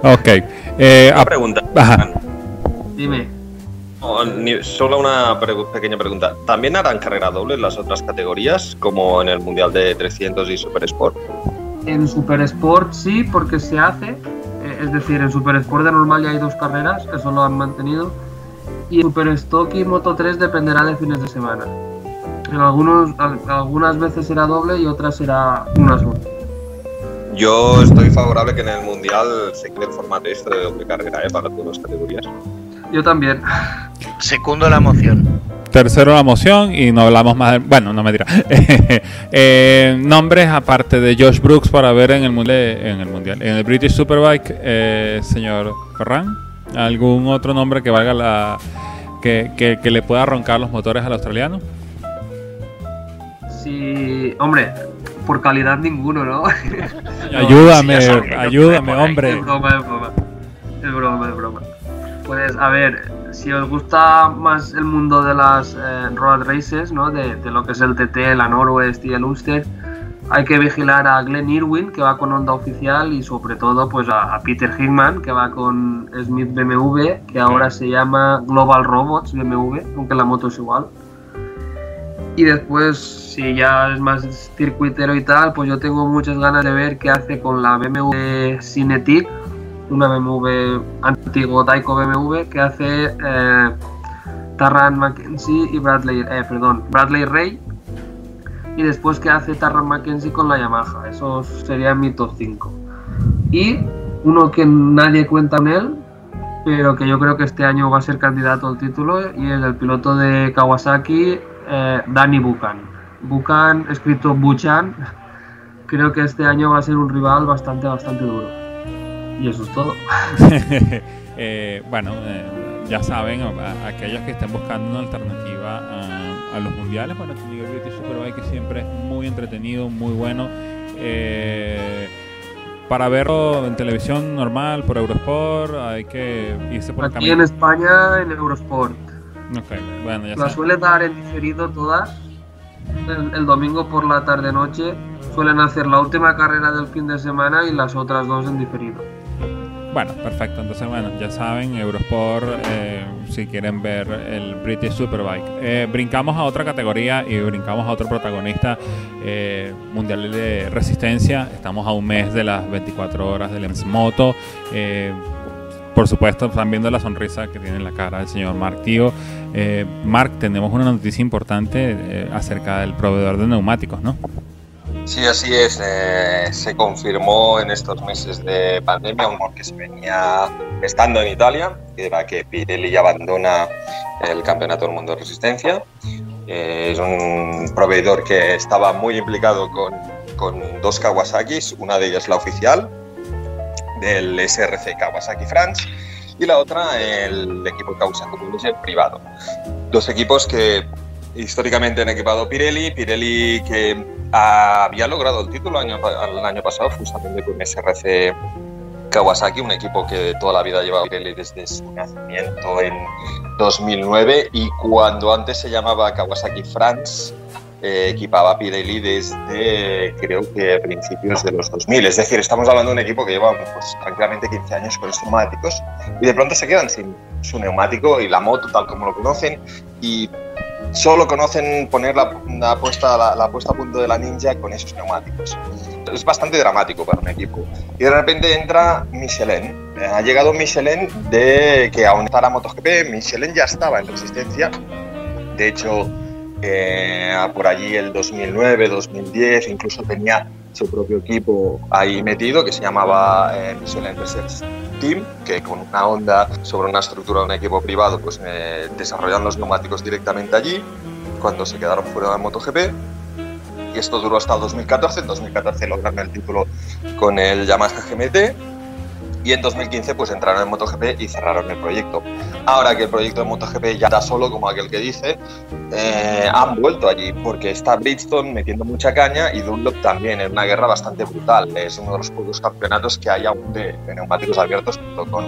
[SPEAKER 1] Ok. Eh,
[SPEAKER 4] Una pregunta.
[SPEAKER 1] Ajá.
[SPEAKER 3] Dime.
[SPEAKER 4] No, ni- solo una pequeña pregunta. ¿También harán carrera doble en las otras categorías, como en el Mundial de 300 y Super Sport?
[SPEAKER 3] En Super Sport sí, porque se hace. Es decir, en Super Sport de normal ya hay dos carreras, eso lo han mantenido. Y en Super Stock y Moto 3 dependerá de fines de semana. En algunos, al- algunas veces era doble y otras era una sola.
[SPEAKER 4] Yo estoy favorable que en el Mundial se cree el formato este de doble carrera ¿eh? para todas las categorías.
[SPEAKER 3] Yo también.
[SPEAKER 2] Secundo la moción.
[SPEAKER 1] Tercero la moción y no hablamos más. de- bueno, no me dirá. nombres aparte de Josh Brooks para ver en el mundial, en el mundial, en el British Superbike, eh, señor Ferran. ¿Algún otro nombre que valga la que, que- que le pueda roncar los motores al australiano?
[SPEAKER 3] Sí, hombre, por calidad ninguno, ¿no?
[SPEAKER 1] ayúdame,
[SPEAKER 2] sí,
[SPEAKER 1] ayúdame, hombre.
[SPEAKER 3] Es broma, es broma. Es broma, es broma. Pues a ver, si os gusta más el mundo de las eh, road races, ¿no? De, de lo que es el TT, la Norwest y el Ulster, hay que vigilar a Glenn Irwin, que va con Honda oficial, y sobre todo pues a, a Peter Hickman, que va con Smith BMW, que ahora se llama Global Robots BMW, aunque la moto es igual. Y después, si ya es más circuitero y tal, pues yo tengo muchas ganas de ver qué hace con la BMW Cinetic, una BMW antiguo Taiko BMW que hace eh, Tarran Mackenzie y Bradley, eh, perdón, Bradley Ray. Y después qué hace Tarran Mackenzie con la Yamaha. Eso sería mi top 5. Y uno que nadie cuenta en él, pero que yo creo que este año va a ser candidato al título, y es el piloto de Kawasaki, eh, Danny Buchan. Buchan, escrito Buchan, creo que este año va a ser un rival bastante, bastante duro. Y eso es todo.
[SPEAKER 1] Eh, bueno, eh, ya saben, a- a- aquellos que estén buscando una alternativa a, a los mundiales, bueno, el New British Superbike que siempre es muy entretenido, muy bueno. Eh, para verlo en televisión normal, por Eurosport, hay que irse por el
[SPEAKER 3] Aquí en
[SPEAKER 1] camino.
[SPEAKER 3] España, en Eurosport.
[SPEAKER 1] Ok, bueno, ya
[SPEAKER 3] La suele dar en diferido todas. El, el domingo por la tarde-noche suelen hacer la última carrera del fin de semana y las otras dos en diferido.
[SPEAKER 1] Bueno, perfecto. Entonces, bueno, ya saben, Eurosport, eh, si quieren ver el British Superbike. Eh, brincamos a otra categoría y brincamos a otro protagonista eh, mundial de resistencia. Estamos a un mes de las 24 horas del EMS Moto. Eh, por supuesto, están viendo la sonrisa que tiene en la cara del señor Mark Tío. Eh, Mark, tenemos una noticia importante eh, acerca del proveedor de neumáticos, ¿no?
[SPEAKER 4] Sí, así es. eh, se confirmó en estos meses de pandemia un que se venía estando en Italia, que era que Pirelli abandona el Campeonato del Mundo de Resistencia. Eh, es un proveedor que estaba muy implicado con, con dos Kawasaki's, una de ellas la oficial del SRC Kawasaki France y la otra el equipo Kawasaki Publisher privado. Dos equipos que históricamente han equipado Pirelli, Pirelli que había logrado el título año, el año pasado justamente con SRC Kawasaki, un equipo que toda la vida lleva Pirelli desde su nacimiento en 2009 y cuando antes se llamaba Kawasaki France eh, equipaba Pirelli desde creo que principios de los 2000, es decir, estamos hablando de un equipo que lleva pues, tranquilamente 15 años con estos neumáticos y de pronto se quedan sin su neumático y la moto tal como lo conocen y solo conocen poner la, la puesta, la, la a punto de la ninja con esos neumáticos. Es bastante dramático para un equipo. Y de repente entra Michelin. Eh, Ha llegado Michelin de que aún está la MotoGP. Michelin ya estaba en resistencia. De hecho, eh, por allí el 2009, 2010, incluso tenía su propio equipo ahí metido que se llamaba eh, Research Team, que con una onda sobre una estructura de un equipo privado, pues eh, desarrollaron los neumáticos directamente allí, cuando se quedaron fuera de MotoGP. Y esto duró hasta el 2014. En 2014 lograron el título con el Yamaha GMT. Y en 2015 pues entraron en MotoGP y cerraron el proyecto. Ahora que el proyecto de MotoGP ya está solo, como aquel que dice, eh, han vuelto allí porque está Bridgestone metiendo mucha caña y Dunlop también en una guerra bastante brutal. Es uno de los pocos campeonatos que hay aún de, de neumáticos abiertos junto con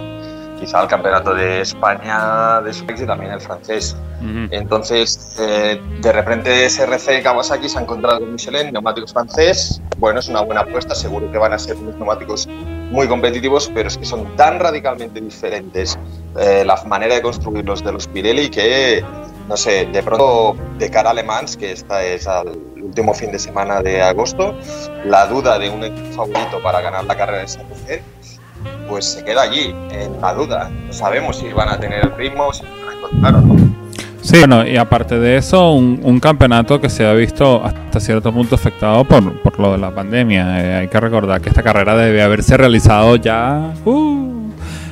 [SPEAKER 4] quizá el campeonato de España de Superbikes y también el francés. Entonces, eh, de repente SRC Kawasaki se ha encontrado con Michelin, neumáticos francés. Bueno, es una buena apuesta, seguro que van a ser unos neumáticos muy competitivos, pero es que son tan radicalmente diferentes eh, la manera de construirlos de los Pirelli que, no sé, de pronto de cara a Le que esta es al último fin de semana de agosto, la duda de un equipo favorito para ganar la carrera de SRC, pues se queda allí, en la duda. No sabemos si van a tener el ritmo, si van a encontrar o no.
[SPEAKER 1] Sí, bueno, y aparte de eso, un, un campeonato que se ha visto hasta cierto punto afectado por, por lo de la pandemia. Eh, hay que recordar que esta carrera debe haberse realizado ya uh,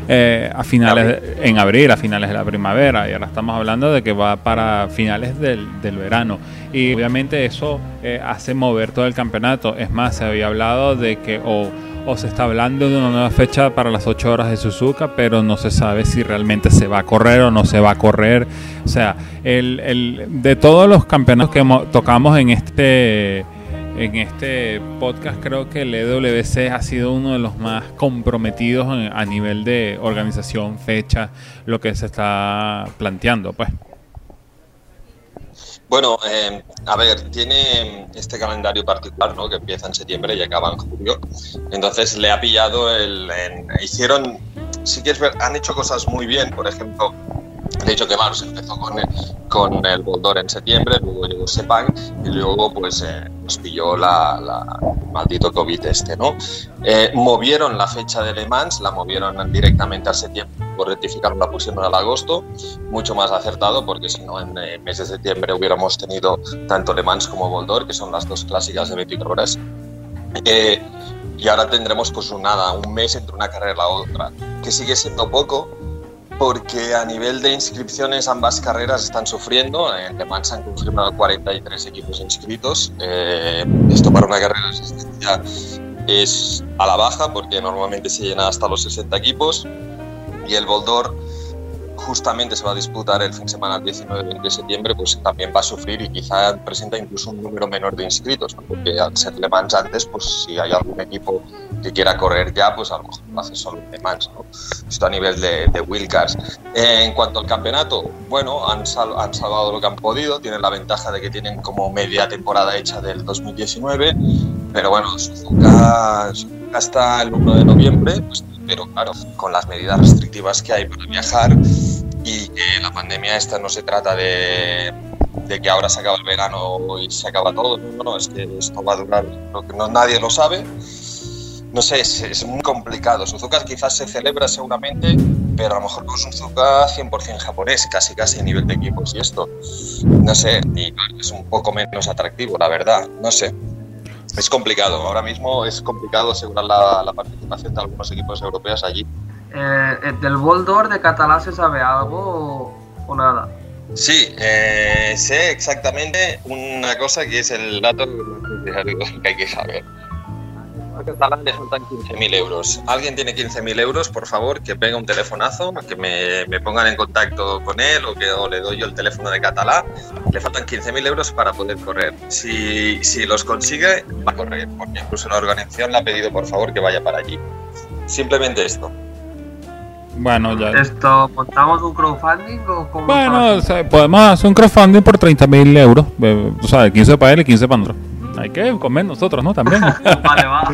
[SPEAKER 1] eh, a finales de- en abril, a finales de la primavera, y ahora estamos hablando de que va para finales del, del verano. Y obviamente eso eh, hace mover todo el campeonato. Es más, se había hablado de que o, o se está hablando de una nueva fecha para las 8 horas de Suzuka, pero no se sabe si realmente se va a correr o no se va a correr. O sea, el, el- de todos los campeonatos que tocamos en este en este podcast creo que el EWC ha sido uno de los más comprometidos a nivel de organización, fecha, lo que se está planteando, pues.
[SPEAKER 4] Bueno, eh, a ver, tiene este calendario particular, ¿no? Que empieza en septiembre y acaba en julio. Entonces le ha pillado el... en- hicieron... Sí que es ver, han hecho cosas muy bien, por ejemplo, de hecho que Mars empezó con el, con el Boldor en septiembre, luego llegó Sepang y luego pues eh, nos pilló la, la maldito COVID este, ¿no? Eh, movieron la fecha de Le Mans, la movieron directamente al septiembre, por rectificar la pusieron al agosto, mucho más acertado porque si no en el mes de septiembre hubiéramos tenido tanto Le Mans como Boldor, que son las dos clásicas de 24 horas. Eh, y ahora tendremos pues nada, un mes entre una carrera y la otra, que sigue siendo poco porque a nivel de inscripciones ambas carreras están sufriendo. En Le Mans han confirmado 43 equipos inscritos. Eh, esto para una carrera de asistencia es a la baja porque normalmente se llena hasta los 60 equipos. Y el Boldor justamente se va a disputar el fin de semana del 19 de septiembre, pues también va a sufrir y quizá presenta incluso un número menor de inscritos, ¿no? porque al ser Le Mans antes, pues si hay algún equipo que quiera correr ya, pues a lo mejor lo hace solo Le Mans, ¿no? Esto a nivel de, de Wildcars. Eh, en cuanto al campeonato, bueno, han, sal- han salvado lo que han podido, tienen la ventaja de que tienen como media temporada hecha del 2019, pero bueno, Suzuka, Suzuka hasta el 1 de noviembre, pues, pero claro, con las medidas restrictivas que hay para viajar y que la pandemia esta no se trata de, de que ahora se acaba el verano y se acaba todo, no, no, no, es que esto va a durar, no, nadie lo sabe. No sé, es, es muy complicado. Suzuka quizás se celebra seguramente, pero a lo mejor con Suzuka 100% japonés, casi casi a nivel de equipos y esto. No sé, y es un poco menos atractivo, la verdad, no sé. Es complicado, ahora mismo es complicado asegurar la, la participación de algunos equipos europeos allí.
[SPEAKER 3] Eh, eh, ¿Del Boldor de Catalá se sabe algo o, o nada?
[SPEAKER 4] Sí, eh, sé exactamente una cosa que es el dato que hay que saber. Le faltan 15.000 euros. ¿Alguien tiene 15.000 euros? Por favor, que venga un telefonazo, que me, me pongan en contacto con él o que o le doy yo el teléfono de Catalá. Le faltan 15.000 euros para poder correr. Si, si los consigue, va a correr, porque incluso la organización le ha pedido por favor que vaya para allí. Simplemente esto.
[SPEAKER 1] Bueno, ya.
[SPEAKER 3] ¿Esto montamos un crowdfunding o cómo
[SPEAKER 1] Bueno, o sea, podemos hacer un crowdfunding por 30.000 euros. eh, O sea, 15 para él y 15 para nosotros. Hay que comer nosotros, ¿no? También.
[SPEAKER 3] Vale, va.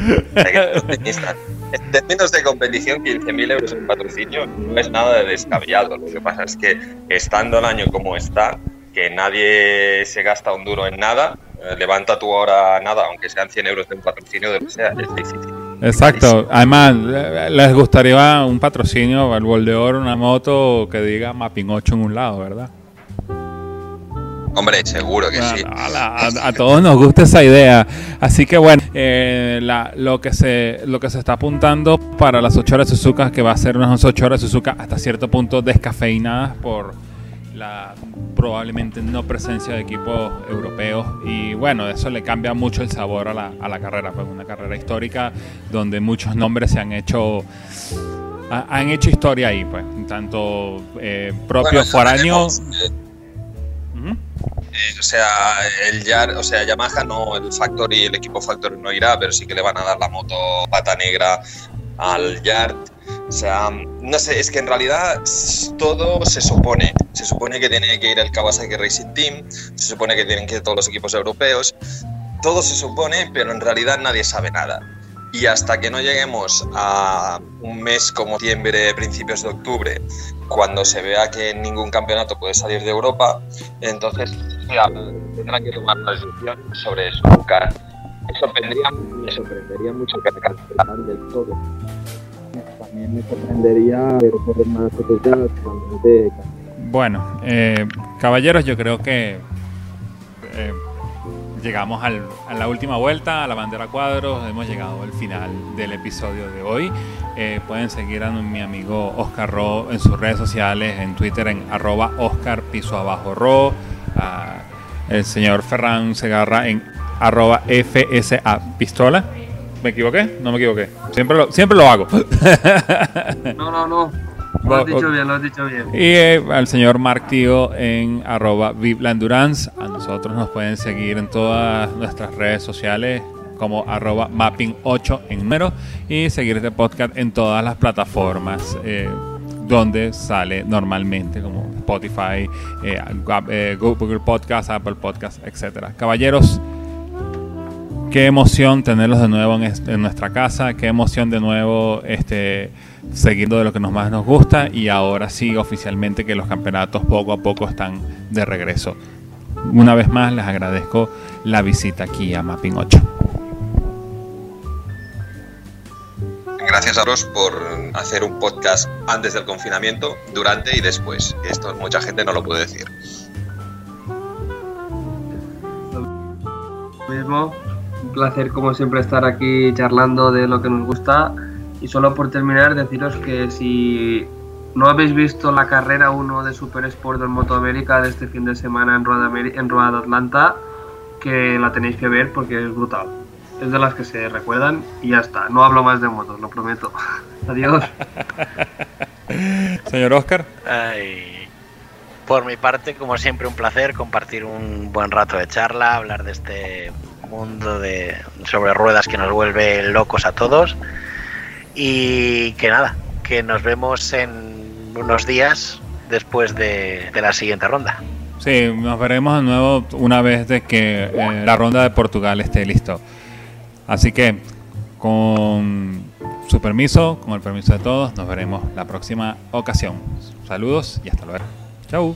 [SPEAKER 4] En términos de competición, 15.000 euros en patrocinio no es nada de descabellado. Lo que pasa es que estando el año como está, que nadie se gasta un duro en nada, eh, levanta tú ahora nada, aunque sean 100 euros de un patrocinio, de lo que sea, es difícil.
[SPEAKER 1] Exacto. Además, les gustaría un patrocinio al bol de oro, una moto que diga Mapping 8 en un lado, ¿verdad?
[SPEAKER 4] Hombre, seguro que sí.
[SPEAKER 1] A, a- a- a todos nos gusta esa idea. Así que bueno, eh, la- lo, que se, lo que se está apuntando para las 8 horas Suzuka, que va a ser unas 8 horas Suzuka hasta cierto punto descafeinadas por la probablemente no presencia de equipos europeos. Y bueno, eso le cambia mucho el sabor a la, a la carrera. Pues una carrera histórica donde muchos nombres se han hecho... ha- Han hecho historia ahí, pues, tanto eh, propios
[SPEAKER 4] Bueno,
[SPEAKER 1] foráneos.
[SPEAKER 4] Eh, o sea, el Yar, o sea, Yamaha no, el Factory, el equipo Factory no irá, pero sí que le van a dar la moto pata negra al Yard. O sea, no sé, es que en realidad todo se supone. Se supone que tiene que ir el Kawasaki Racing Team, se supone que tienen que ir todos los equipos europeos. Todo se supone, pero en realidad nadie sabe nada. Y hasta que no lleguemos a un mes como septiembre, principios de octubre, cuando se vea que ningún campeonato puede salir de Europa, entonces ya, tendrán que tomar una decisión sobre eso. Nunca. Me sorprendería, me sorprendería mucho que cancelaran del todo.
[SPEAKER 5] También me sorprendería ver correr más
[SPEAKER 1] Bueno, eh, caballeros, yo creo que eh, llegamos al- a la última vuelta, a la bandera cuadros, hemos llegado al final del episodio de hoy. Eh, pueden seguir a mi amigo Oscar Ro en sus redes sociales, en Twitter en arroba Oscar piso abajo Ro, a el señor Ferran Segarra en arroba FSA Pistola. ¿Me equivoqué? No me equivoqué. Siempre lo, siempre lo hago.
[SPEAKER 3] No, no, no. Lo has dicho bien, lo has dicho bien.
[SPEAKER 1] Y eh, al señor Mark Tío en arroba. A nosotros nos pueden seguir en todas nuestras redes sociales como arroba mapping8 en número y seguir este podcast en todas las plataformas eh, donde sale normalmente como Spotify, eh, Google Podcast, Apple Podcast, etcétera. Caballeros, qué emoción tenerlos de nuevo en, en nuestra casa, qué emoción de nuevo este, seguiendo de lo que nos más nos gusta y ahora sí oficialmente que los campeonatos poco a poco están de regreso. Una vez más les agradezco la visita aquí a Mapping 8.
[SPEAKER 4] Gracias a Ross por hacer un podcast antes del confinamiento, durante y después. Esto mucha gente no lo puede decir.
[SPEAKER 3] mismo. Un placer, como siempre, estar aquí charlando de lo que nos gusta. Y solo por terminar, deciros que si no habéis visto la carrera 1 de Super Sport del Moto América de este fin de semana en Rueda, en Rueda de Atlanta, que la tenéis que ver porque es brutal. Es de las que se recuerdan y ya está. No hablo más de motos, lo prometo. Adiós.
[SPEAKER 1] Señor Oscar.
[SPEAKER 2] Ay, por mi parte, como siempre, un placer compartir un buen rato de charla, hablar de este mundo de sobre ruedas que nos vuelve locos a todos. Y que nada, que nos vemos en unos días después de, la siguiente ronda.
[SPEAKER 1] Sí, nos veremos de nuevo una vez de que eh, la ronda de Portugal esté listo. Así que con su permiso, con el permiso de todos, nos veremos la próxima ocasión. Saludos y hasta luego. Chau.